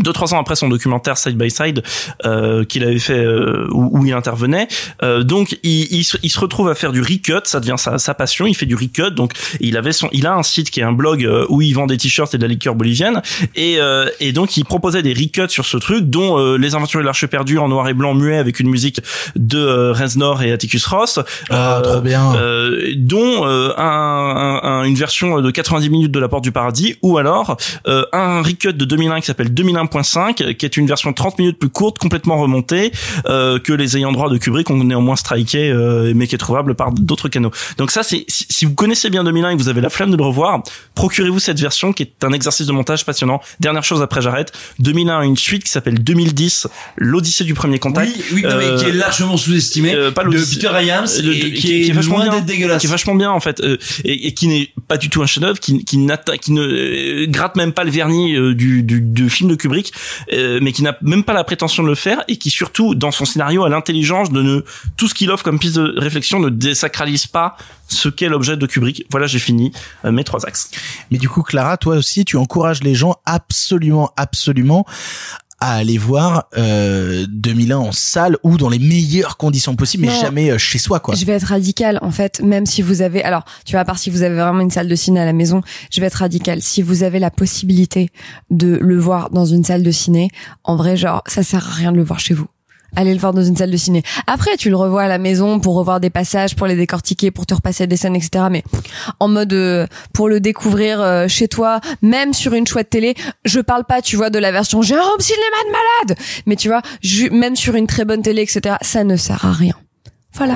Deux trois ans après son documentaire Side by Side euh, qu'il avait fait euh, où, où il intervenait, euh, donc il, il, se, il se retrouve à faire du recut, ça devient sa, sa passion. Il fait du recut, donc il avait son, il a un site qui est un blog euh, où il vend des t-shirts et de la liqueur bolivienne, et euh, et donc il proposait des recuts sur ce truc, dont euh, les aventures de l'arche perdue en noir et blanc muet avec une musique de Reznor et Atticus Ross, Ah, trop bien. euh, dont euh, un, un- un- une version de 90 minutes de La Porte du Paradis, ou alors euh, un recut de 2001 qui s'appelle 2001.5, qui est une version 30 minutes plus courte, complètement remontée, euh, que les ayants droit de Kubrick ont néanmoins striké, euh, mais qui est trouvable par d'autres canaux. Donc ça, c'est si, si vous connaissez bien 2001 et que vous avez la flemme de le revoir, procurez-vous cette version qui est un exercice de montage passionnant. Dernière chose après j'arrête, 2001 a une suite qui s'appelle 2010, l'Odyssée du premier contact. Oui, oui, non, mais qui est largement sous-estimé, euh, pas de Peter et de- qui est vachement bien, d'être dégueulasse. qui est vachement bien en fait, euh, et, et qui n'est pas du tout un chef-d'œuvre, qui, qui, qui ne euh, gratte même pas le vernis euh, du, du, du film de Kubrick, euh, mais qui n'a même pas la prétention de le faire, et qui surtout dans son scénario a l'intelligence de ne tout ce qu'il offre comme piste de réflexion ne désacralise pas ce qu'est l'objet de Kubrick. Voilà, j'ai fini euh, mes trois axes. Mais du coup, Clara, toi aussi, tu encourages les gens absolument, absolument à aller voir euh, 2001 en salle ou dans les meilleures conditions possibles, mais Non. jamais euh, chez soi, quoi. Je vais être radical en fait, même si vous avez alors, tu vois à part si vous avez vraiment une salle de ciné à la maison, je vais être radical. Si vous avez la possibilité de le voir dans une salle de ciné, en vrai genre ça sert à rien de le voir chez vous. Allez le voir dans une salle de ciné. Après, tu le revois à la maison pour revoir des passages, pour les décortiquer, pour te repasser des scènes, etc. Mais en mode euh, pour le découvrir euh, chez toi, même sur une chouette télé. Je parle pas, tu vois, de la version j'ai un home cinéma de malade, mais tu vois, même sur une très bonne télé, etc. Ça ne sert à rien. Voilà.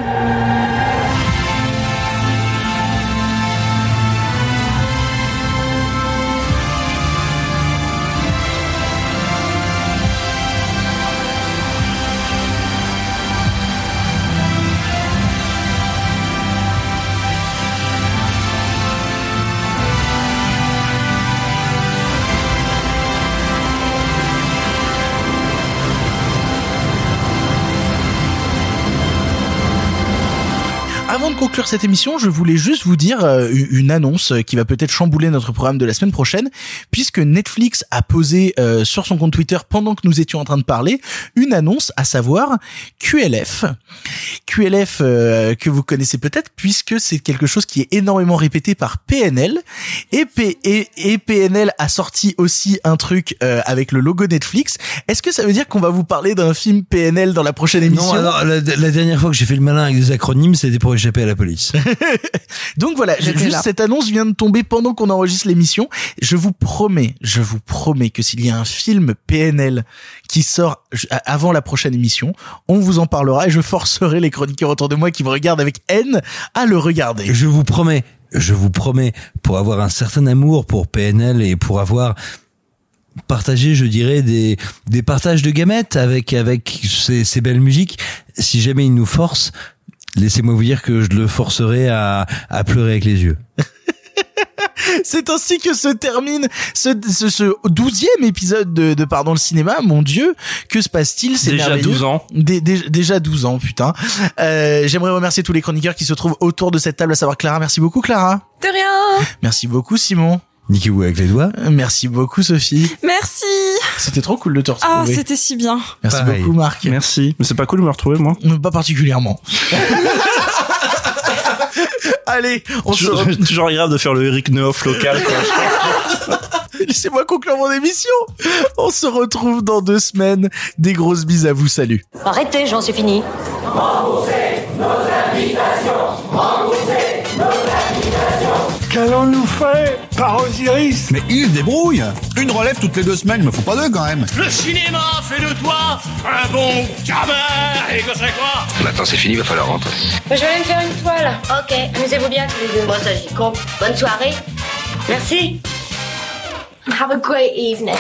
Conclure cette émission, je voulais juste vous dire euh, une annonce qui va peut-être chambouler notre programme de la semaine prochaine, puisque Netflix a posé euh, sur son compte Twitter pendant que nous étions en train de parler une annonce, à savoir QLF. QLF euh, que vous connaissez peut-être, puisque c'est quelque chose qui est énormément répété par PNL, et, P- et, et PNL a sorti aussi un truc euh, avec le logo Netflix. Est-ce que ça veut dire qu'on va vous parler d'un film PNL dans la prochaine émission? Non, alors la, la dernière fois que j'ai fait le malin avec des acronymes, c'était pour échapper j'appelle la police. (laughs) Donc voilà, juste là. cette annonce vient de tomber pendant qu'on enregistre l'émission. Je vous promets, je vous promets que s'il y a un film PNL qui sort avant la prochaine émission, on vous en parlera et je forcerai les chroniqueurs autour de moi qui me regardent avec haine à le regarder. Je vous promets, je vous promets, pour avoir un certain amour pour PNL et pour avoir partagé, je dirais, des, des partages de gamètes avec, avec ces, ces belles musiques, si jamais il nous force, laissez-moi vous dire que je le forcerai à, à pleurer avec les yeux. (laughs) C'est ainsi que se termine ce, ce, ce douzième épisode de, de Pardon le cinéma. Mon Dieu, que se passe-t-il? C'est Déjà merveilleux. 12 ans. Dé- dé- déjà 12 ans, putain. Euh, J'aimerais remercier tous les chroniqueurs qui se trouvent autour de cette table, à savoir Clara. Merci beaucoup, Clara. De rien. Merci beaucoup, Simon. Niquez-vous avec les doigts. Euh, Merci beaucoup, Sophie. Merci. C'était trop cool de te Ah, retrouver. c'était si bien. Merci Pareil. beaucoup, Marc. Merci. Mais c'est pas cool de me retrouver, moi. Pas particulièrement. (laughs) Allez, on se Toujours, retrouve. toujours agréable de faire le Eric Neuf local, quoi. (laughs) Laissez-moi conclure mon émission. On se retrouve dans deux semaines. Des grosses bises à vous. Salut. Arrêtez, j'en suis fini. Qu'allons-nous faire? Par Osiris Mais il se débrouille Une relève toutes les deux semaines, il me faut pas deux quand même Le cinéma fait de toi un bon gamin Et que c'est quoi? Maintenant c'est fini, va falloir rentrer. Je vais aller me faire une toile. Ok, amusez-vous bien tous les deux. Bon, ça j'y compte. Bonne soirée. Merci. Have a great evening.